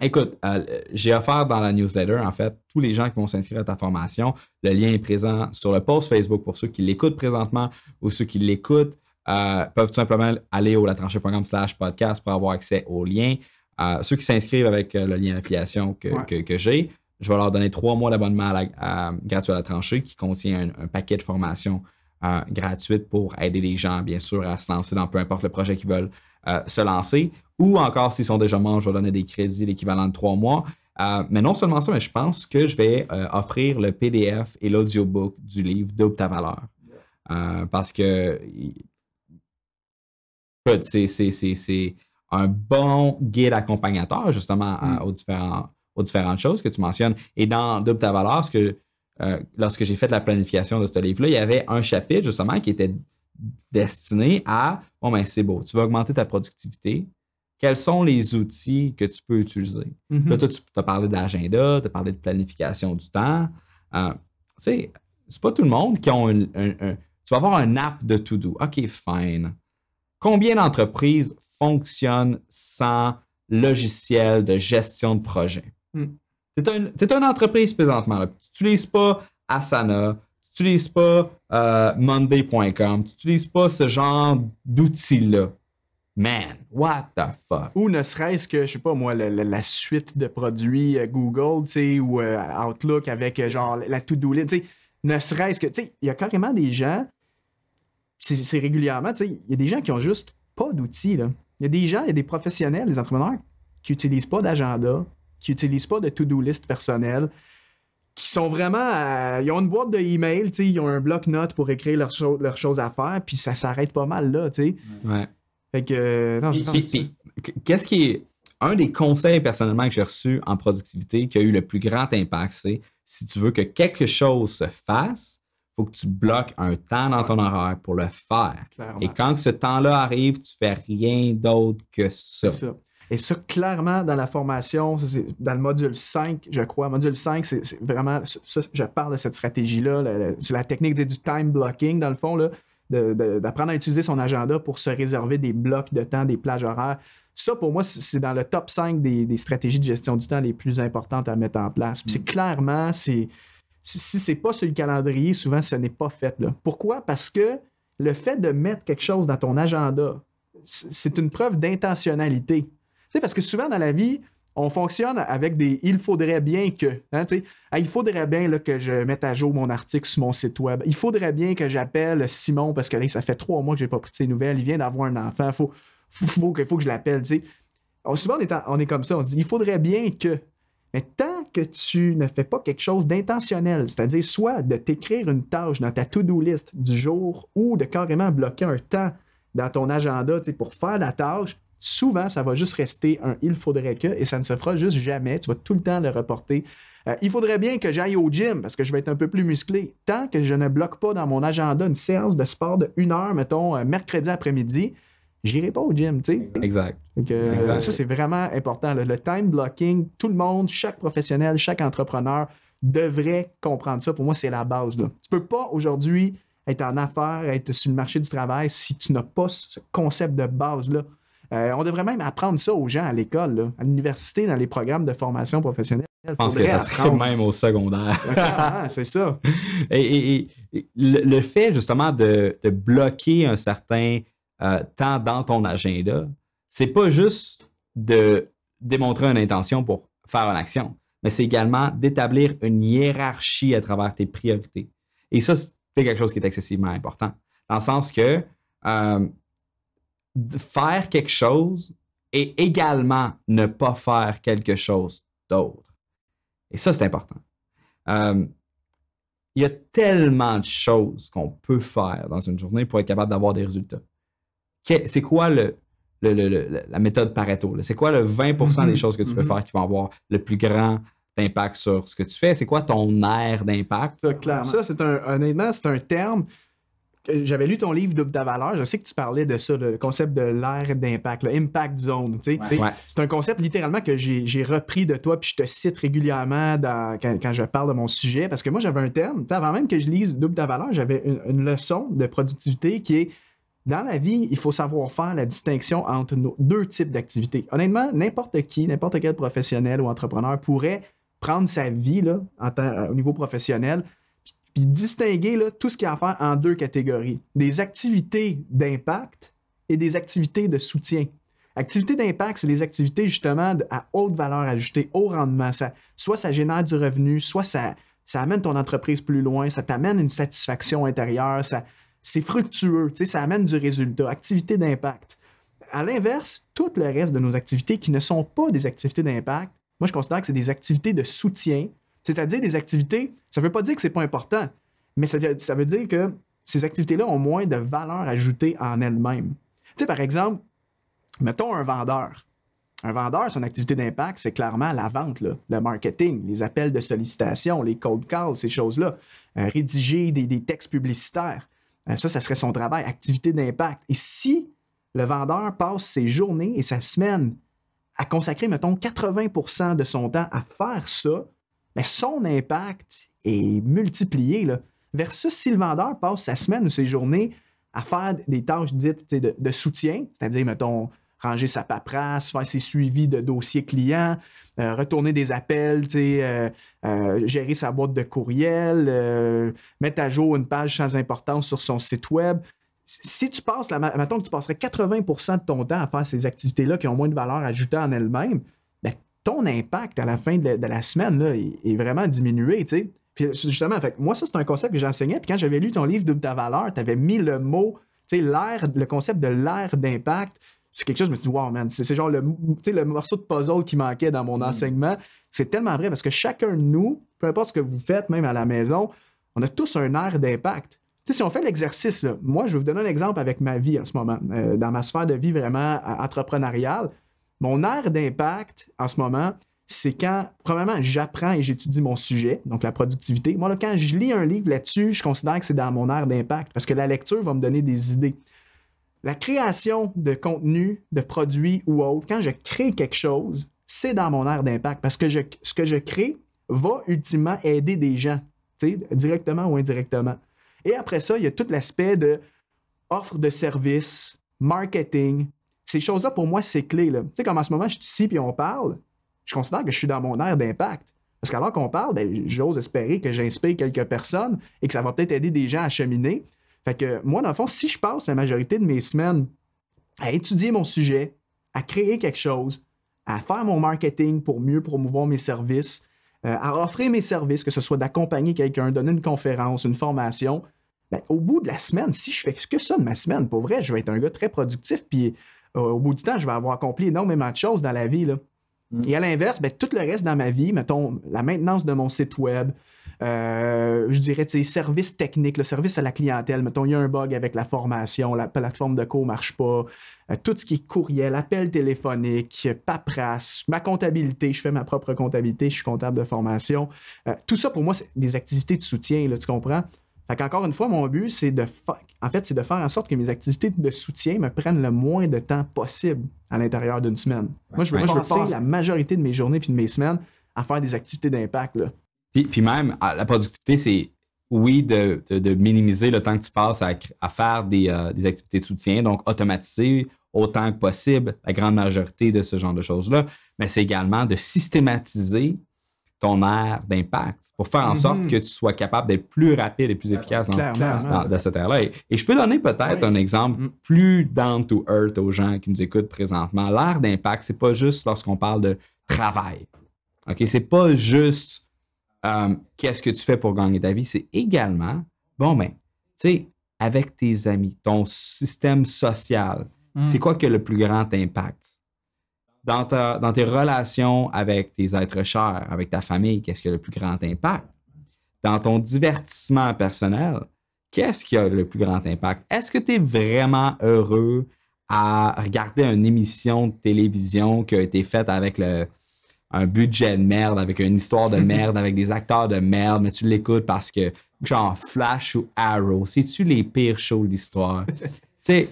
écoute, euh, j'ai offert dans la newsletter, en fait, tous les gens qui vont s'inscrire à ta formation. Le lien est présent sur le post Facebook pour ceux qui l'écoutent présentement ou ceux qui l'écoutent. Euh, peuvent tout simplement aller au latranchée.com slash podcast pour avoir accès au lien. Euh, ceux qui s'inscrivent avec le lien d'affiliation que j'ai, je vais leur donner trois mois d'abonnement gratuit à la tranchée qui contient un, paquet de formations euh, gratuites pour aider les gens, bien sûr, à se lancer dans peu importe le projet qu'ils veulent euh, se lancer. Ou encore, s'ils sont déjà membres, je vais donner des crédits l'équivalent de trois mois. Euh, mais non seulement ça, mais je pense que je vais offrir le PDF et l'audiobook du livre Double ta valeur. parce que c'est un bon guide accompagnateur, justement, mm. aux, différents, aux différentes choses que tu mentionnes. Et dans Double ta valeur, ce que, euh, lorsque j'ai fait la planification de ce livre-là, il y avait un chapitre, justement, qui était destiné à Bon, ben, c'est beau, tu vas augmenter ta productivité. Quels sont les outils que tu peux utiliser? Mm-hmm. Là, toi, tu as parlé d'agenda, tu as parlé de planification du temps. Euh, tu sais, c'est pas tout le monde qui a un, Tu vas avoir un app de to-do. OK, fine. Combien d'entreprises fonctionnent sans logiciel de gestion de projet? Hmm. C'est une entreprise présentement. Tu n'utilises pas Asana, tu n'utilises pas euh, Monday.com, tu n'utilises pas ce genre d'outils-là. Man, what the fuck? Ou ne serait-ce que, je sais pas moi, la, suite de produits euh, Google, tu sais, ou euh, Outlook avec genre la to-do list, tu sais, ne serait-ce que, tu sais, il y a carrément des gens, c'est régulièrement, tu sais, il y a des gens qui ont juste pas d'outils, là. Il y a des gens, il y a des professionnels, des entrepreneurs qui n'utilisent pas d'agenda, qui n'utilisent pas de to-do list personnel, qui sont vraiment. ils ont une boîte de email, ils ont un bloc-notes pour écrire leurs, leurs choses à faire, puis ça s'arrête pas mal là, tu sais. Ouais. Fait que. Non, Qu'est-ce qui est. Un des conseils personnellement que j'ai reçu en productivité qui a eu le plus grand impact, c'est si tu veux que quelque chose se fasse, il faut que tu bloques un temps dans ton horaire pour le faire. Et quand ce temps-là arrive, tu fais rien d'autre que ça. ça. Et ça, clairement, dans la formation, dans le module 5, je crois, module 5, c'est vraiment, ça, je parle de cette stratégie-là, c'est la technique du time blocking, dans le fond, d'apprendre à utiliser son agenda pour se réserver des blocs de temps, des plages horaires. Ça, pour moi, c'est dans le top 5 des, stratégies de gestion du temps les plus importantes à mettre en place. Puis c'est mm. clairement, c'est si, si c'est pas sur le calendrier, souvent, ce n'est pas fait. Là. Pourquoi? Parce que le fait de mettre quelque chose dans ton agenda, c'est une preuve d'intentionnalité parce que souvent dans la vie, on fonctionne avec des il faudrait bien que. Hein, il faudrait bien là, que je mette à jour mon article sur mon site web. Il faudrait bien que j'appelle Simon parce que là, ça fait trois mois que je n'ai pas pris de ses nouvelles. Il vient d'avoir un enfant. Il faut, faut, que je l'appelle. souvent, est, on est comme ça. On se dit il faudrait bien que. Mais tant que tu ne fais pas quelque chose d'intentionnel, c'est-à-dire soit de t'écrire une tâche dans ta to-do list du jour ou de carrément bloquer un temps dans ton agenda pour faire la tâche, souvent, ça va juste rester un il faudrait que et ça ne se fera juste jamais. Tu vas tout le temps le reporter. Euh, il faudrait bien que j'aille au gym parce que je vais être un peu plus musclé. Tant que je ne bloque pas dans mon agenda une séance de sport de une heure, mettons, euh, mercredi après-midi, j'irai pas au gym, tu sais. Exact. Euh, ça, c'est vraiment important. Le time blocking, tout le monde, chaque professionnel, chaque entrepreneur devrait comprendre ça. Pour moi, c'est la base. Là. Tu peux pas aujourd'hui être en affaires, être sur le marché du travail si tu n'as pas ce concept de base-là. Euh, on devrait même apprendre ça aux gens à l'école, à l'université, dans les programmes de formation professionnelle. Je pense que ça serait même au secondaire. [LAUGHS] C'est ça. Et, le, fait justement de, bloquer un certain euh, temps dans ton agenda, c'est pas juste de démontrer une intention pour faire une action, mais c'est également d'établir une hiérarchie à travers tes priorités. Et ça, c'est quelque chose qui est excessivement important. Dans le sens que euh, faire quelque chose et également ne pas faire quelque chose d'autre. Et ça, c'est important. Euh, il y a tellement de choses qu'on peut faire dans une journée pour être capable d'avoir des résultats. C'est quoi le, la méthode Pareto? C'est quoi le 20% des mm-hmm. choses que tu peux mm-hmm. faire qui vont avoir le plus grand impact sur ce que tu fais? C'est quoi ton air d'impact? Ça, ça c'est un, honnêtement, c'est un terme j'avais lu ton livre Double ta valeur. Je sais que tu parlais de ça, le concept de l'air d'impact, l'impact zone. C'est un concept littéralement que j'ai repris de toi, puis je te cite régulièrement quand, je parle de mon sujet, parce que moi j'avais un terme. Avant même que je lise Double ta valeur, j'avais une, leçon de productivité qui est dans la vie, il faut savoir faire la distinction entre nos deux types d'activités. Honnêtement, n'importe qui, n'importe quel professionnel ou entrepreneur pourrait prendre sa vie là, au niveau professionnel, puis distinguer tout ce qu'il y a à faire en deux catégories. Des activités d'impact et des activités de soutien. Activités d'impact, c'est les activités justement à haute valeur ajoutée, haut rendement. Ça, soit ça génère du revenu, soit ça, ça amène ton entreprise plus loin, ça t'amène une satisfaction intérieure, ça, c'est fructueux, ça amène du résultat. Activités d'impact. À l'inverse, tout le reste de nos activités qui ne sont pas des activités d'impact, moi je considère que c'est des activités de soutien c'est-à-dire des activités, ça ne veut pas dire que ce n'est pas important, mais ça, veut dire que ces activités-là ont moins de valeur ajoutée en elles-mêmes. sais, par exemple, mettons un vendeur. Un vendeur, son activité d'impact, c'est clairement la vente, le marketing, les appels de sollicitation, les cold calls, ces choses-là. Euh, rédiger des, textes publicitaires. Euh, ça, ça serait son travail, activité d'impact. Et si le vendeur passe ses journées et sa semaine à consacrer, mettons, 80% de son temps à faire ça, mais son impact est multiplié. Là, versus si le vendeur passe sa semaine ou ses journées à faire des tâches dites de, soutien, c'est-à-dire, mettons, ranger sa paperasse, faire ses suivis de dossiers clients, euh, retourner des appels, euh, euh, gérer sa boîte de courriel, mettre à jour une page sans importance sur son site web. Si tu passes, là, mettons que tu passerais 80% de ton temps à faire ces activités-là qui ont moins de valeur ajoutée en elles-mêmes, ton impact à la fin de la, semaine là, est, vraiment diminué. Puis justement, fait, moi, ça, c'est un concept que j'enseignais. Puis quand j'avais lu ton livre de ta valeur, tu avais mis le mot, l'air, le concept de l'air d'impact c'est quelque chose, je me suis dit, wow, man, c'est genre le, le morceau de puzzle qui manquait dans mon mm. enseignement. C'est tellement vrai parce que chacun de nous, peu importe ce que vous faites, même à la maison, on a tous un air d'impact. si on fait l'exercice, moi, je vais vous donner un exemple avec ma vie en ce moment, euh, dans ma sphère de vie vraiment entrepreneuriale. Mon air d'impact en ce moment, c'est quand, premièrement, j'apprends et j'étudie mon sujet, donc la productivité. Moi, quand je lis un livre là-dessus, je considère que c'est dans mon air d'impact parce que la lecture va me donner des idées. La création de contenu, de produits ou autre, quand je crée quelque chose, c'est dans mon aire d'impact parce que ce que je crée va ultimement aider des gens, directement ou indirectement. Et après ça, il y a tout l'aspect de offre de services, marketing. Ces choses-là, pour moi, c'est clé. Tu sais, comme en ce moment, je suis ici et on parle, je considère que je suis dans mon aire d'impact. Parce qu'alors qu'on parle, ben, j'ose espérer que j'inspire quelques personnes et que ça va peut-être aider des gens à cheminer. Fait que moi, dans le fond, si je passe la majorité de mes semaines à étudier mon sujet, à créer quelque chose, à faire mon marketing pour mieux promouvoir mes services, euh, à offrir mes services, que ce soit d'accompagner quelqu'un, donner une conférence, une formation, ben, au bout de la semaine, si je fais que ça de ma semaine, pour vrai, je vais être un gars très productif, puis au bout du temps, je vais avoir accompli énormément de choses dans la vie. Là. Mm. Et à l'inverse, ben, tout le reste dans ma vie, mettons la maintenance de mon site web, euh, je dirais, service technique, le service à la clientèle. Mettons, il y a un bug avec la formation, la plateforme de cours ne marche pas. Euh, tout ce qui est courriel, appel téléphonique, paperasse, ma comptabilité, je fais ma propre comptabilité, je suis comptable de formation. Euh, tout ça, pour moi, c'est des activités de soutien, là, tu comprends? Fait qu'encore une fois, mon but, c'est de, en fait, c'est de faire en sorte que mes activités de soutien me prennent le moins de temps possible à l'intérieur d'une semaine. Moi, je veux, passer la majorité de mes journées et de mes semaines à faire des activités d'impact. Puis, même, la productivité, c'est oui, de, minimiser le temps que tu passes à, faire euh, des, activités de soutien, donc automatiser autant que possible la grande majorité de ce genre de choses-là, mais c'est également de systématiser ton aire d'impact pour faire en sorte mm-hmm. que tu sois capable d'être plus rapide et plus efficace dans, cette ère-là. Et, je peux donner peut-être un exemple mm. plus down to earth aux gens qui nous écoutent présentement. L'ère d'impact, c'est pas juste lorsqu'on parle de travail. OK? C'est pas juste euh, qu'est-ce que tu fais pour gagner ta vie, c'est également, bon, ben, tu sais, avec tes amis, ton système social, hmm. c'est quoi qui a le plus grand impact? Dans, dans tes relations avec tes êtres chers, avec ta famille, qu'est-ce qui a le plus grand impact? Dans ton divertissement personnel, qu'est-ce qui a le plus grand impact? Est-ce que tu es vraiment heureux à regarder une émission de télévision qui a été faite avec le, un budget de merde, avec une histoire de [LAUGHS] merde, avec des acteurs de merde, mais tu l'écoutes parce que, genre, Flash ou Arrow, c'est-tu les pires shows de l'histoire? [LAUGHS] tu sais,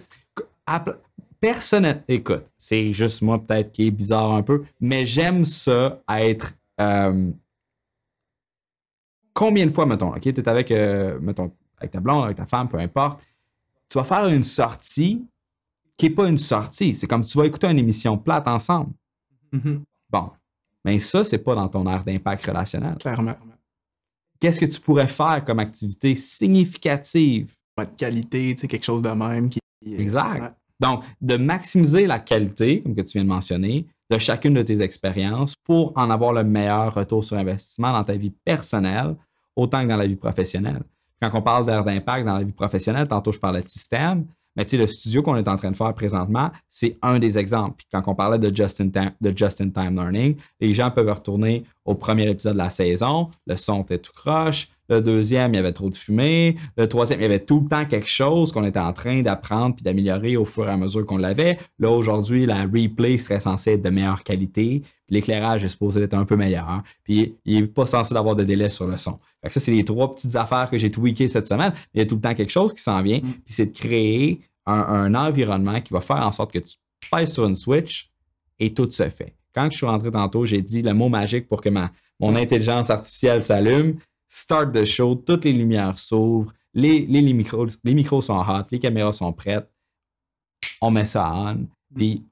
personne, écoute, c'est juste moi peut-être qui est bizarre un peu, mais j'aime ça être. Euh, combien de fois, mettons, ok, t'es avec, euh, mettons, avec ta blonde, avec ta femme, peu importe, tu vas faire une sortie qui n'est pas une sortie. C'est comme tu vas écouter une émission plate ensemble. Mm-hmm. Bon, mais ça, c'est pas dans ton aire d'impact relationnel. Clairement. Qu'est-ce que tu pourrais faire comme activité significative? De qualité, tu sais, quelque chose de même qui. Exact. Donc, de maximiser la qualité, comme que tu viens de mentionner, de chacune de tes expériences pour en avoir le meilleur retour sur investissement dans ta vie personnelle, autant que dans la vie professionnelle. Quand on parle d'air d'impact dans la vie professionnelle, tantôt je parlais de système, mais tu sais, le studio qu'on est en train de faire présentement, c'est un des exemples. Puis quand on parlait de just-in-time de just -in -time learning, les gens peuvent retourner au premier épisode de la saison, le son était tout croche. Le deuxième, il y avait trop de fumée. Le troisième, il y avait tout le temps quelque chose qu'on était en train d'apprendre puis d'améliorer au fur et à mesure qu'on l'avait. Là, aujourd'hui, la replay serait censée être de meilleure qualité. L'éclairage est supposé être un peu meilleur. Puis il n'est pas censé avoir de délai sur le son. Fait ça, c'est les trois petites affaires que j'ai tweakées cette semaine. Il y a tout le temps quelque chose qui s'en vient. Mm. Puis c'est de créer un, environnement qui va faire en sorte que tu pèses sur une switch et tout se fait. Quand je suis rentré tantôt, j'ai dit le mot magique pour que ma, mon intelligence artificielle s'allume start the show, toutes les lumières s'ouvrent, les, les, micros, les micros sont hot, les caméras sont prêtes, on met ça on, mm. puis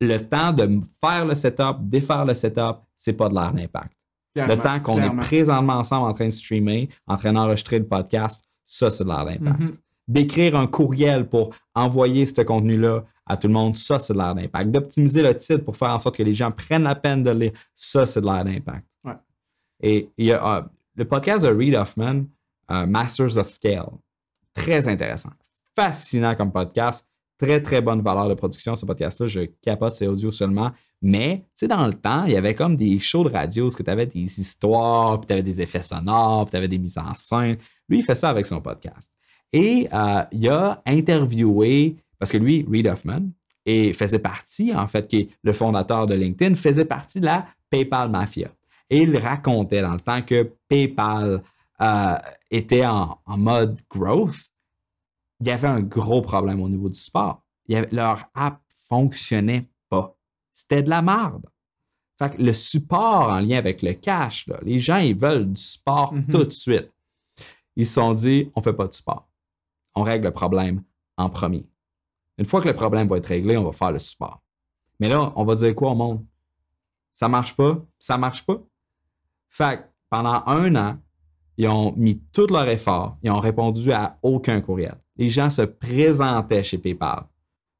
le temps de faire le setup, défaire le setup, c'est pas de l'air d'impact. Le temps qu'on est présentement ensemble en train de streamer, en train d'enregistrer le podcast, ça, c'est de l'air d'impact. Mm-hmm. D'écrire un courriel pour envoyer ce contenu-là à tout le monde, ça, c'est de l'air d'impact. D'optimiser le titre pour faire en sorte que les gens prennent la peine de lire, ça, c'est de l'air d'impact. Et il y a, ah, le podcast de Reed Hoffman, euh, Masters of Scale, très intéressant. Fascinant comme podcast. Très, très bonne valeur de production, ce podcast-là. Je capote ses audios seulement. Mais, tu sais, dans le temps, il y avait comme des shows de radio où tu avais des histoires, puis tu avais des effets sonores, puis tu avais des mises en scène. Lui, il fait ça avec son podcast. Et euh, il a interviewé, parce que lui, Reed Hoffman, et faisait partie, en fait, qui est le fondateur de LinkedIn, faisait partie de la PayPal Mafia. Et il racontait dans le temps que PayPal euh, était en, mode growth. Il y avait un gros problème au niveau du sport. leur app fonctionnait pas. C'était de la merde. Fait le support en lien avec le cash, les gens, ils veulent du sport mm-hmm. tout de suite. Ils se sont dit, on ne fait pas de sport. On règle le problème en premier. Une fois que le problème va être réglé, on va faire le support. Mais là, on va dire quoi au monde? Ça marche pas? Ça marche pas? Fait pendant un an, ils ont mis tout leur effort, ils ont répondu à aucun courriel. Les gens se présentaient chez PayPal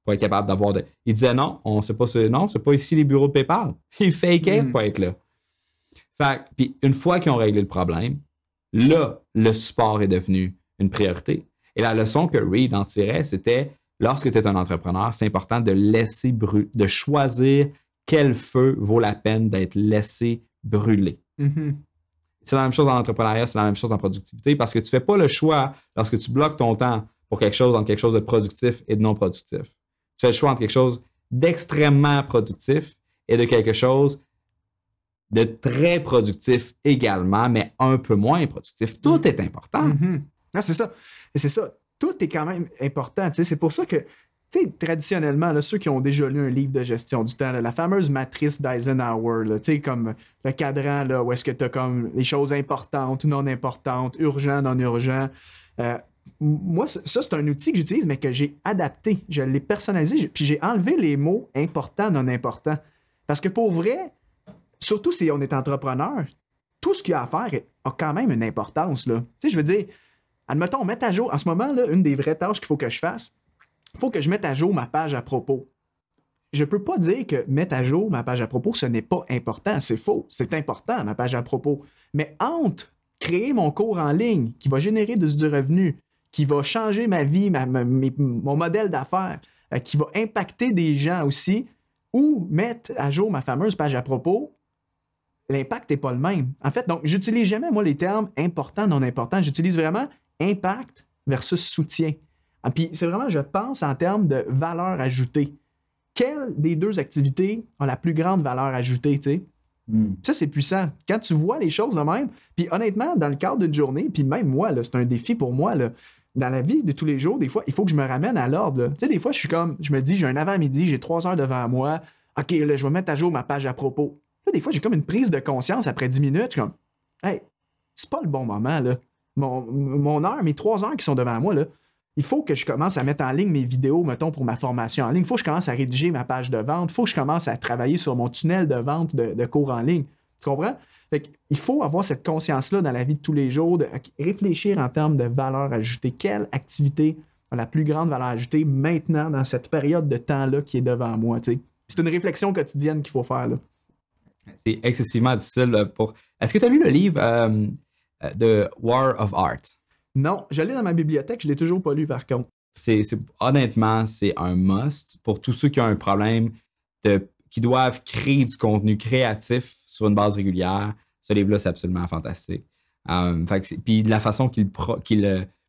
pour être capable d'avoir de. Ils disaient non, on sait pas ce... non, c'est pas ici les bureaux de PayPal. [LAUGHS] Ils fakaient mm. pour être là. Fait puis une fois qu'ils ont réglé le problème, là, le support est devenu une priorité. Et la leçon que Reed en tirait, c'était lorsque tu es un entrepreneur, c'est important de laisser brûler, de choisir quel feu vaut la peine d'être laissé brûler. Mm-hmm. C'est la même chose en entrepreneuriat, c'est la même chose en productivité parce que tu ne fais pas le choix lorsque tu bloques ton temps pour quelque chose entre quelque chose de productif et de non productif. Tu fais le choix entre quelque chose d'extrêmement productif et de quelque chose de très productif également, mais un peu moins productif. Tout mm-hmm. est important. Mm-hmm. Ah, c'est ça. C'est ça. Tout est quand même important. C'est pour ça que traditionnellement, ceux qui ont déjà lu un livre de gestion du temps, la fameuse matrice d'Eisenhower, comme le cadran là, où est-ce que tu as comme les choses importantes, non importantes, urgent, non urgent. Euh, moi, ça, c'est un outil que j'utilise, mais que j'ai adapté. Je l'ai personnalisé, puis j'ai enlevé les mots important, non important. Parce que pour vrai, surtout si on est entrepreneur, tout ce qu'il y a à faire a quand même une importance. Là. je veux dire, admettons, mettre à jour, en ce moment, là, une des vraies tâches qu'il faut que je fasse, il faut que je mette à jour ma page à propos. Je ne peux pas dire que mettre à jour ma page à propos, ce n'est pas important. C'est faux. C'est important, ma page à propos. Mais entre créer mon cours en ligne qui va générer du revenu, qui va changer ma vie, mon modèle d'affaires, euh, qui va impacter des gens aussi, ou mettre à jour ma fameuse page à propos, l'impact n'est pas le même. En fait, donc, j'utilise jamais, moi, les termes important, non important. J'utilise vraiment impact versus soutien. Ah, puis c'est vraiment, je pense, en termes de valeur ajoutée. Quelle des deux activités a la plus grande valeur ajoutée, tu sais? Hmm. Ça, c'est puissant. Quand tu vois les choses de même, puis honnêtement, dans le cadre d'une journée, puis même moi, c'est un défi pour moi, là, dans la vie de tous les jours, des fois, il faut que je me ramène à l'ordre. Tu sais, des fois, je suis comme, je me dis, j'ai un avant-midi, j'ai trois heures devant moi. OK, là, je vais mettre à jour ma page à propos. Là, des fois, j'ai comme une prise de conscience après dix minutes. Je suis comme, hey, c'est pas le bon moment, là. Mon, mon heure, mes trois heures qui sont devant moi, il faut que je commence à mettre en ligne mes vidéos, mettons, pour ma formation en ligne. Il faut que je commence à rédiger ma page de vente. Il faut que je commence à travailler sur mon tunnel de vente de, cours en ligne. Tu comprends? il faut avoir cette conscience-là dans la vie de tous les jours, de réfléchir en termes de valeur ajoutée. Quelle activité a la plus grande valeur ajoutée maintenant dans cette période de temps-là qui est devant moi? C'est une réflexion quotidienne qu'il faut faire. C'est excessivement difficile pour. Est-ce que tu as lu le livre euh, de War of Art? Non, j'allais dans ma bibliothèque, je ne l'ai toujours pas lu par contre. C'est, honnêtement, c'est un must pour tous ceux qui ont un problème, de, qui doivent créer du contenu créatif sur une base régulière. Ce livre-là, c'est absolument fantastique. Euh, puis la façon qu'il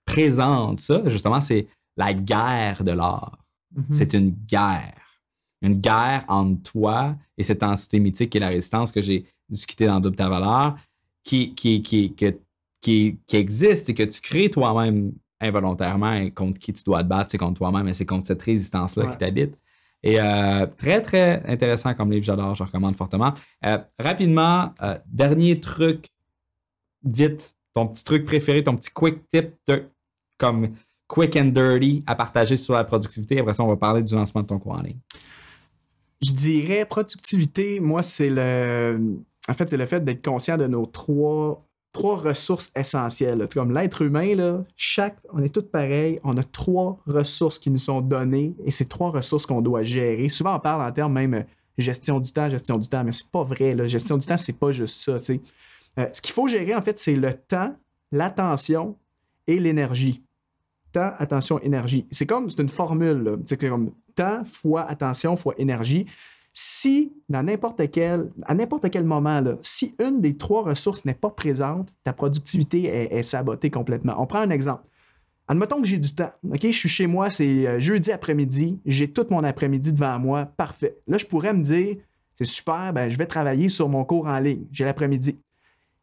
présente ça, justement, c'est la guerre de l'art. Mm-hmm. C'est une guerre. Une guerre entre toi et cette entité mythique qui est la résistance que j'ai discuté dans Double ta valeur, qui, qui, qui, qui, existe et que tu crées toi-même involontairement et contre qui tu dois te battre, c'est contre toi-même, mais c'est contre cette résistance-là qui t'habite. Et euh, très, très intéressant comme livre, j'adore, je recommande fortement. Euh, rapidement, euh, dernier truc, vite, ton petit truc préféré, ton petit quick tip comme quick and dirty à partager sur la productivité. Après ça, on va parler du lancement de ton cours en ligne. Je dirais productivité, moi, c'est le. En fait, c'est le fait d'être conscient de nos trois trois ressources essentielles. Comme l'être humain, là, chaque, on est tous pareils, on a trois ressources qui nous sont données et c'est trois ressources qu'on doit gérer. Souvent, on parle en termes même euh, gestion du temps, gestion du temps, mais c'est pas vrai. La gestion du temps, c'est pas juste ça. Euh, ce qu'il faut gérer, en fait, c'est le temps, l'attention et l'énergie. Temps, attention, énergie. C'est comme, c'est une formule. C'est comme temps fois attention fois énergie si, n'importe quel, à n'importe quel moment, si une des trois ressources n'est pas présente, ta productivité est, sabotée complètement. On prend un exemple. Admettons que j'ai du temps. Je suis chez moi, c'est euh, jeudi après-midi, j'ai tout mon après-midi devant moi, parfait. Là, je pourrais me dire, c'est super, ben, je vais travailler sur mon cours en ligne, j'ai l'après-midi.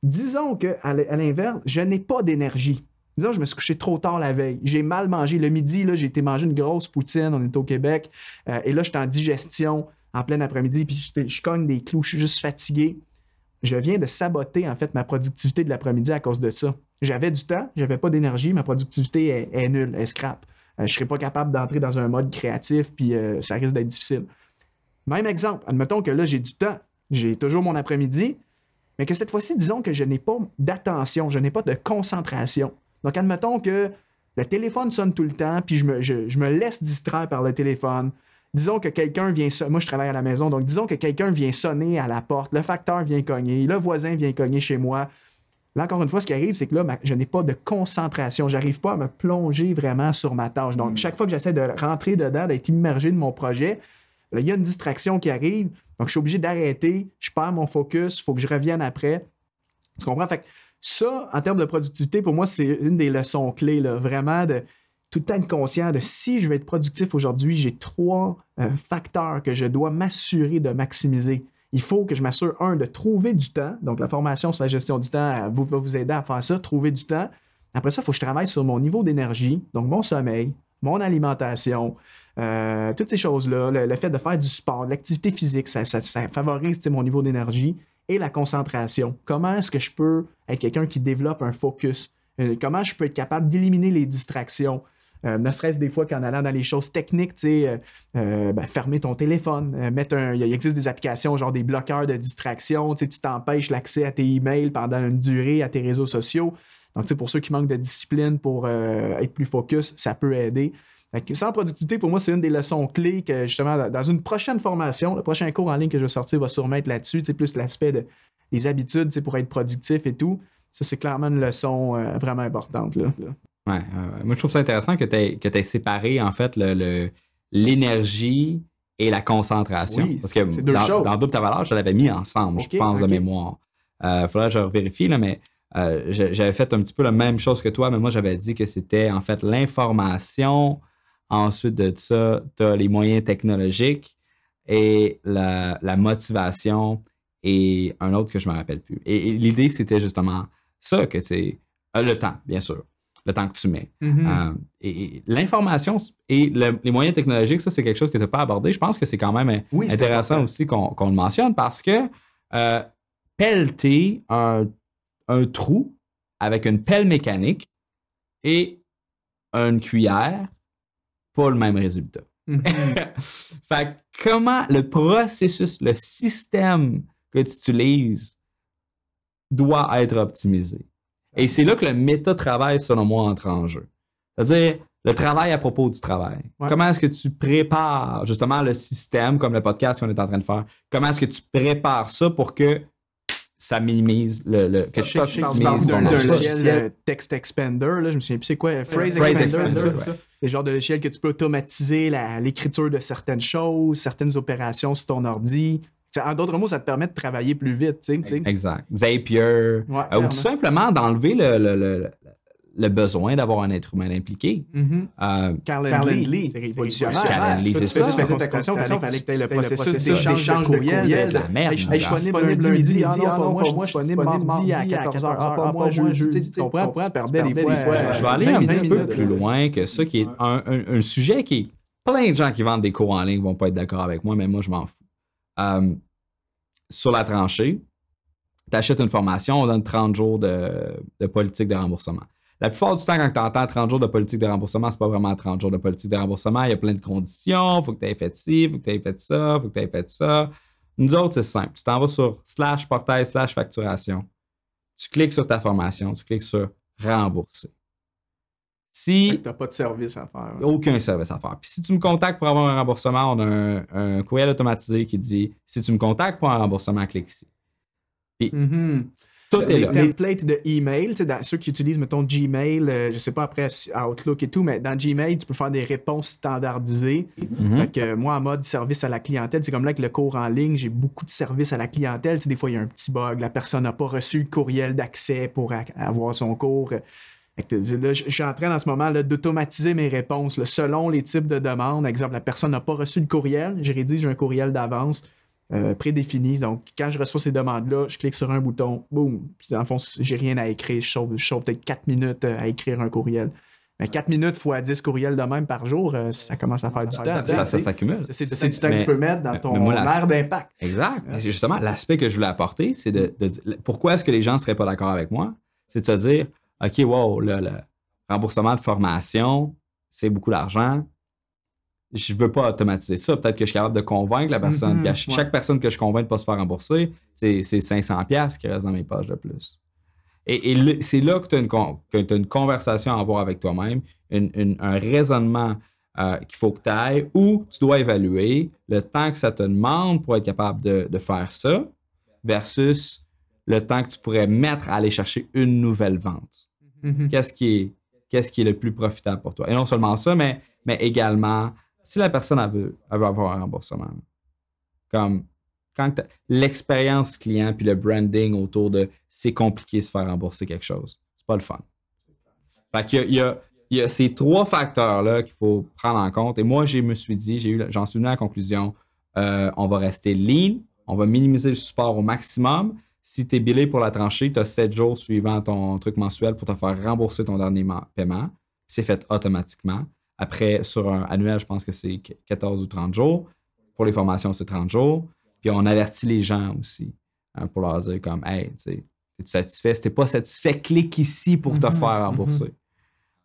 Disons qu'à l'inverse, je n'ai pas d'énergie. Disons, je me suis couché trop tard la veille. J'ai mal mangé. Le midi, j'ai été manger une grosse poutine. On est au Québec. Euh, et là, j'étais en digestion en plein après-midi, puis je, cogne des clous, je suis juste fatigué. Je viens de saboter, en fait, ma productivité de l'après-midi à cause de ça. J'avais du temps, j'avais pas d'énergie, ma productivité est, nulle, elle scrap. Euh, je serais pas capable d'entrer dans un mode créatif, puis euh, ça risque d'être difficile. Même exemple, admettons que là, j'ai du temps, j'ai toujours mon après-midi, mais que cette fois-ci, disons que je n'ai pas d'attention, je n'ai pas de concentration. Donc, admettons que le téléphone sonne tout le temps, puis je me, je me laisse distraire par le téléphone disons que quelqu'un vient sonner, moi je travaille à la maison, donc disons que quelqu'un vient sonner à la porte, le facteur vient cogner, le voisin vient cogner chez moi. Là, encore une fois, ce qui arrive, c'est que là, je n'ai pas de concentration. J'arrive pas à me plonger vraiment sur ma tâche. Donc, hmm. chaque fois que j'essaie de rentrer dedans, d'être immergé de mon projet, il y a une distraction qui arrive. Donc, je suis obligé d'arrêter. Je perds mon focus. Il faut que je revienne après. Tu comprends? Fait ça, en termes de productivité, pour moi, c'est une des leçons clés, là, vraiment de tout le temps être conscient de si je vais être productif aujourd'hui, j'ai trois euh, facteurs que je dois m'assurer de maximiser. Il faut que je m'assure, un, de trouver du temps. Donc, la formation sur la gestion du temps va vous aider à faire ça, trouver du temps. Après ça, il faut que je travaille sur mon niveau d'énergie, donc mon sommeil, mon alimentation, euh, toutes ces choses-là, le, fait de faire du sport, l'activité physique, ça, favorise mon niveau d'énergie et la concentration. Comment est-ce que je peux être quelqu'un qui développe un focus? Euh, comment je peux être capable d'éliminer les distractions? Euh, ne serait-ce des fois qu'en allant dans les choses techniques, euh, euh, ben, fermer ton téléphone, mettre un. Il existe des applications, genre des bloqueurs de distraction, tu t'empêches l'accès à tes emails pendant une durée, à tes réseaux sociaux. Donc, tu sais, pour ceux qui manquent de discipline pour être plus focus, ça peut aider. sans productivité, pour moi, c'est une des leçons clés que justement, dans une prochaine formation, le prochain cours en ligne que je vais sortir va sûrement être là-dessus, plus l'aspect des habitudes pour être productif et tout. Ça, c'est clairement une leçon vraiment importante. Là. Ouais, moi, je trouve ça intéressant que tu aies, séparé, en fait, l'énergie et la concentration. Parce que dans, dans, Double ta valeur, je l'avais mis ensemble, je pense, de mémoire. Il euh, faudrait que je vérifie, là, mais euh, j'avais fait un petit peu la même chose que toi, mais moi, j'avais dit que c'était, en fait, l'information. Ensuite de ça, tu as les moyens technologiques et la, motivation et un autre que je ne me rappelle plus. Et, l'idée, c'était justement ça, que c'est euh, le temps, bien sûr le temps que tu mets. Mm-hmm. Euh, et, l'information et les moyens technologiques, ça, c'est quelque chose que tu n'as pas abordé. Je pense que c'est quand même intéressant aussi qu'on le mentionne parce que euh, pelleter un, trou avec une pelle mécanique et une cuillère, pas le même résultat. Mm-hmm. [LAUGHS] fait comment le processus, le système que tu utilises doit être optimisé? Et c'est là que le méta-travail, selon moi, entre en jeu. C'est-à-dire le travail à propos du travail. Comment est-ce que tu prépares justement le système, comme le podcast qu'on est en train de faire? Comment est-ce que tu prépares ça pour que ça minimise le, le que tu optimises ton logiciel text expander là, je me souviens plus c'est quoi phrase, expander, c'est le genre de logiciel que tu peux automatiser l'écriture de certaines choses certaines opérations sur ton ordi En d'autres mots, ça te permet de travailler plus vite. tu sais. Exact. Zapier. Euh, ou tout simplement d'enlever le, le besoin d'avoir un être humain impliqué. Mm euh, Calendly, c'est révolutionnaire. Calendly, c'est ça. Tu faisais ta conscience, il fallait que tu aies le processus d'échange de courriel. De la merde. Je suis disponible lundi. Ah non, pas moi, je suis disponible mardi à 14h. Ah, pas moi, jeudi. Tu comprends? Tu perdais des fois. Je vais aller un petit peu plus loin que ça, qui est un sujet qui est plein de gens qui vendent des cours en ligne vont pas être d'accord avec moi, mais moi, je m'en fous. Euh, sur la tranchée, tu achètes une formation, on donne 30 jours de, politique de remboursement. La plupart du temps, quand tu entends 30 jours de politique de remboursement, c'est pas vraiment 30 jours de politique de remboursement. Il y a plein de conditions. Il faut que tu aies fait ci, il faut que tu aies fait ça, il faut que tu aies fait ça. Nous autres, c'est simple. Tu t'en vas sur slash portail slash facturation. Tu cliques sur ta formation, tu cliques sur rembourser. Si. Tu n'as pas de service à faire. Aucun service à faire. Puis si tu me contactes pour avoir un remboursement, on a un, courriel automatisé qui dit si tu me contactes pour un remboursement, clique ici. Puis, mm-hmm. Tout est là. Les templates de email, dans ceux qui utilisent, mettons, Gmail, euh, je sais pas après Outlook et tout, mais dans Gmail, tu peux faire des réponses standardisées. Mm-hmm. Fait que moi, en mode service à la clientèle, c'est comme là avec le cours en ligne, j'ai beaucoup de services à la clientèle. des fois, il y a un petit bug, la personne n'a pas reçu le courriel d'accès pour avoir son cours. Là, je suis en train en ce moment d'automatiser mes réponses selon les types de demandes. Exemple, la personne n'a pas reçu le courriel, j'ai rédige un courriel d'avance euh, prédéfini. Donc, quand je reçois ces demandes-là, je clique sur un bouton, boum, puis dans le fond, j'ai rien à écrire. Je sauve, peut-être 4 minutes euh, à écrire un courriel. Mais 4 minutes fois 10 courriels de même par jour, euh, ça commence à faire du temps. Ça, s'accumule. C'est du temps que tu peux mettre dans ton aire d'impact. Exact. Justement, l'aspect que je voulais apporter, c'est de, pourquoi est-ce que les gens ne seraient pas d'accord avec moi? C'est de se dire, OK, wow, le remboursement de formation, c'est beaucoup d'argent je veux pas automatiser ça. Peut-être que je suis capable de convaincre la personne. Mhm, chaque personne que je convainc de ne pas se faire rembourser, c'est 500$ qui reste dans mes pages de plus. Et, c'est là que tu as, une conversation à avoir avec toi-même, un raisonnement euh, qu'il faut que tu ailles où tu dois évaluer le temps que ça te demande pour être capable de, faire ça versus le temps que tu pourrais mettre à aller chercher une nouvelle vente. Mhm. Qu'est-ce qui, est, le plus profitable pour toi? Et non seulement ça, mais, également si la personne veut, avoir un remboursement, comme quand l'expérience client puis le branding autour de c'est compliqué de se faire rembourser quelque chose, c'est pas le fun. Il y a ces trois facteurs-là qu'il faut prendre en compte. Et moi, je me suis dit, j'en suis venu à la conclusion, euh, on va rester lean, on va minimiser le support au maximum. Si tu es billé pour la tranchée, tu as 7 jours suivant ton truc mensuel pour te faire rembourser ton dernier paiement. C'est fait automatiquement. Après, sur un annuel, je pense que c'est 14 ou 30 jours. Pour les formations, c'est 30 jours. Puis on avertit les gens aussi hein, pour leur dire comme Hey, es-tu satisfait? Si t'es pas satisfait, clique ici pour te mm-hmm. faire rembourser.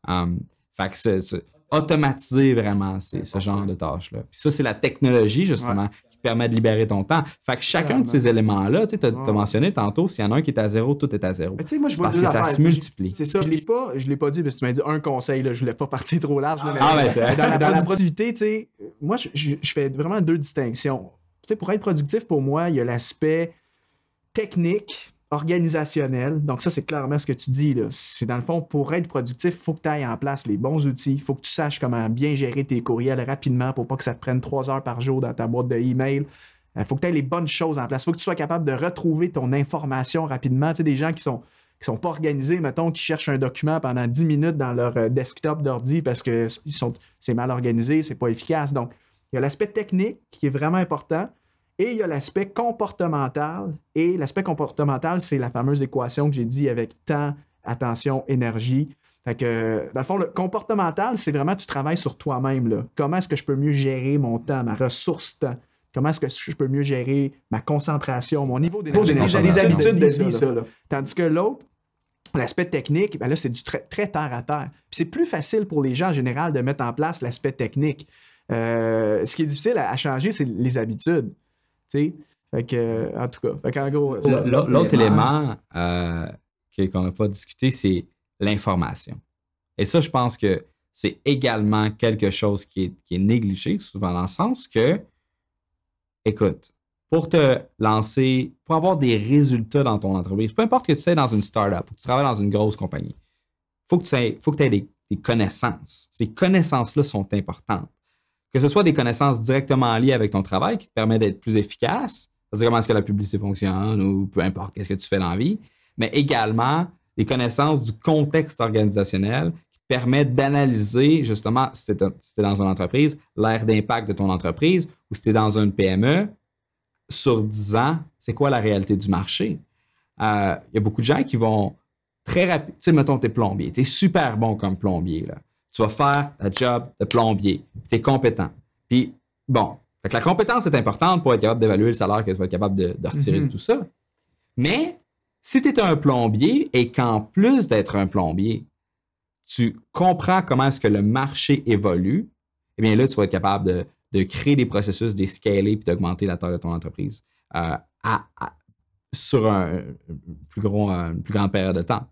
Mm-hmm. Um, fait que c'est automatiser vraiment ce genre de tâches-là. Puis ça, c'est la technologie, justement, permet de libérer ton temps. Fait que chacun de ces éléments-là, tu as, mentionné tantôt, s'il y en a un qui est à zéro, tout est à zéro. moi, je Parce que ça se multiplie. C'est ça. Je l'ai pas, je l'ai pas dit, parce que tu m'as dit un conseil, là, je voulais pas partir trop large. ah, mais c'est dans, la productivité, tu sais, moi, je, je, fais vraiment deux distinctions. Tu sais, pour être productif, pour moi, il y a l'aspect technique organisationnel. Donc, ça, c'est clairement ce que tu dis. C'est dans le fond, pour être productif, il faut que tu ailles en place les bons outils. Il faut que tu saches comment bien gérer tes courriels rapidement pour pas que ça te prenne trois heures par jour dans ta boîte de email. Il euh, faut que tu aies les bonnes choses en place. Il faut que tu sois capable de retrouver ton information rapidement. Tu sais, des gens qui sont qui sont pas organisés, mettons, qui cherchent un document pendant 10 minutes dans leur euh, desktop d'ordi parce que c'est mal organisé, c'est pas efficace. Donc, il y a l'aspect technique qui est vraiment important. Et il y a l'aspect comportemental. Et l'aspect comportemental, c'est la fameuse équation que j'ai dit avec temps, attention, énergie. Fait que, dans le fond, le comportemental, c'est vraiment tu travailles sur toi-même. Comment est-ce que je peux mieux gérer mon temps, ma ressource temps? Comment est-ce que je peux mieux gérer ma concentration, mon niveau d'énergie? Les, habitudes de vie, ça. Tandis que l'autre, l'aspect technique, ben là, c'est du très, très terre à terre. Puis c'est plus facile pour les gens en général de mettre en place l'aspect technique. Euh, ce qui est difficile à changer, c'est les habitudes. Fait que, en tout cas, gros. L'autre élément euh, qu'on n'a pas discuté, c'est l'information. Et ça, je pense que c'est également quelque chose qui est, négligé, souvent dans le sens que, écoute, pour te lancer, pour avoir des résultats dans ton entreprise, peu importe que tu sois dans une startup ou que tu travailles dans une grosse compagnie, il faut que tu aies, faut que aies des, connaissances. Ces connaissances-là sont importantes que ce soit des connaissances directement liées avec ton travail qui te permettent d'être plus efficace, c'est-à-dire comment est-ce que la publicité fonctionne ou peu importe qu'est-ce que tu fais dans la vie, mais également des connaissances du contexte organisationnel qui te permettent d'analyser justement si tu es, dans une entreprise, l'air d'impact de ton entreprise ou si tu es dans une PME, sur 10 ans, c'est quoi la réalité du marché? Euh, il y a beaucoup de gens qui vont très rapide. Tu sais, mettons, tu es plombier. Tu es super bon comme plombier. Là. Tu vas faire ta job de plombier. Tu es compétent. Puis, bon, fait que la compétence est importante pour être capable d'évaluer le salaire que tu vas être capable de, retirer de mm-hmm. tout ça. Mais si tu es un plombier et qu'en plus d'être un plombier, tu comprends comment est-ce que le marché évolue, eh bien là, tu vas être capable de, créer des processus, des scaler puis d'augmenter la taille de ton entreprise euh, sur un, plus, gros, une plus grande période de temps.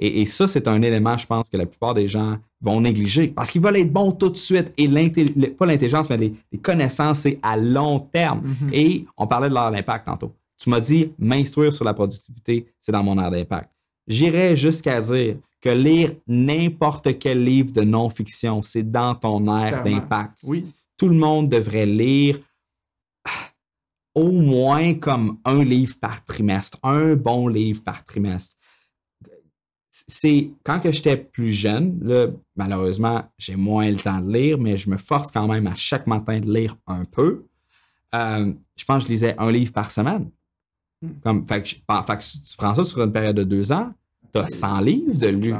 Et, ça, c'est un élément, je pense, que la plupart des gens vont négliger parce qu'ils veulent être bons tout de suite. Et pas l'intelligence, mais les, connaissances, c'est à long terme. Mm-hmm. Et on parlait de l'heure d'impact tantôt. Tu m'as dit, m'instruire sur la productivité, c'est dans mon heure d'impact. J'irais jusqu'à dire que lire n'importe quel livre de non-fiction, c'est dans ton aire d'impact. Oui. Tout le monde devrait lire au moins comme un livre par trimestre, un bon livre par trimestre c'est quand que j'étais plus jeune, là, malheureusement, j'ai moins le temps de lire, mais je me force quand même à chaque matin de lire un peu. Euh, je pense que je lisais un livre par semaine. Hmm. Comme, fait, que, tu prends ça sur une période de deux ans, tu as 100 livres de lu.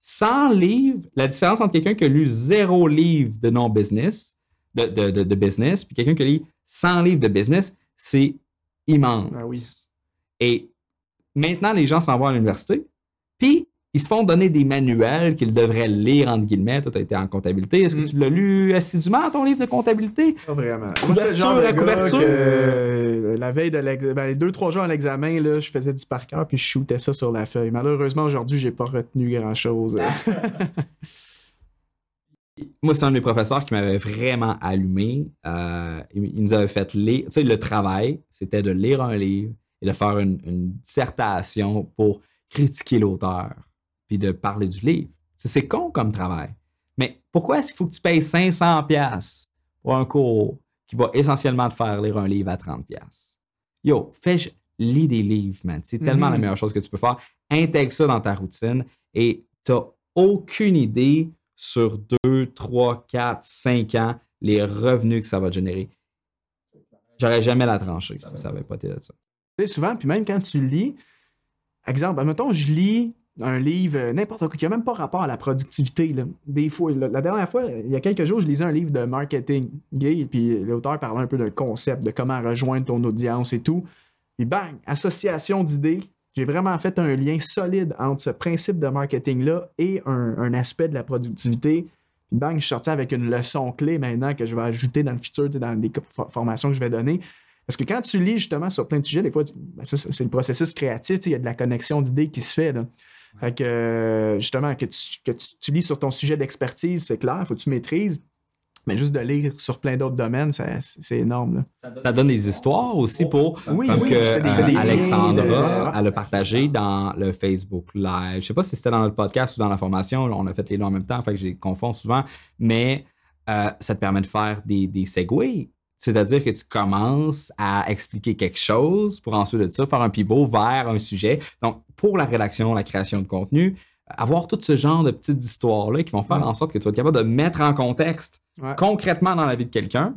100 livres, la différence entre quelqu'un qui a lu zéro livre de non-business, de, de, business, puis quelqu'un qui a lu 100 livres de business, c'est immense. Ah oui. Et maintenant, les gens s'en vont à l'université, puis ils se font donner des manuels qu'ils devraient lire, entre guillemets. Toi, tu été en comptabilité. Est-ce que mm. tu l'as lu assidûment, ton livre de comptabilité? Pas vraiment. Couverture à couverture? Euh, la veille de l'examen, ben, deux, trois jours à l'examen, là, je faisais du par cœur puis je shootais ça sur la feuille. Malheureusement, aujourd'hui, j'ai pas retenu grand-chose. [LAUGHS] Moi, c'est un de mes professeurs qui m'avait vraiment allumé. Euh, il, nous avait fait lire. Tu sais, le travail, c'était de lire un livre et de faire une dissertation pour critiquer l'auteur puis de parler du livre. C'est con comme travail. Mais pourquoi est-ce qu'il faut que tu payes 500 pièces pour un cours qui va essentiellement te faire lire un livre à 30 pièces Yo, fais lis des livres, man. C'est tellement la mm-hmm. meilleure chose que tu peux faire. Intègre ça dans ta routine et tu n'as aucune idée sur 2, 3, 4, 5 ans les revenus que ça va générer. J'aurais jamais la trancher si ça n'avait pas été de ça. souvent, puis même quand tu lis, exemple, admettons, je lis un livre, euh, n'importe quoi, qui n'a même pas rapport à la productivité. Des fois, la, dernière fois, il y a quelques jours, je lisais un livre de marketing, et puis l'auteur parlait un peu d'un concept, de comment rejoindre ton audience et tout. Et bang, association d'idées. J'ai vraiment fait un lien solide entre ce principe de marketing-là et un, aspect de la productivité. bang, je suis sorti avec une leçon clé maintenant que je vais ajouter dans le futur, dans les formations que je vais donner. Parce que quand tu lis justement sur plein de sujets, des fois, ben, c'est le processus créatif, il y a de la connexion d'idées qui se fait. Là. Fait que, euh, justement, que, tu, lis sur ton sujet d'expertise, c'est clair, il faut que tu maîtrises. Mais juste de lire sur plein d'autres domaines, c'est énorme. Ça donne des histoires aussi pour. Oui, comme que euh, Alexandra, elle a partagé dans le Facebook Live. Je sais pas si c'était dans notre podcast ou dans la formation. On a fait les deux en même temps, fait que j'ai confonds souvent. Mais euh, ça te permet de faire des, des segways c'est-à-dire que tu commences à expliquer quelque chose pour ensuite de ça faire un pivot vers un sujet. Donc, pour la rédaction, la création de contenu, avoir tout ce genre de petites histoires-là qui vont faire en sorte que tu vas être capable de mettre en contexte concrètement dans la vie de quelqu'un,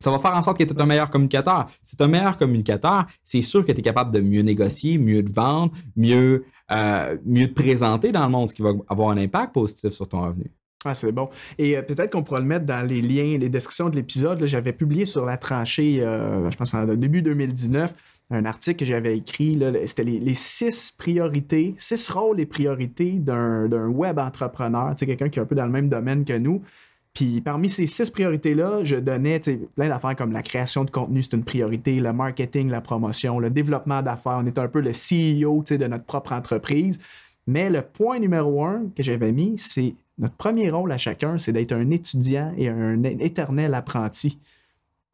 ça va faire en sorte que tu es un meilleur communicateur. Si tu es un meilleur communicateur, c'est sûr que tu es capable de mieux négocier, mieux te vendre, mieux, euh, mieux te présenter dans le monde, ce qui va avoir un impact positif sur ton revenu. Ah, c'est bon. Et euh, peut-être qu'on pourra le mettre dans les liens, les descriptions de l'épisode. J'avais publié sur la tranchée, euh, je pense en début 2019, un article que j'avais écrit. C'était les, six priorités, six rôles et priorités d'un web entrepreneur, quelqu'un qui est un peu dans le même domaine que nous. Puis parmi ces six priorités-là, je donnais plein d'affaires comme la création de contenu, c'est une priorité, le marketing, la promotion, le développement d'affaires. On est un peu le CEO de notre propre entreprise. Mais le point numéro un que j'avais mis, c'est notre premier rôle à chacun, c'est d'être un étudiant et un éternel apprenti.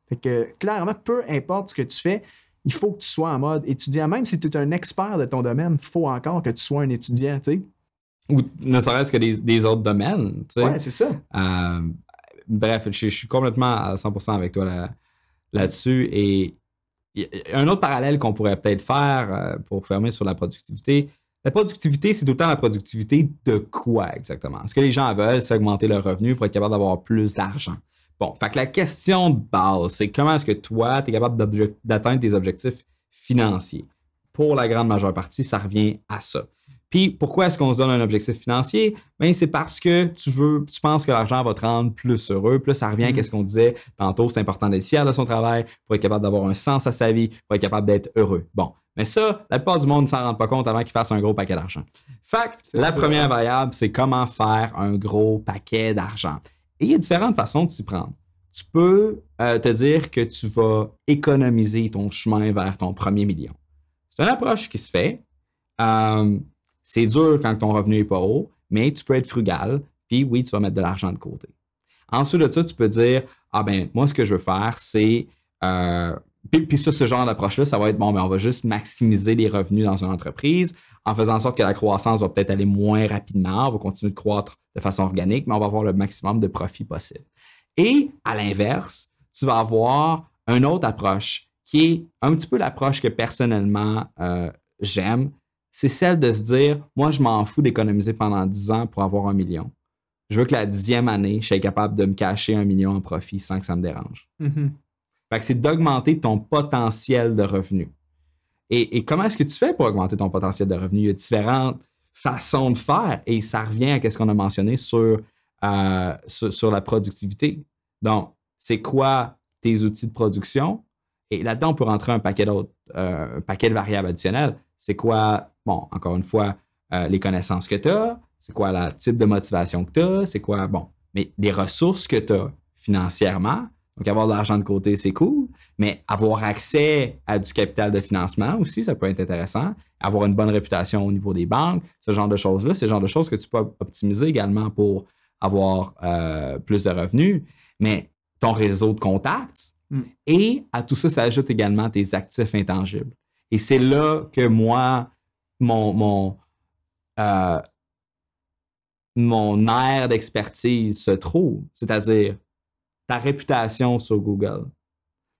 Fait que clairement, peu importe ce que tu fais, il faut que tu sois en mode étudiant. Même si tu es un expert de ton domaine, il faut encore que tu sois un étudiant, tu sais. Ou ne serait-ce que des, autres domaines, tu sais. Ouais, c'est ça. Euh, bref, je, suis complètement à 100% avec toi là, là-dessus. et un autre parallèle qu'on pourrait peut-être faire euh, pour fermer sur la productivité, la productivité, c'est tout le temps la productivité de quoi exactement? Ce que les gens veulent, c'est augmenter leur revenu pour être capable d'avoir plus d'argent. Bon, fait que la question de base, c'est comment est-ce que toi, tu es capable d'atteindre tes objectifs financiers? Pour la grande majeure partie, ça revient à ça. Puis pourquoi est-ce qu'on se donne un objectif financier? Bien, c'est parce que tu veux, tu penses que l'argent va te rendre plus heureux. Plus ça revient à ce qu'on disait tantôt, c'est important d'être fier de son travail pour être capable d'avoir un sens à sa vie, pour être capable d'être heureux. Bon. Mais ça, la plupart du monde ne s'en rend pas compte avant qu'il fasse un gros paquet d'argent. Fait la première variable, c'est comment faire un gros paquet d'argent. Et il y a différentes façons de s'y prendre. Tu peux euh, te dire que tu vas économiser ton chemin vers ton premier million. C'est une approche qui se fait. Euh, c'est dur quand ton revenu n'est pas haut, mais tu peux être frugal, puis oui, tu vas mettre de l'argent de côté. Ensuite de ça, tu peux dire Ah ben, moi, ce que je veux faire, c'est. Euh, puis, ce genre d'approche-là, ça va être bon, mais on va juste maximiser les revenus dans une entreprise en faisant en sorte que la croissance va peut-être aller moins rapidement, on va continuer de croître de façon organique, mais on va avoir le maximum de profit possible. Et à l'inverse, tu vas avoir une autre approche qui est un petit peu l'approche que personnellement euh, j'aime, c'est celle de se dire, moi, je m'en fous d'économiser pendant 10 ans pour avoir un million. Je veux que la dixième année, je sois capable de me cacher un million en profit sans que ça me dérange. Mm-hmm. C'est d'augmenter ton potentiel de revenu. Et, comment est-ce que tu fais pour augmenter ton potentiel de revenu? Il y a différentes façons de faire et ça revient à ce qu'on a mentionné euh, sur, la productivité. Donc, c'est quoi tes outils de production? Et là-dedans, on peut rentrer un paquet euh, de variables additionnelles. C'est quoi bon, encore une fois, euh, les connaissances que tu as, c'est quoi le type de motivation que tu as, c'est quoi, bon, mais les ressources que tu as financièrement? Donc, avoir de l'argent de côté, c'est cool, mais avoir accès à du capital de financement aussi, ça peut être intéressant. Avoir une bonne réputation au niveau des banques, ce genre de choses-là, c'est le genre de choses que tu peux optimiser également pour avoir euh, plus de revenus. Mais ton réseau de contacts, mm. et à tout ça s'ajoutent également tes actifs intangibles. Et c'est là que moi, mon, mon, euh, mon aire d'expertise se trouve, c'est-à-dire ta réputation sur Google,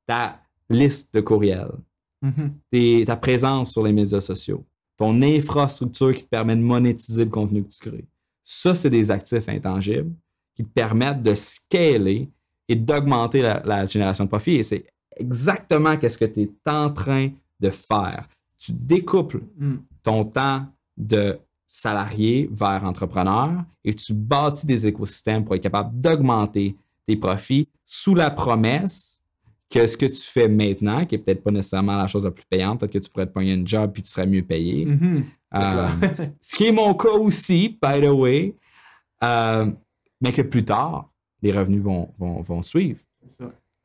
ta liste de courriels, mm-hmm. ta présence sur les médias sociaux, ton infrastructure qui te permet de monétiser le contenu que tu crées. Ça, c'est des actifs intangibles qui te permettent de scaler et d'augmenter la, génération de profit. Et c'est exactement ce que tu es en train de faire. Tu découples mm ton temps de salarié vers entrepreneur et tu bâtis des écosystèmes pour être capable d'augmenter tes profits sous la promesse que ce que tu fais maintenant, qui n'est peut-être pas nécessairement la chose la plus payante, peut-être que tu pourrais te pogner un job puis tu serais mieux payé. Mm-hmm. Euh, [LAUGHS] ce qui est mon cas aussi, by the way, euh, mais que plus tard, les revenus vont, vont, suivre.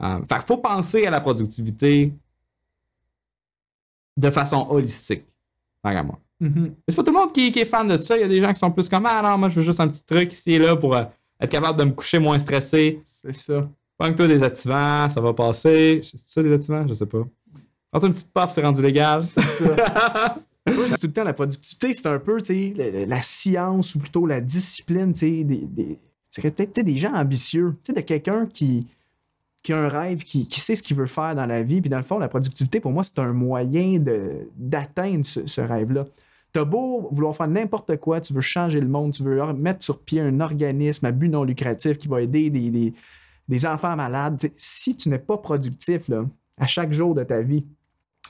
Euh, fait faut penser à la productivité de façon holistique à moi. Mm-hmm. C'est pas tout le monde qui, est fan de ça. Il y a des gens qui sont plus comme Ah non, moi je veux juste un petit truc ici et là pour être capable de me coucher moins stressé. C'est ça. Prends-toi des activants, ça va passer. C'est ça des activants? Je sais pas. Prends-toi une petite puff, c'est rendu légal. C'est ça. [LAUGHS] Moi, tout le temps, la productivité, c'est un peu la, la, science ou plutôt la discipline. Des, des, c'est peut-être des gens ambitieux. De quelqu'un qui, qui a un rêve, qui, sait ce qu'il veut faire dans la vie. Puis dans le fond, la productivité, pour moi, c'est un moyen d'atteindre ce, rêve-là. Tu as beau vouloir faire n'importe quoi, tu veux changer le monde, tu veux mettre sur pied un organisme à but non lucratif qui va aider des, enfants malades. si tu n'es pas productif là, à chaque jour de ta vie,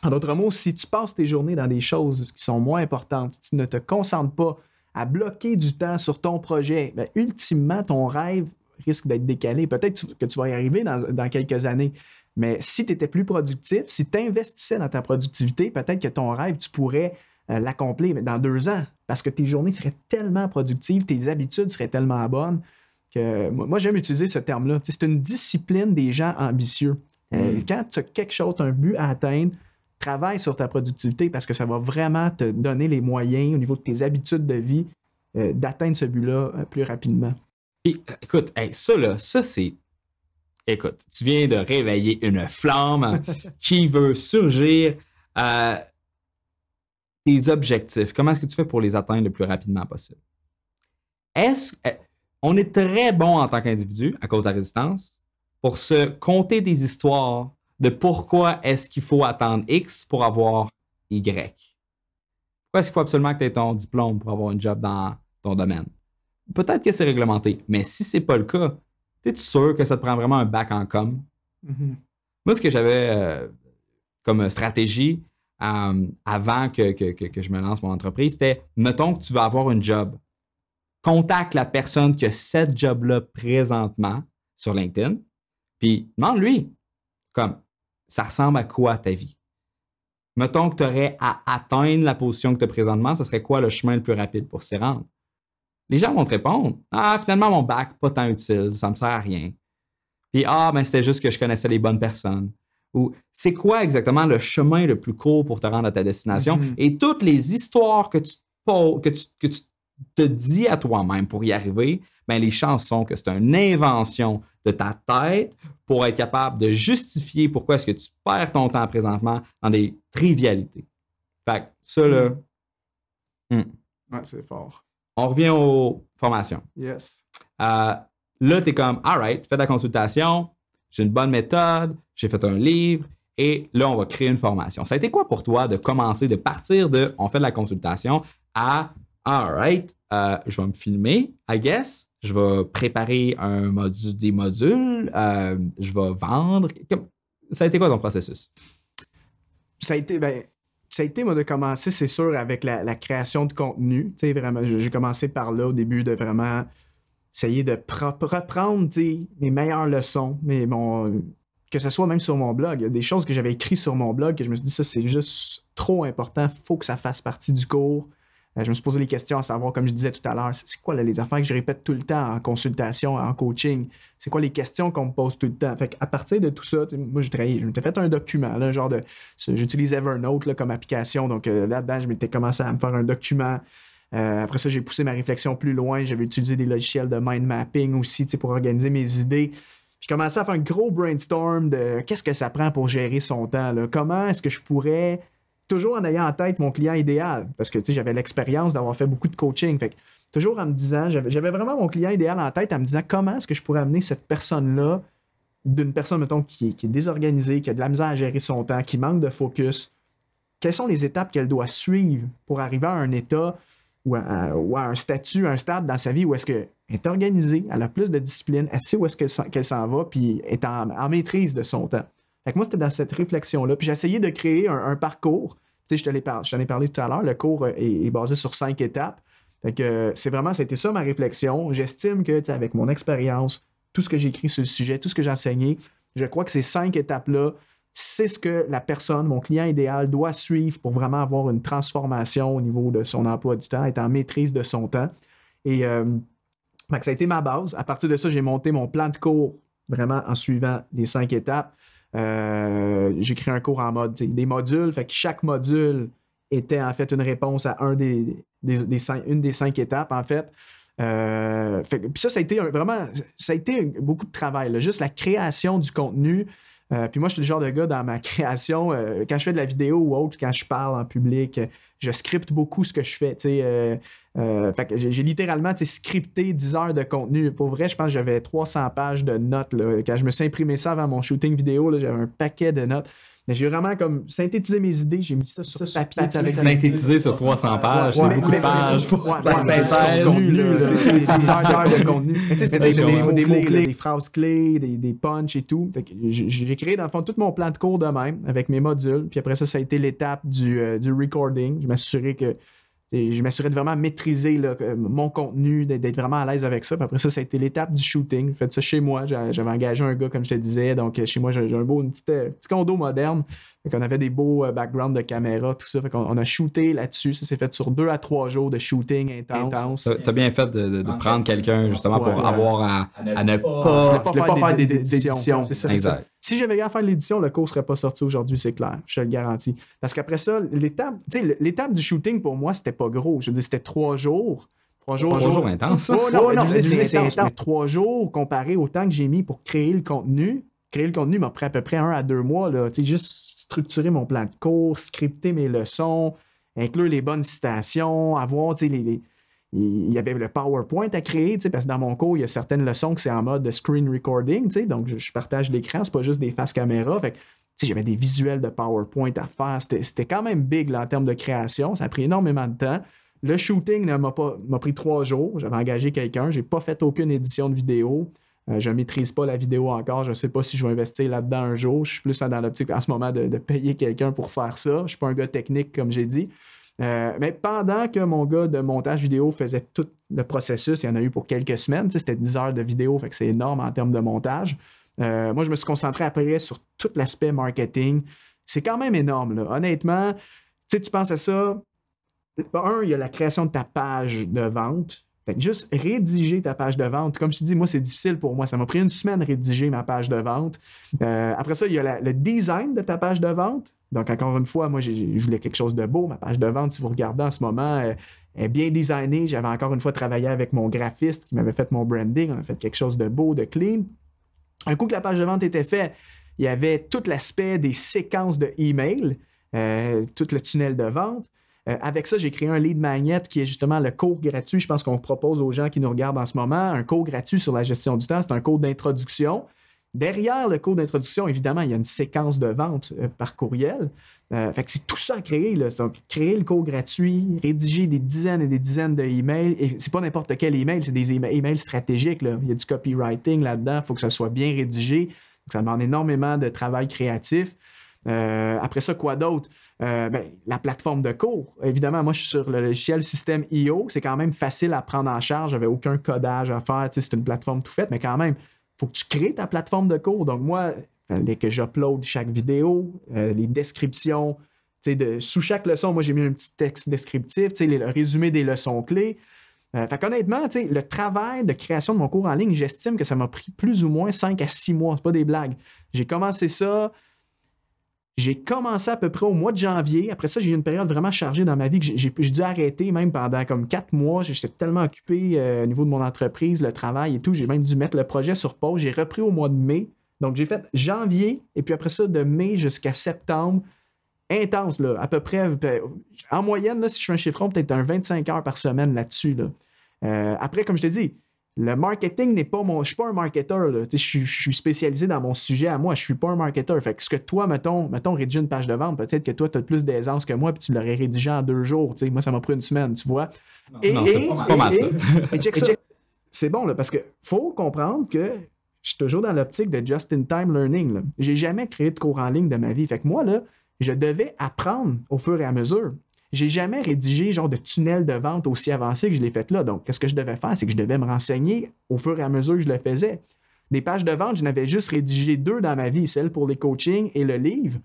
en d'autres mots, si tu passes tes journées dans des choses qui sont moins importantes, tu ne te concentres pas à bloquer du temps sur ton projet, bien, ultimement, ton rêve risque d'être décalé. Peut-être que tu vas y arriver dans, quelques années. Mais si tu étais plus productif, si tu investissais dans ta productivité, peut-être que ton rêve, tu pourrais l'accomplir dans deux ans. Parce que tes journées seraient tellement productives, tes habitudes seraient tellement bonnes que moi, j'aime utiliser ce terme-là. C'est une discipline des gens ambitieux. Euh, mm. quand tu as quelque chose, un but à atteindre, travaille sur ta productivité parce que ça va vraiment te donner les moyens au niveau de tes habitudes de vie euh, d'atteindre ce but-là plus rapidement. Puis, écoute, ça, là, ça, c'est. Écoute, tu viens de réveiller une flamme [LAUGHS] qui veut surgir. Euh, tes objectifs, comment est-ce que tu fais pour les atteindre le plus rapidement possible? Est-ce. Euh, on est très bon en tant qu'individu, à cause de la résistance, pour se conter des histoires de pourquoi est-ce qu'il faut attendre X pour avoir Y. Pourquoi est-ce qu'il faut absolument que tu aies ton diplôme pour avoir un job dans ton domaine? Peut-être que c'est réglementé, mais si c'est pas le cas, es-tu sûr que ça te prend vraiment un bac en com? Mm-hmm. Moi, ce que j'avais euh, comme stratégie euh, avant que, je me lance mon entreprise, c'était mettons que tu vas avoir un job. Contacte la personne qui a cette job-là présentement sur LinkedIn, puis demande-lui, comme, ça ressemble à quoi ta vie? Mettons que tu aurais à atteindre la position que tu as présentement, ce serait quoi le chemin le plus rapide pour s'y rendre? Les gens vont te répondre Ah, finalement, mon bac, pas tant utile, ça me sert à rien. Puis Ah, ben c'était juste que je connaissais les bonnes personnes. Ou c'est quoi exactement le chemin le plus court pour te rendre à ta destination? Mm-hmm. Et toutes les histoires que tu, que que tu te dis à toi-même pour y arriver, ben les chances sont que c'est une invention de ta tête pour être capable de justifier pourquoi est-ce que tu perds ton temps présentement dans des trivialités. Fait que ça, là. Hmm. Ouais, c'est fort. On revient aux formations. Yes. Euh, là, tu es comme, all right, fais la consultation, j'ai une bonne méthode, j'ai fait un livre, et là, on va créer une formation. Ça a été quoi pour toi de commencer, de partir de on fait de la consultation à, all right, euh, je vais me filmer, I guess, je vais préparer un module, des modules, euh, je vais vendre. Ça a été quoi ton processus? Ça a été, ben, ça a été, moi, de commencer, c'est sûr, avec la, création de contenu. Tu sais, vraiment, j'ai commencé par là au début de vraiment essayer de reprendre, mes meilleures leçons, mais bon, que ce soit même sur mon blog. Il y a des choses que j'avais écrites sur mon blog que je me suis dit, ça, c'est juste trop important, faut que ça fasse partie du cours. Euh, je me suis posé les questions à savoir, comme je disais tout à l'heure, c'est quoi les affaires que je répète tout le temps en consultation, en coaching? C'est quoi les questions qu'on me pose tout le temps? Fait à partir de tout ça, moi, j'ai travaillé, je m'étais fait un document, genre de. J'utilise Evernote comme application. Donc euh, là-dedans, je m'étais commencé à me faire un document. Euh, après ça, j'ai poussé ma réflexion plus loin. J'avais utilisé des logiciels de mind mapping aussi pour organiser mes idées. J'ai commencé à faire un gros brainstorm de qu'est-ce que ça prend pour gérer son temps. Là? Comment est-ce que je pourrais toujours en ayant en tête mon client idéal, parce que j'avais l'expérience d'avoir fait beaucoup de coaching. Fait toujours en me disant, j'avais vraiment mon client idéal en tête en me disant comment est-ce que je pourrais amener cette personne-là d'une personne, mettons, qui, est désorganisée, qui a de la misère à gérer son temps, qui manque de focus? Quelles sont les étapes qu'elle doit suivre pour arriver à un état ou à, un statut, un stade dans sa vie où est-ce qu'elle est organisée, elle a plus de discipline, elle sait où est-ce qu'elle s'en va, puis est en maîtrise de son temps. Fait que moi, c'était dans cette réflexion-là. Puis j'ai essayé de créer un, parcours. Tu sais, je t'en ai, parlé tout à l'heure. Le cours est, basé sur cinq étapes. Que c'est vraiment, c'était ça ma réflexion. J'estime que, avec mon expérience, tout ce que j'ai écrit sur le sujet, tout ce que j'ai enseigné, je crois que ces cinq étapes-là, c'est ce que la personne, mon client idéal, doit suivre pour vraiment avoir une transformation au niveau de son emploi du temps, être en maîtrise de son temps. Et euh, ça a été ma base. À partir de ça, j'ai monté mon plan de cours vraiment en suivant les cinq étapes. Euh, j'ai créé un cours en mode des modules. Fait que chaque module était en fait une réponse à un des, une des cinq étapes, en fait. Euh, puis ça, ça a été vraiment, ça a été beaucoup de travail. Juste la création du contenu. Euh, puis moi, je suis le genre de gars dans ma [LAUGHS] création, quand je fais de la vidéo ou autre, quand je parle en public, je scripte beaucoup ce que je fais. Euh, euh, j'ai littéralement scripté 10 heures de contenu. Pour vrai, je pense que j'avais 300 pages de notes. Quand je me suis imprimé ça avant mon shooting vidéo, j'avais un paquet de notes. Mais j'ai vraiment comme synthétisé mes idées, j'ai mis ça sur papier. Avec synthétisé sur 300 pages, c'est beaucoup de pages. de contenu. Des mots-clés, des phrases clés, des punchs et tout. J'ai créé dans le fond tout mon plan de cours de même avec mes modules. Puis après ça, ça a été l'étape du euh, recording. Je m'assurais que je m'assurais de vraiment maîtriser mon contenu, d'être vraiment à l'aise avec ça. Puis après ça, ça a été l'étape du shooting. J'ai fait ça chez moi. J'avais engagé un gars, comme je te disais. Donc, chez moi, j'ai un beau, une petite, euh, petit condo moderne. On avait des beaux euh, backgrounds de caméra, tout ça. Fait on a shooté là-dessus. Ça s'est fait sur deux à trois jours de shooting intense. T'as bien fait de, prendre quelqu'un justement pour avoir à, ne pas, pas, faire d'édition. C'est ça. Exact. Si j'avais à faire l'édition, le cours serait pas sorti aujourd'hui, c'est clair. Je te le garantis. Parce qu'après ça, l'étape, l'étape du shooting pour moi, c'était pas gros. Je veux dire, c'était trois jours. Trois jours, trois jours intenses. Oh, non, non, c'est intense. Mais trois jours comparé au temps que j'ai mis pour créer le contenu. Créer le contenu m'a pris à peu près un à deux mois. Là. Juste structurer mon plan de cours, scripter mes leçons, inclure les bonnes citations, avoir les, il y avait le PowerPoint à créer, parce que dans mon cours, il y a certaines leçons que c'est en mode de screen recording, donc je, partage l'écran, c'est pas juste des faces caméra. Fait j'avais des visuels de PowerPoint à faire. C'était quand même big en termes de création. Ça a pris énormément de temps. Le shooting m'a pris trois jours. J'avais engagé quelqu'un. J'ai pas fait aucune édition de vidéo. Euh, je ne maîtrise pas la vidéo encore. Je ne sais pas si je vais investir là-dedans un jour. Je suis plus dans l'optique en ce moment de, payer quelqu'un pour faire ça. Je ne suis pas un gars technique, comme j'ai dit. Euh, mais pendant que mon gars de montage vidéo faisait tout le processus, il y en a eu pour quelques semaines. C'était 10 heures de vidéo, c'est énorme en termes de montage. Euh, moi, je me suis concentré après sur tout l'aspect marketing. C'est quand même énorme. Honnêtement, tu penses à ça. Un, il y a la création de ta page de vente juste rédiger ta page de vente. Comme je te dis, moi, c'est difficile pour moi. Ça m'a pris une semaine de rédiger ma page de vente. Euh, après ça, il y a le design de ta page de vente. Donc, encore une fois, moi, je voulais quelque chose de beau. Ma page de vente, si vous regardez en ce moment, elle est bien designée. J'avais encore une fois travaillé avec mon graphiste qui m'avait fait mon branding. On a fait quelque chose de beau, de clean. Un coup que la page de vente était faite, il y avait tout l'aspect des séquences de euh, tout le tunnel de vente. Euh, avec ça, j'ai créé un lead magnet qui est justement le cours gratuit. Je pense qu'on propose aux gens qui nous regardent en ce moment un cours gratuit sur la gestion du temps. C'est un cours d'introduction. Derrière le cours d'introduction, évidemment, il y a une séquence de vente euh, par courriel. Euh, fait que c'est tout ça à créer. Donc, créer le cours gratuit, rédiger des dizaines et des dizaines d'emails. Et c'est pas n'importe quel email, c'est des emails stratégiques. Il y a du copywriting là-dedans. Il faut que ça soit bien rédigé. ça demande énormément de travail créatif. après ça, quoi d'autre? Euh, ben, la plateforme de cours. Évidemment, moi, je suis sur le logiciel système IO. C'est quand même facile à prendre en charge. J'avais aucun codage à faire. C'est une plateforme tout faite, mais quand même, il faut que tu crées ta plateforme de cours. Donc, moi, fallait que j'upload chaque vidéo, euh, les descriptions. De, sous chaque leçon, moi, j'ai mis un petit texte descriptif, le résumé des leçons clés. Euh, fait qu'honnêtement, le travail de création de mon cours en ligne, j'estime que ça m'a pris plus ou moins 5 à 6 mois. C'est pas des blagues. J'ai commencé ça, j'ai commencé à peu près au mois de janvier. Après ça, j'ai eu une période vraiment chargée dans ma vie que j'ai dû arrêter même pendant comme quatre mois. J'étais tellement occupé euh, au niveau de mon entreprise, le travail et tout. J'ai même dû mettre le projet sur pause. J'ai repris au mois de mai. Donc, j'ai fait janvier et puis après ça, de mai jusqu'à septembre. Intense, là, à peu près. Ben, en moyenne, là, si je fais un chiffron, peut-être un 25 heures par semaine là-dessus. Euh, après, comme je te dis, le marketing n'est pas mon. Je suis pas un marketeur. Je, suis spécialisé dans mon sujet à moi. Je suis pas un marketeur. Fait que ce que toi, mettons, mettons rédiger une page de vente, peut-être que toi, tu as plus d'aisance que moi, puis tu l'aurais rédigé en deux jours. Moi, ça m'a pris une semaine, tu vois. et, c'est pas, mal c'est bon, là, parce que faut comprendre que je suis toujours dans l'optique de just-in-time learning. J'ai jamais créé de cours en ligne de ma vie. Fait que moi, là, je devais apprendre au fur et à mesure. J'ai jamais rédigé genre de tunnel de vente aussi avancé que je l'ai fait là. Donc, qu'est-ce que je devais faire? C'est que je devais me renseigner au fur et à mesure que je le faisais. Des pages de vente, je n'avais juste rédigé deux dans ma vie, celle pour les coachings et le livre.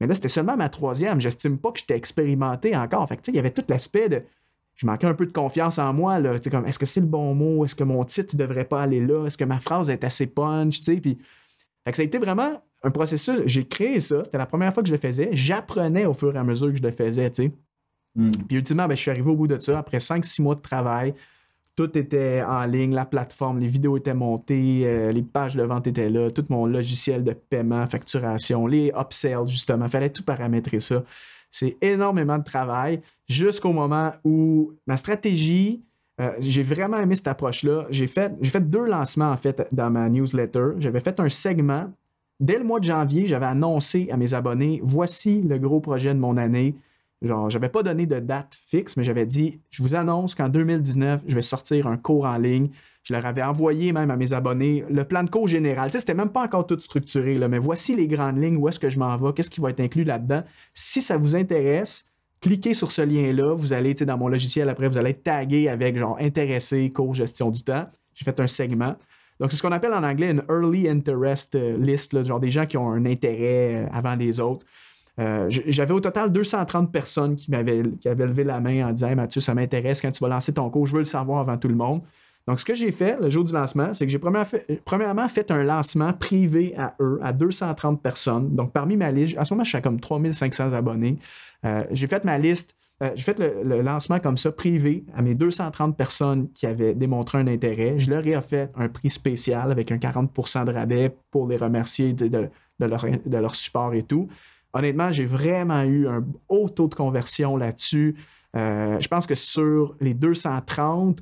Mais là, c'était seulement ma troisième. J'estime pas que j'étais expérimenté encore. Fait il y avait tout l'aspect de. Je manquais un peu de confiance en moi. Là. Comme, est-ce que c'est le bon mot? Est-ce que mon titre ne devrait pas aller là? Est-ce que ma phrase est assez punch? Puis, fait que ça a été vraiment un processus. J'ai créé ça. C'était la première fois que je le faisais. J'apprenais au fur et à mesure que je le faisais. sais. Hmm. Puis ultimement, ben, je suis arrivé au bout de ça. Après 5-6 mois de travail, tout était en ligne, la plateforme, les vidéos étaient montées, euh, les pages de vente étaient là, tout mon logiciel de paiement, facturation, les upsells, justement. Il fallait tout paramétrer ça. C'est énormément de travail jusqu'au moment où ma stratégie, euh, j'ai vraiment aimé cette approche-là. J'ai fait, j'ai fait deux lancements, en fait, dans ma newsletter. J'avais fait un segment. Dès le mois de janvier, j'avais annoncé à mes abonnés, voici le gros projet de mon année. Genre, j'avais pas donné de date fixe, mais j'avais dit, je vous annonce qu'en 2019, je vais sortir un cours en ligne. Je leur avais envoyé même à mes abonnés le plan de cours général. Tu sais, c'était même pas encore tout structuré, là, mais voici les grandes lignes, où est-ce que je m'en vais, qu'est-ce qui va être inclus là-dedans. Si ça vous intéresse, cliquez sur ce lien-là. Vous allez, tu sais, dans mon logiciel, après, vous allez être tagué avec genre intéressé, cours gestion du temps. J'ai fait un segment. Donc, c'est ce qu'on appelle en anglais une early interest euh, list, genre des gens qui ont un intérêt euh, avant les autres. Euh, j'avais au total 230 personnes qui, m'avaient, qui avaient levé la main en disant Mathieu, ça m'intéresse quand tu vas lancer ton cours, je veux le savoir avant tout le monde. Donc, ce que j'ai fait le jour du lancement, c'est que j'ai premièrement fait, un lancement privé à eux, à 230 personnes. Donc, parmi ma liste, à ce moment, je suis à comme 3500 abonnés. Euh, j'ai fait ma liste, euh, j'ai fait le, lancement comme ça, privé, à mes 230 personnes qui avaient démontré un intérêt. Je leur ai fait un prix spécial avec un 40% de rabais pour les remercier de, leur, de leur support et tout. Honnêtement, j'ai vraiment eu un haut taux de conversion là-dessus. Euh, je pense que sur les 230,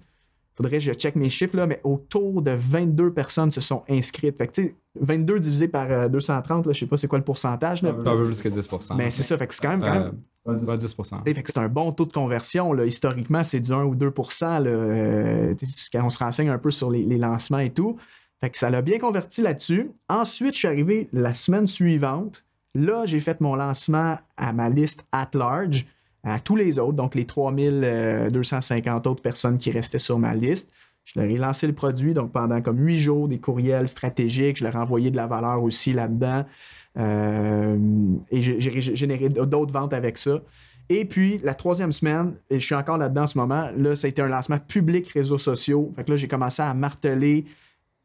faudrait que je check mes chiffres, là, mais autour de 22 personnes se sont inscrites. Fait que, tu sais, 22 divisé par 230, là, je sais pas c'est quoi le pourcentage. Là. Un peu plus que 10 Mais c'est ça, fait que c'est quand même. Quand même 10 fait que c'est un bon taux de conversion. Là. Historiquement, c'est du 1 ou 2 là, euh, quand on se renseigne un peu sur les, les lancements et tout. Fait que ça l'a bien converti là-dessus. Ensuite, je suis arrivé la semaine suivante. Là, j'ai fait mon lancement à ma liste at large à tous les autres, donc les 3250 autres personnes qui restaient sur ma liste. Je leur ai lancé le produit, donc pendant comme huit jours, des courriels stratégiques, je leur ai envoyé de la valeur aussi là-dedans. Euh, et j'ai généré d'autres ventes avec ça. Et puis, la troisième semaine, et je suis encore là-dedans en ce moment, là, ça a été un lancement public réseaux sociaux. Fait que là, j'ai commencé à marteler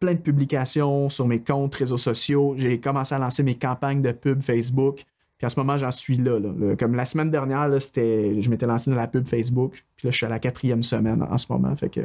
plein de publications sur mes comptes réseaux sociaux. J'ai commencé à lancer mes campagnes de pub Facebook. Puis en ce moment, j'en suis là, Comme la semaine dernière, là, je m'étais lancé dans la pub Facebook. Puis là, je suis à la quatrième semaine en ce moment. Fait que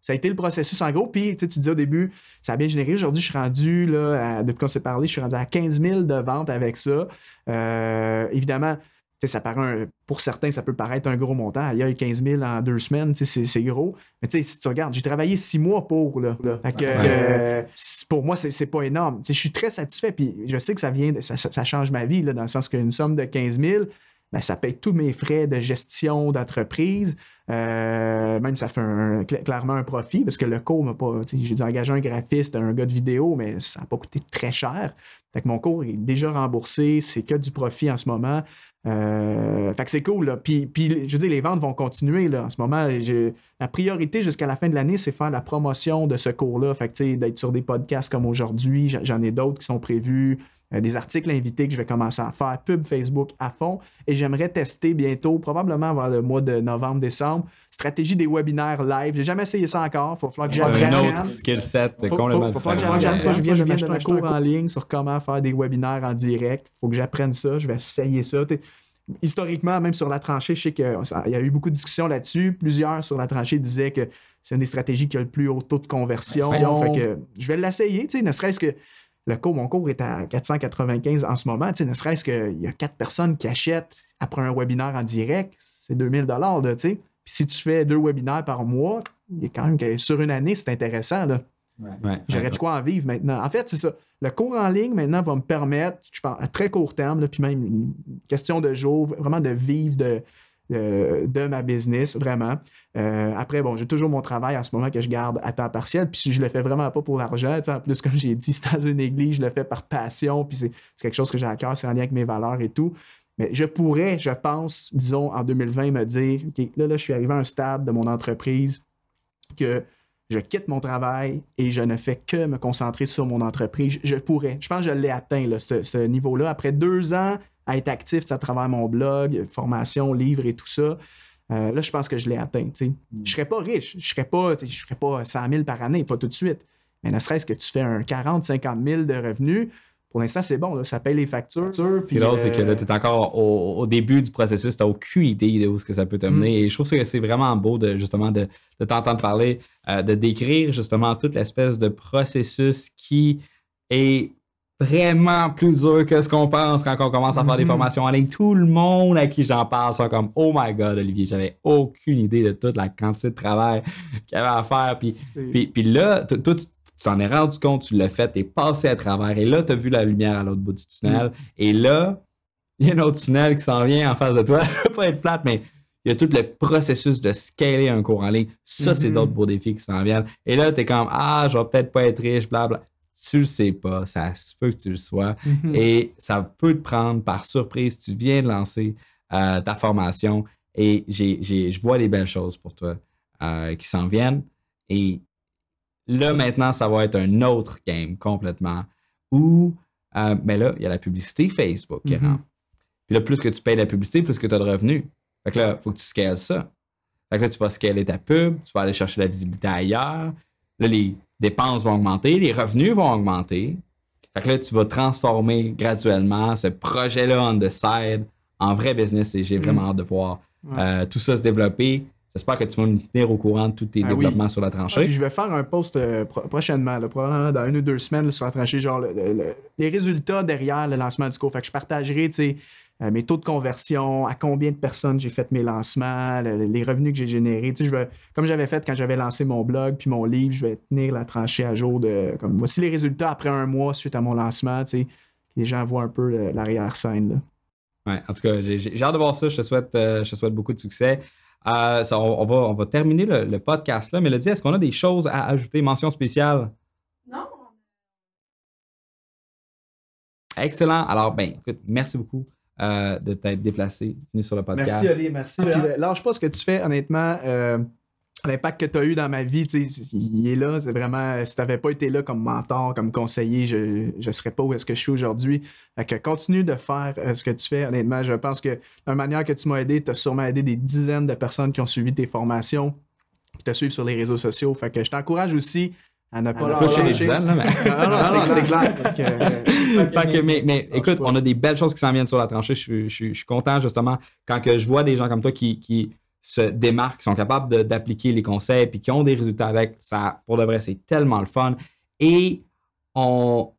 ça a été le processus en gros. Puis tu disais au début, ça a bien généré. Aujourd'hui, je suis rendu, là, depuis qu'on s'est parlé, je suis rendu à 15 000 de ventes avec ça. Euh, évidemment, ça paraît pour certains, ça peut paraître un gros montant. Il y a 15 000 en deux semaines, c'est gros. Mais si tu regardes, j'ai travaillé six mois pour. Là. Euh, pour moi, c'est pas énorme. je suis très satisfait. Puis je sais que ça vient, ça, change ma vie, là, dans le sens qu'une somme de 15 000, ben, ça paye tous mes frais de gestion d'entreprise. Euh, même ça fait clairement un profit parce que le cours m'a pas. J'ai dû engager un graphiste, un gars de vidéo, mais ça n'a pas coûté très cher. Fait que mon cours est déjà remboursé, c'est que du profit en ce moment. Euh, fait que c'est cool. Là. Puis, puis, je veux dire, les ventes vont continuer là, en ce moment. La priorité jusqu'à la fin de l'année, c'est faire la promotion de ce cours-là. Fait que d'être sur des podcasts comme aujourd'hui, j'en ai d'autres qui sont prévus. Euh, des articles invités que je vais commencer à faire, pub Facebook à fond. Et j'aimerais tester bientôt, probablement vers le mois de novembre-décembre, stratégie des webinaires live. J'ai jamais essayé ça encore. Il va falloir que j'apprenne. Un autre skill set complètement différent. Je viens de mettre un cours en ligne sur comment faire des webinaires en direct. Il faut que j'apprenne ça. Je vais essayer ça. historiquement, même sur la tranchée, je sais qu'il y a eu beaucoup de discussions là-dessus. Plusieurs sur la tranchée disaient que c'est une des stratégies qui a le plus haut taux de conversion. Fait que je vais l'essayer, ne serait-ce que le cours, mon cours est à 495 en ce moment. Tu sais, ne serait-ce qu'il y a quatre personnes qui achètent après un webinaire en direct, c'est 2000 dollars. Tu sais. Puis si tu fais deux webinaires par mois, il est quand même que sur une année, c'est intéressant. Là. J'aurais de quoi en vivre maintenant. En fait, c'est ça. Le cours en ligne, maintenant, va me permettre, je pense, à très court terme, puis même une question de jour, vraiment de vivre de, euh, de ma business, vraiment. Euh, après, bon, j'ai toujours mon travail en ce moment que je garde à temps partiel, puis je le fais vraiment pas pour l'argent. En plus, comme j'ai dit, [LAUGHS] c'est dans une église, je le fais par passion, puis c'est quelque chose que j'ai à cœur, c'est en lien avec mes valeurs et tout. Mais je pourrais, je pense, disons, en 2020, me dire, OK, là, là, je suis arrivé à un stade de mon entreprise que je quitte mon travail et je ne fais que me concentrer sur mon entreprise. Je, pourrais. Je pense que je l'ai atteint, ce niveau-là. Après deux ans à être actif à travers mon blog, formation, livres et tout ça. Euh, là, je pense que je l'ai atteint. Je ne mm. serais pas riche, je ne serais pas, je serais pas 100 000 par année, pas tout de suite. Mais ne serait-ce que tu fais un 40, 50 000 de revenus, pour l'instant, c'est bon, ça paye les factures. Puis là, c'est que là, tu es encore au, début du processus, tu n'as aucune idée de où ce que ça peut t'amener. Mm. Et je trouve que c'est vraiment beau de justement de, t'entendre parler, euh, de décrire justement toute l'espèce de processus qui est vraiment plus dur que ce qu'on pense quand on commence à faire des mm-hmm. formations en ligne. Tout le monde à qui j'en parle sont comme Oh my god, Olivier, j'avais aucune idée de toute la quantité de travail [LAUGHS] qu'il y avait à faire. Puis, puis, là, toi, tu t'en es rendu compte, tu l'as fait, t'es passé à travers. Et là, tu as vu la lumière à l'autre bout du tunnel. Mm. Et là, il y a un autre tunnel qui s'en vient en face de toi. [LAUGHS] Je pas être plate, mais il y a tout le processus de scaler un cours en ligne. Ça, c'est mm-hmm. d'autres beaux défis qui s'en viennent. Et là, tu es comme Ah, je vais peut-être pas être riche, blablabla tu le sais pas, ça se peut que tu le sois. Mhm. Et ça peut te prendre par surprise. Tu viens de lancer euh, ta formation et je vois les belles choses pour toi euh, qui s'en viennent. Et là, maintenant, ça va être un autre game complètement où, euh, mais là, il y a la publicité Facebook qui mhm. rentre. Puis là, plus que tu payes la publicité, plus que tu as de revenus. Fait que là, il faut que tu scales ça. Fait que là, tu vas scaler ta pub, tu vas aller chercher la visibilité ailleurs. Là, les dépenses vont augmenter, les revenus vont augmenter. Fait que là, tu vas transformer graduellement ce projet-là on the side en vrai business et j'ai mm. vraiment hâte de voir euh, tout ça se développer. J'espère que tu vas nous tenir au courant de tous tes ah développements sur la tranchée. je vais faire un post euh, prochainement, probablement dans une ou deux semaines sur la tranchée, genre les résultats derrière le lancement du cours. Fait que je partagerai, tu sais, euh, mes taux de conversion, à combien de personnes j'ai fait mes lancements, les revenus que j'ai générés. Tu sais, comme j'avais fait quand j'avais lancé mon blog puis mon livre, je vais tenir la tranchée à jour de comme voici les résultats après un mois suite à mon lancement. Tu sais, les gens voient un peu l'arrière-scène. Ouais, en tout cas, j'ai hâte de voir ça. Je te souhaite, euh, je te souhaite beaucoup de succès. Euh, on, va, on va terminer le, podcast là. Mélodie, est-ce qu'on a des choses à ajouter? Mention spéciale? Non. Excellent. Alors, ben, écoute, merci beaucoup euh, de t'être déplacé, venu sur le podcast. Merci, Ali, merci. Là, lâche pas ce que tu fais, honnêtement l'impact que tu as eu dans ma vie, il est là. C'est vraiment, si tu n'avais pas été là comme mentor, comme conseiller, je ne serais pas où est-ce que je suis aujourd'hui. que continue de faire euh, ce que tu fais. Honnêtement, je pense que la manière que tu m'as aidé, tu as sûrement aidé des dizaines de personnes qui ont suivi tes formations, qui te suivent sur les réseaux sociaux. Fait que je t'encourage aussi à ne pas lâcher. les dizaines, là, mais... [LAUGHS] non, non, c'est clair. fait que, mais, mais écoute, on a des belles choses qui s'en viennent sur la tranchée. Je, je, suis content, justement, quand que je vois des gens comme toi qui, qui se démarquent, qui sont capables d'appliquer les conseils, puis qui ont des résultats avec, ça, pour de vrai, c'est tellement le fun. Et on,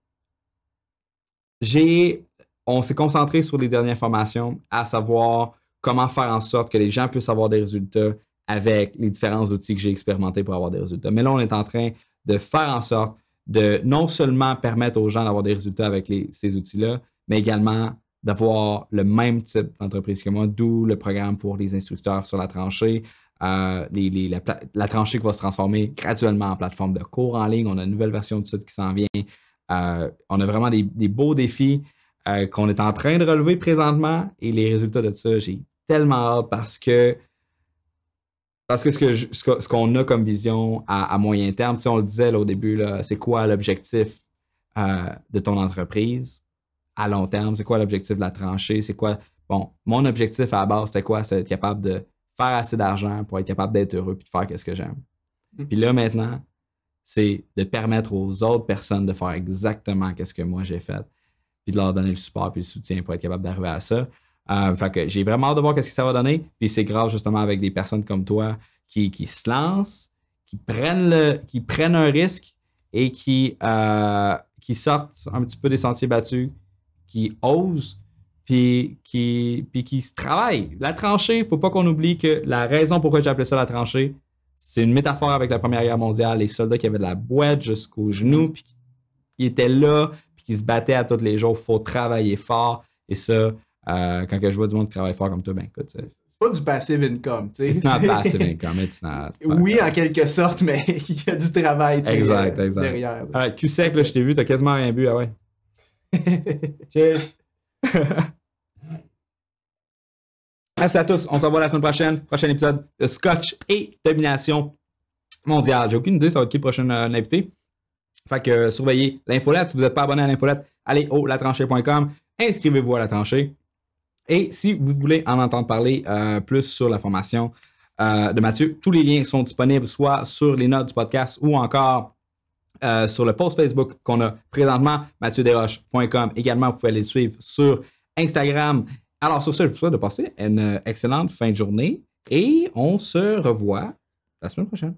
j'ai, on s'est concentré sur les dernières formations, à savoir comment faire en sorte que les gens puissent avoir des résultats avec les différents outils que j'ai expérimentés pour avoir des résultats. Mais là, on est en train de faire en sorte de non seulement permettre aux gens d'avoir des résultats avec ces outils-là, mais également d'avoir le même type d'entreprise que moi, d'où le programme pour les instructeurs sur la tranchée. Euh, la, tranchée qui va se transformer graduellement en plateforme de cours en ligne. On a une nouvelle version de ça qui s'en vient. Euh, on a vraiment des, beaux défis euh, qu'on est en train de relever présentement et les résultats de ça, j'ai tellement hâte parce que parce que ce qu'on a comme vision à, moyen terme, on le disait au début, c'est quoi l'objectif de ton entreprise? à long terme? C'est quoi l'objectif de la tranchée? C'est quoi? Bon, mon objectif à la base, c'était quoi? C'est d'être capable de faire assez d'argent pour être capable d'être heureux puis de faire ce que j'aime. Mm. Puis là, maintenant, c'est de permettre aux autres personnes de faire exactement ce que moi j'ai fait, puis de leur donner le support puis le soutien pour être capable d'arriver à ça. Euh, fait que j'ai vraiment hâte de voir ce que ça va donner. Puis c'est grave justement avec des personnes comme toi qui, qui se lancent, qui prennent, le, qui prennent un risque et qui, euh, qui sortent un petit peu des sentiers battus, qui osent puis qui, puis qui se travaillent. La tranchée, il faut pas qu'on oublie que la raison pourquoi j'ai appelé ça la tranchée, c'est une métaphore avec la Première Guerre mondiale, les soldats qui avaient de la boîte jusqu'aux genoux, puis qui étaient là, puis qui se battaient à tous les jours. Faut travailler fort. Et ça, euh, quand je vois du monde qui travaille fort comme toi, ben écoute, c'est pas du passive income. tu sais. It's not [LAUGHS] passive income, it's not. Oui, en quelque sorte, mais [LAUGHS] il y a du travail exact, exact. derrière. tu sais que là, je t'ai vu, t'as quasiment rien bu, ah ouais. [LAUGHS] Cheers. Merci à tous. On se revoit la semaine prochaine. Prochain épisode de Scotch et Domination mondiale. J'ai aucune idée, ça va être qui le prochain euh, invité. Fait que euh, surveillez l'infolette. Si vous n'êtes pas abonné à l'infolette, allez au latranchée.com. Inscrivez-vous à la tranchée. Et si vous voulez en entendre parler euh, plus sur la formation de Mathieu, tous les liens sont disponibles soit sur les notes du podcast ou encore euh, sur le post Facebook qu'on a présentement, mathieuderoche.com. Également, vous pouvez aller le suivre sur Instagram. Alors, sur ce, je vous souhaite de passer une excellente fin de journée et on se revoit la semaine prochaine.